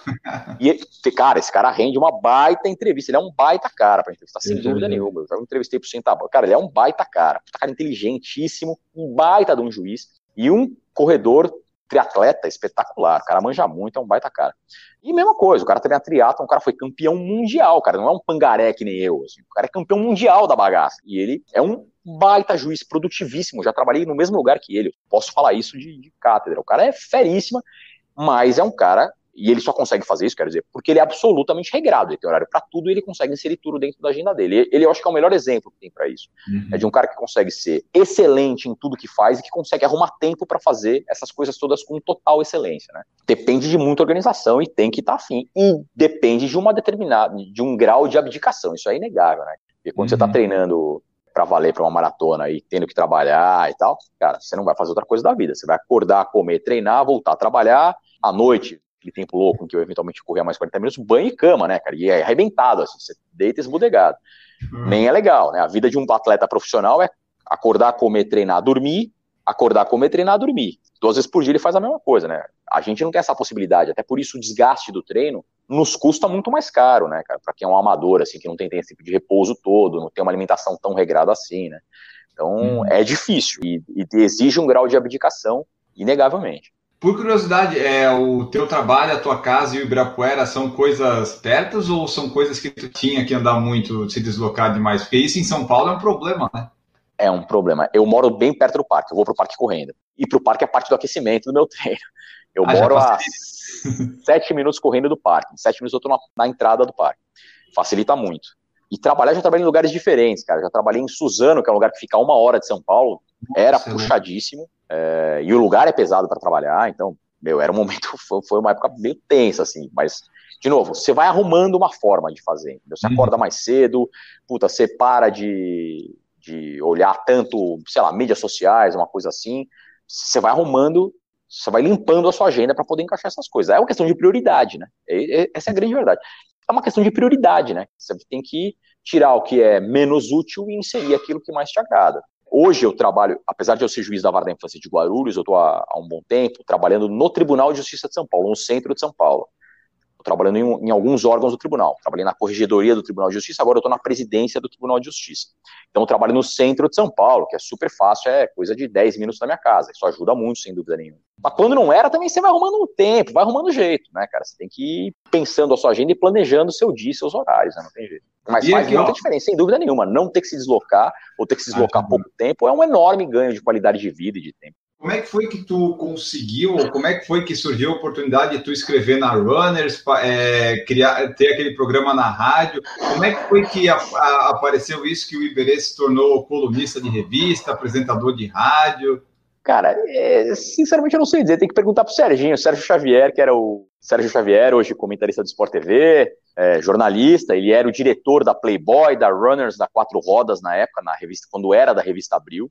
E, ele, cara, esse cara rende uma baita entrevista, ele é um baita cara pra entrevistar, sem dúvida nenhuma. Eu já entrevistei pro Centabo. Cara, ele é um baita cara, um cara inteligentíssimo, um baita de um juiz e um corredor triatleta espetacular, o cara manja muito, é um baita cara. E mesma coisa, o cara também é triatlon, o cara foi campeão mundial, cara, não é um pangaré que nem eu, assim, o cara é campeão mundial da bagaça, e ele é um baita juiz produtivíssimo, já trabalhei no mesmo lugar que ele, posso falar isso de, de cátedra, o cara é feríssima, mas é um cara e ele só consegue fazer isso, quero dizer, porque ele é absolutamente regrado, ele tem horário para tudo e ele consegue inserir tudo dentro da agenda dele. Ele, eu acho que é o melhor exemplo que tem para isso. Uhum. É de um cara que consegue ser excelente em tudo que faz e que consegue arrumar tempo para fazer essas coisas todas com total excelência, né? Depende de muita organização e tem que estar tá afim. E depende de uma determinada, de um grau de abdicação, isso é inegável, né? Porque quando tá uhum. você está treinando para valer para uma maratona e tendo que trabalhar e tal, cara, você não vai fazer outra coisa da vida. Você vai acordar, comer, treinar, voltar a trabalhar à noite, aquele tempo louco em que eu eventualmente corria mais 40 minutos, banho e cama, né, cara? E é arrebentado, assim, você deita esbudegado. Uhum. Nem é legal, né? A vida de um atleta profissional é acordar, comer, treinar, dormir, acordar, comer, treinar, dormir. Duas vezes por dia ele faz a mesma coisa, né? A gente não quer essa possibilidade, até por isso o desgaste do treino nos custa muito mais caro, né, cara? Para quem é um amador, assim, que não tem tempo de repouso todo, não tem uma alimentação tão regrada assim, né? Então uhum. é difícil e, e exige um grau de abdicação, inegavelmente. Por curiosidade, é o teu trabalho, a tua casa e o Ibirapuera são coisas perto ou são coisas que tu tinha que andar muito, se deslocar demais? Porque isso em São Paulo é um problema, né? É um problema. Eu moro bem perto do parque, eu vou pro parque correndo. E pro parque é parte do aquecimento do meu (laughs) treino. Eu ah, moro a (laughs) sete minutos correndo do parque. Sete minutos eu tô na, na entrada do parque. Facilita muito. E trabalhar, já trabalhei em lugares diferentes, cara. Já trabalhei em Suzano, que é um lugar que fica a uma hora de São Paulo. Nossa, Era puxadíssimo. É, e o lugar é pesado para trabalhar, então, meu, era um (laughs) momento, foi, uma época meio tensa, assim, mas, de novo, você vai arrumando uma forma de fazer, entendeu? Você uhum. acorda mais cedo, puta, você para de, de olhar tanto, sei lá, mídias sociais, uma coisa assim, você vai arrumando, você vai limpando a sua agenda para poder encaixar essas coisas. É uma questão de prioridade, né? Essa é a grande verdade. É uma questão de prioridade, né? Você tem que tirar o que é menos útil e inserir aquilo que mais te agrada. Hoje eu trabalho, apesar de eu ser juiz da Vara da Infância de Guarulhos, eu estou há, há, um bom tempo trabalhando no Tribunal de Justiça de São Paulo, no centro de São Paulo. Estou trabalhando em, em, alguns órgãos do tribunal. Trabalhei na Corregedoria do Tribunal de Justiça, agora eu estou na presidência do Tribunal de Justiça. Então eu trabalho no centro de São Paulo, que é super fácil, é coisa de 10 minutos da minha casa. Isso ajuda muito, sem dúvida nenhuma. Mas quando não era, também você vai arrumando um tempo, vai arrumando jeito, né, cara? Você tem que ir pensando a sua agenda e planejando o seu dia, seus horários, né? Não tem jeito. Mas e faz aqui, muita ó. diferença, sem dúvida nenhuma. Não ter que se deslocar ou ter que se deslocar ah, pouco tempo é um enorme ganho de qualidade de vida e de tempo. Como é que foi que tu conseguiu, como é que foi que surgiu a oportunidade de tu escrever na Runners, é, criar, ter aquele programa na rádio? Como é que foi que a, a, apareceu isso que o Iberê se tornou colunista de revista, apresentador de rádio? Cara, é, sinceramente eu não sei dizer, tem que perguntar pro Serginho, Sérgio Xavier, que era o Sérgio Xavier, hoje comentarista do Sport TV, é, jornalista, ele era o diretor da Playboy, da Runners, da Quatro Rodas na época, na revista, quando era da revista Abril.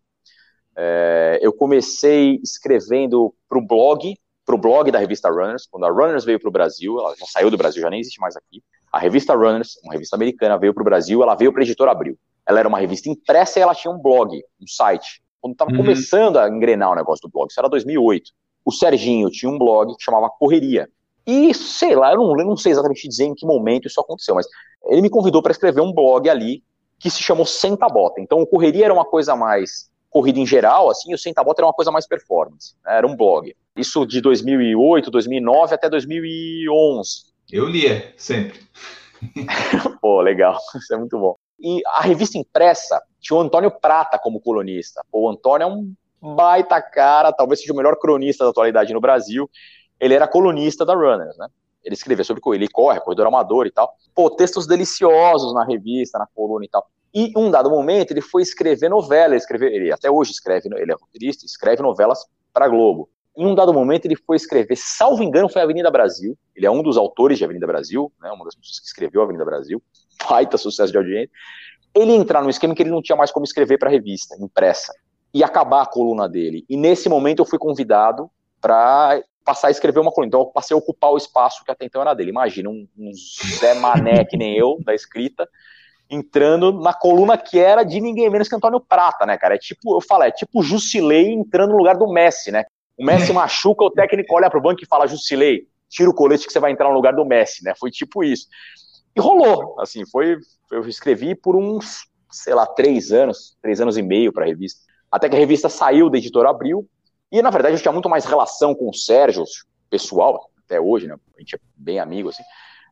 É, eu comecei escrevendo para o blog, para o blog da revista Runners. Quando a Runners veio para o Brasil, ela já saiu do Brasil, já nem existe mais aqui. A revista Runners, uma revista americana, veio para o Brasil, ela veio para a editora Abril. Ela era uma revista impressa e ela tinha um blog, um site. Quando estava uhum. começando a engrenar o negócio do blog, isso era 2008. O Serginho tinha um blog que chamava Correria. E sei lá, eu não, eu não sei exatamente dizer em que momento isso aconteceu, mas ele me convidou para escrever um blog ali que se chamou Senta Bota. Então, o Correria era uma coisa mais corrida em geral, assim, o Senta Bota era uma coisa mais performance. Né? Era um blog. Isso de 2008, 2009 até 2011. Eu lia, sempre. (laughs) Pô, legal. Isso é muito bom. E a revista impressa tinha o Antônio Prata como colunista. o Antônio é um baita cara, talvez seja o melhor cronista da atualidade no Brasil. Ele era colunista da Runners, né? Ele escrevia sobre corrida, ele corre, corredor amador e tal. Pô, textos deliciosos na revista, na coluna e tal. E um dado momento ele foi escrever novela, ele, escreve, ele até hoje escreve, ele é roteirista, escreve novelas para Globo. Em um dado momento ele foi escrever, salvo engano, foi Avenida Brasil. Ele é um dos autores de Avenida Brasil, né, uma das pessoas que escreveu Avenida Brasil. (laughs) Baita sucesso de audiência. Ele entrar num esquema que ele não tinha mais como escrever para revista, impressa, e acabar a coluna dele. E nesse momento eu fui convidado para passar a escrever uma coluna. Então eu passei a ocupar o espaço que até então era dele. Imagina um, um Zé Mané que nem eu, da escrita, entrando na coluna que era de ninguém menos que Antônio Prata, né, cara? É tipo, eu falo, é tipo Jusilei entrando no lugar do Messi, né? O Messi machuca, o técnico olha pro banco e fala, Jusilei, tira o colete que você vai entrar no lugar do Messi, né? Foi tipo isso. E rolou, assim, foi, eu escrevi por uns, sei lá, três anos, três anos e meio para a revista. Até que a revista saiu da editora Abril, e, na verdade, eu tinha muito mais relação com o Sérgio, pessoal, até hoje, né? A gente é bem amigo, assim,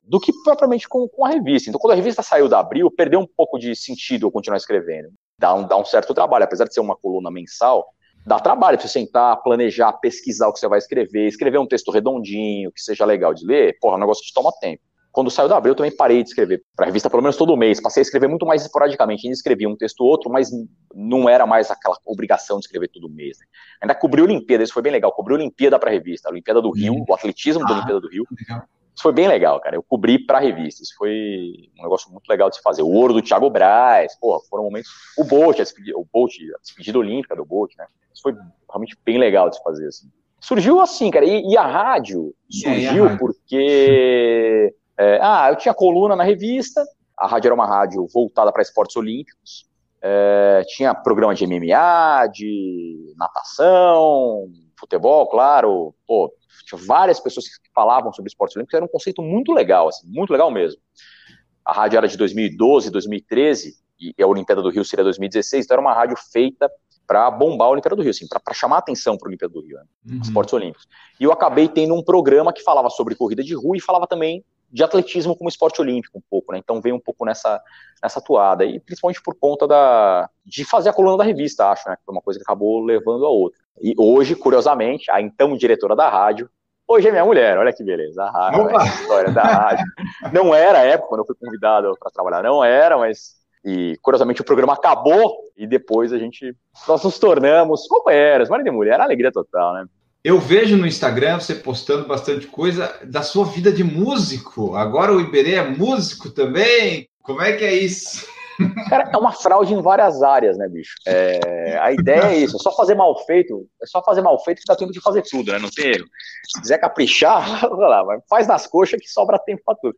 do que propriamente com, com a revista. Então, quando a revista saiu da Abril, perdeu um pouco de sentido eu continuar escrevendo. Dá um, dá um certo trabalho, apesar de ser uma coluna mensal, dá trabalho para você sentar, planejar, pesquisar o que você vai escrever, escrever um texto redondinho, que seja legal de ler, porra, é um negócio que toma tempo. Quando saiu da Abril, eu também parei de escrever para a revista pelo menos todo mês. Passei a escrever muito mais esporadicamente. Ainda escrevia um texto ou outro, mas não era mais aquela obrigação de escrever todo mês. Né? Ainda cobri Olimpíada, isso foi bem legal. Cobri Olimpíada para a revista, a Olimpíada do Rio, uhum. o atletismo ah, da Olimpíada do Rio. Legal. Isso foi bem legal, cara. Eu cobri para a revista. Isso foi um negócio muito legal de se fazer. O ouro do Thiago Braz, porra, foram momentos. O Bolt, a despedida, o Bolt, a despedida olímpica do Bolt, né? Isso foi realmente bem legal de se fazer, assim. Surgiu assim, cara. E, e a rádio surgiu a rádio? porque é, ah, eu tinha coluna na revista, a rádio era uma rádio voltada para esportes olímpicos, é, tinha programa de MMA, de natação, futebol, claro, pô, tinha várias pessoas que falavam sobre esportes olímpicos, era um conceito muito legal, assim, muito legal mesmo. A rádio era de 2012, 2013, e a Olimpíada do Rio seria 2016, então era uma rádio feita para bombar a Olimpíada do Rio, assim, para chamar atenção para a Olimpíada do Rio, né? uhum. esportes olímpicos. E eu acabei tendo um programa que falava sobre corrida de rua e falava também de atletismo como esporte olímpico um pouco, né? Então veio um pouco nessa, nessa atuada, e principalmente por conta da, de fazer a coluna da revista, acho, né? Que foi uma coisa que acabou levando a outra. E hoje, curiosamente, a então diretora da rádio, hoje é minha mulher, olha que beleza, a, rádio, a história da rádio. Não era a época quando eu fui convidado para trabalhar, não era, mas e curiosamente o programa acabou e depois a gente nós nos tornamos companheiros, marido e mulher, alegria total, né? Eu vejo no Instagram você postando bastante coisa da sua vida de músico. Agora o Iberê é músico também. Como é que é isso? (laughs) Cara, é uma fraude em várias áreas, né, bicho? É, a ideia é isso, é só fazer mal feito, é só fazer mal feito que dá tempo de fazer tudo, né? Não tem erro. Se quiser caprichar, (laughs) lá, faz nas coxas que sobra tempo para tudo.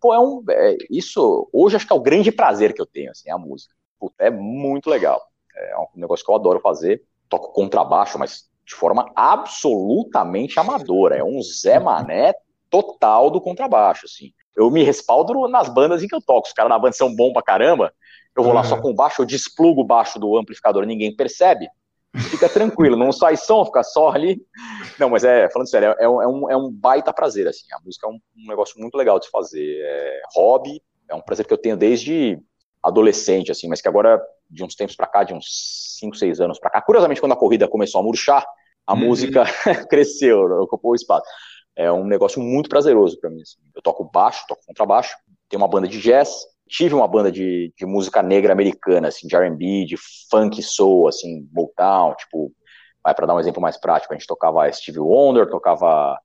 Pô, é um. É, isso, hoje acho que é o grande prazer que eu tenho, assim, a música. Puta, é muito legal. É um negócio que eu adoro fazer. Toco contrabaixo, mas de forma absolutamente amadora. É um Zé Mané total do contrabaixo, assim. Eu me respaldo nas bandas em que eu toco. Os caras na banda são bons pra caramba. Eu vou lá só com baixo, eu desplugo o baixo do amplificador, ninguém percebe. Fica tranquilo, não sai som, fica só ali. Não, mas é, falando sério, é, é, um, é um baita prazer, assim. A música é um, um negócio muito legal de fazer. É hobby, é um prazer que eu tenho desde adolescente, assim, mas que agora, de uns tempos para cá, de uns 5, 6 anos para cá, curiosamente, quando a corrida começou a murchar, a uhum. música (laughs) cresceu, ocupou o espaço. É um negócio muito prazeroso para mim. Assim. Eu toco baixo, toco contrabaixo, tenho uma banda de jazz, tive uma banda de, de música negra americana, assim, de R&B, de funk soul, assim, Motown, tipo, vai para dar um exemplo mais prático, a gente tocava Steve Wonder, tocava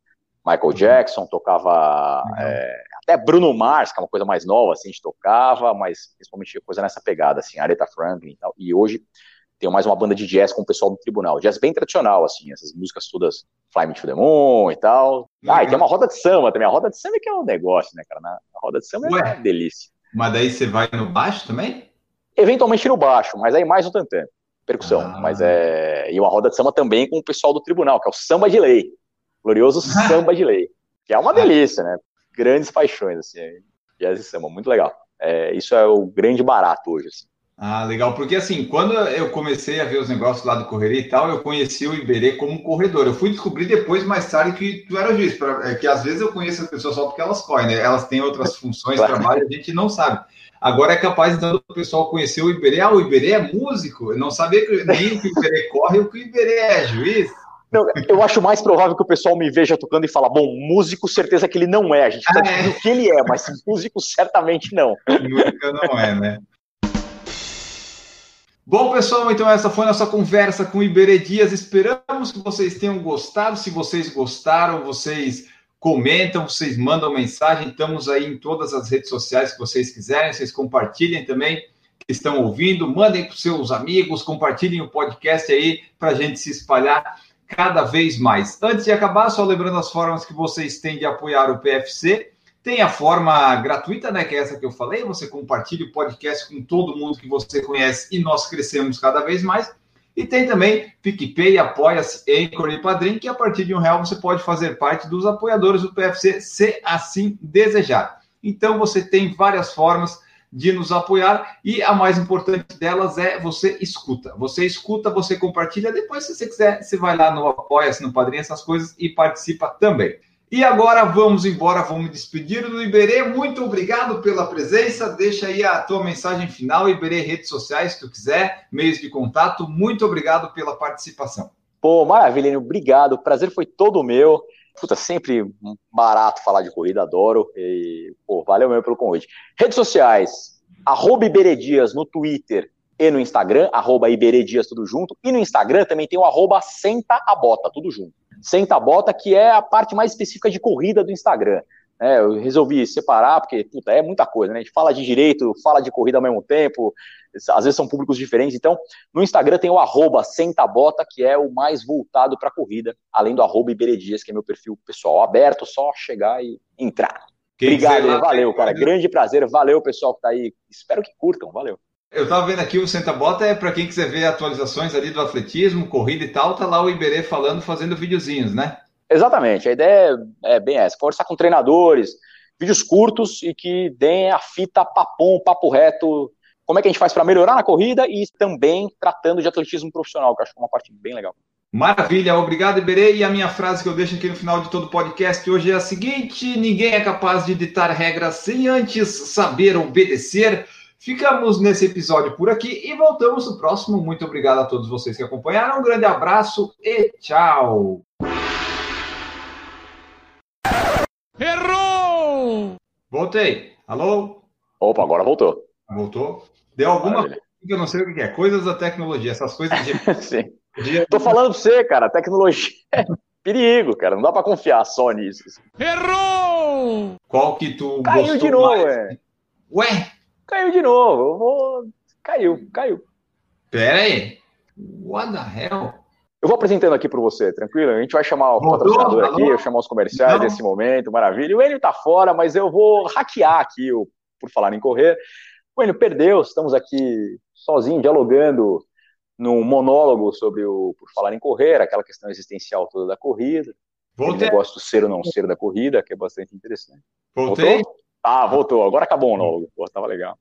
Michael uhum. Jackson, tocava uhum. é, até Bruno Mars, que é uma coisa mais nova, assim, a gente tocava, mas principalmente coisa nessa pegada, assim, Aretha Franklin e tal. E hoje tenho mais uma banda de jazz com o pessoal do tribunal. Jazz bem tradicional, assim, essas músicas todas Fly Me to the Moon e tal. Ah, e tem uma roda de samba também. A roda de samba é que é um negócio, né, cara? A roda de samba Ué, é uma delícia. Mas daí você vai no baixo também? Eventualmente no baixo, mas aí mais no tantã. Percussão. Ah. Mas é. E uma roda de samba também com o pessoal do tribunal, que é o samba de lei. Glorioso (laughs) samba de lei. Que é uma delícia, né? Grandes paixões, assim. Jazz e samba, muito legal. É, isso é o grande barato hoje, assim. Ah, legal, porque assim, quando eu comecei a ver os negócios lá do Correria e tal, eu conheci o Iberê como corredor. Eu fui descobrir depois, mais tarde, que tu era juiz, pra, é, que às vezes eu conheço as pessoas só porque elas correm, né? Elas têm outras (laughs) funções, claro. trabalho, a gente não sabe. Agora é capaz, então, do pessoal conhecer o Iberê. Ah, o Iberê é músico. Eu não sabia que, nem que o Iberê (laughs) corre ou que o Iberê é juiz. Não, eu acho mais provável que o pessoal me veja tocando e fala, bom, músico, certeza que ele não é. A gente tá ah, é. que ele é, mas músico certamente não. Música não é, né? Bom, pessoal, então essa foi nossa conversa com Iberê Dias. Esperamos que vocês tenham gostado. Se vocês gostaram, vocês comentam, vocês mandam mensagem. Estamos aí em todas as redes sociais que vocês quiserem. Vocês compartilhem também que estão ouvindo. Mandem para os seus amigos, compartilhem o podcast aí para a gente se espalhar cada vez mais. Antes de acabar, só lembrando as formas que vocês têm de apoiar o PFC. Tem a forma gratuita, né? Que é essa que eu falei. Você compartilha o podcast com todo mundo que você conhece e nós crescemos cada vez mais. E tem também PicPay, Apoia-se, Anchor e Padrim, que a partir de um real você pode fazer parte dos apoiadores do PFC, se assim desejar. Então você tem várias formas de nos apoiar e a mais importante delas é você escuta. Você escuta, você compartilha, depois se você quiser, você vai lá no Apoia-se, no Padrim, essas coisas e participa também. E agora vamos embora, vamos despedir do Iberê. Muito obrigado pela presença. Deixa aí a tua mensagem final, Iberê, redes sociais, se tu quiser, meios de contato. Muito obrigado pela participação. Pô, maravilha, obrigado. O prazer foi todo meu. Puta, sempre barato falar de corrida, adoro. E, pô, valeu mesmo pelo convite. Redes sociais, arroba Iberedias no Twitter e no Instagram, arroba Iberedias tudo junto. E no Instagram também tem o arroba Senta a Bota, tudo junto. Senta Bota, que é a parte mais específica de corrida do Instagram. É, eu resolvi separar, porque puta, é muita coisa, né? A gente fala de direito, fala de corrida ao mesmo tempo, às vezes são públicos diferentes. Então, no Instagram tem o arroba Sentabota, que é o mais voltado para corrida, além do arroba Iberedias, que é meu perfil pessoal aberto, só chegar e entrar. Quem Obrigado, valeu, cara. Grande prazer, valeu pessoal que tá aí. Espero que curtam, valeu. Eu estava vendo aqui o Senta Bota é para quem quiser ver atualizações ali do atletismo, corrida e tal, tá lá o Iberê falando, fazendo videozinhos, né? Exatamente, a ideia é bem essa, conversar com treinadores, vídeos curtos e que deem a fita papum, papo reto, como é que a gente faz para melhorar na corrida e também tratando de atletismo profissional, que eu acho que é uma parte bem legal. Maravilha, obrigado, Iberê. E a minha frase que eu deixo aqui no final de todo o podcast hoje é a seguinte: ninguém é capaz de ditar regras sem antes saber obedecer. Ficamos nesse episódio por aqui e voltamos no próximo. Muito obrigado a todos vocês que acompanharam. Um grande abraço e tchau. Errou! Voltei. Alô? Opa, agora voltou. Voltou? Deu alguma coisa que eu não sei o que é. Coisas da tecnologia, essas coisas de. (laughs) Sim. De... Tô falando pra você, cara. Tecnologia é perigo, cara. Não dá pra confiar só nisso. Errou! Qual que tu Caiu de novo, mais? é. Ué? Caiu de novo. Vou. Caiu, caiu. Pera aí. What the hell? Eu vou apresentando aqui para você, tranquilo? A gente vai chamar o patrocinador aqui, eu chamar os comerciais Não. nesse momento, maravilha. O Enio tá fora, mas eu vou hackear aqui o Por Falar em Correr. O Enio perdeu, estamos aqui sozinho, dialogando num monólogo sobre o Por Falar em Correr, aquela questão existencial toda da corrida. Voltei. O negócio do ser ou não ser da corrida, que é bastante interessante. Voltei? Voltou? Ah, voltou. Agora acabou o novo. Pô, tava legal.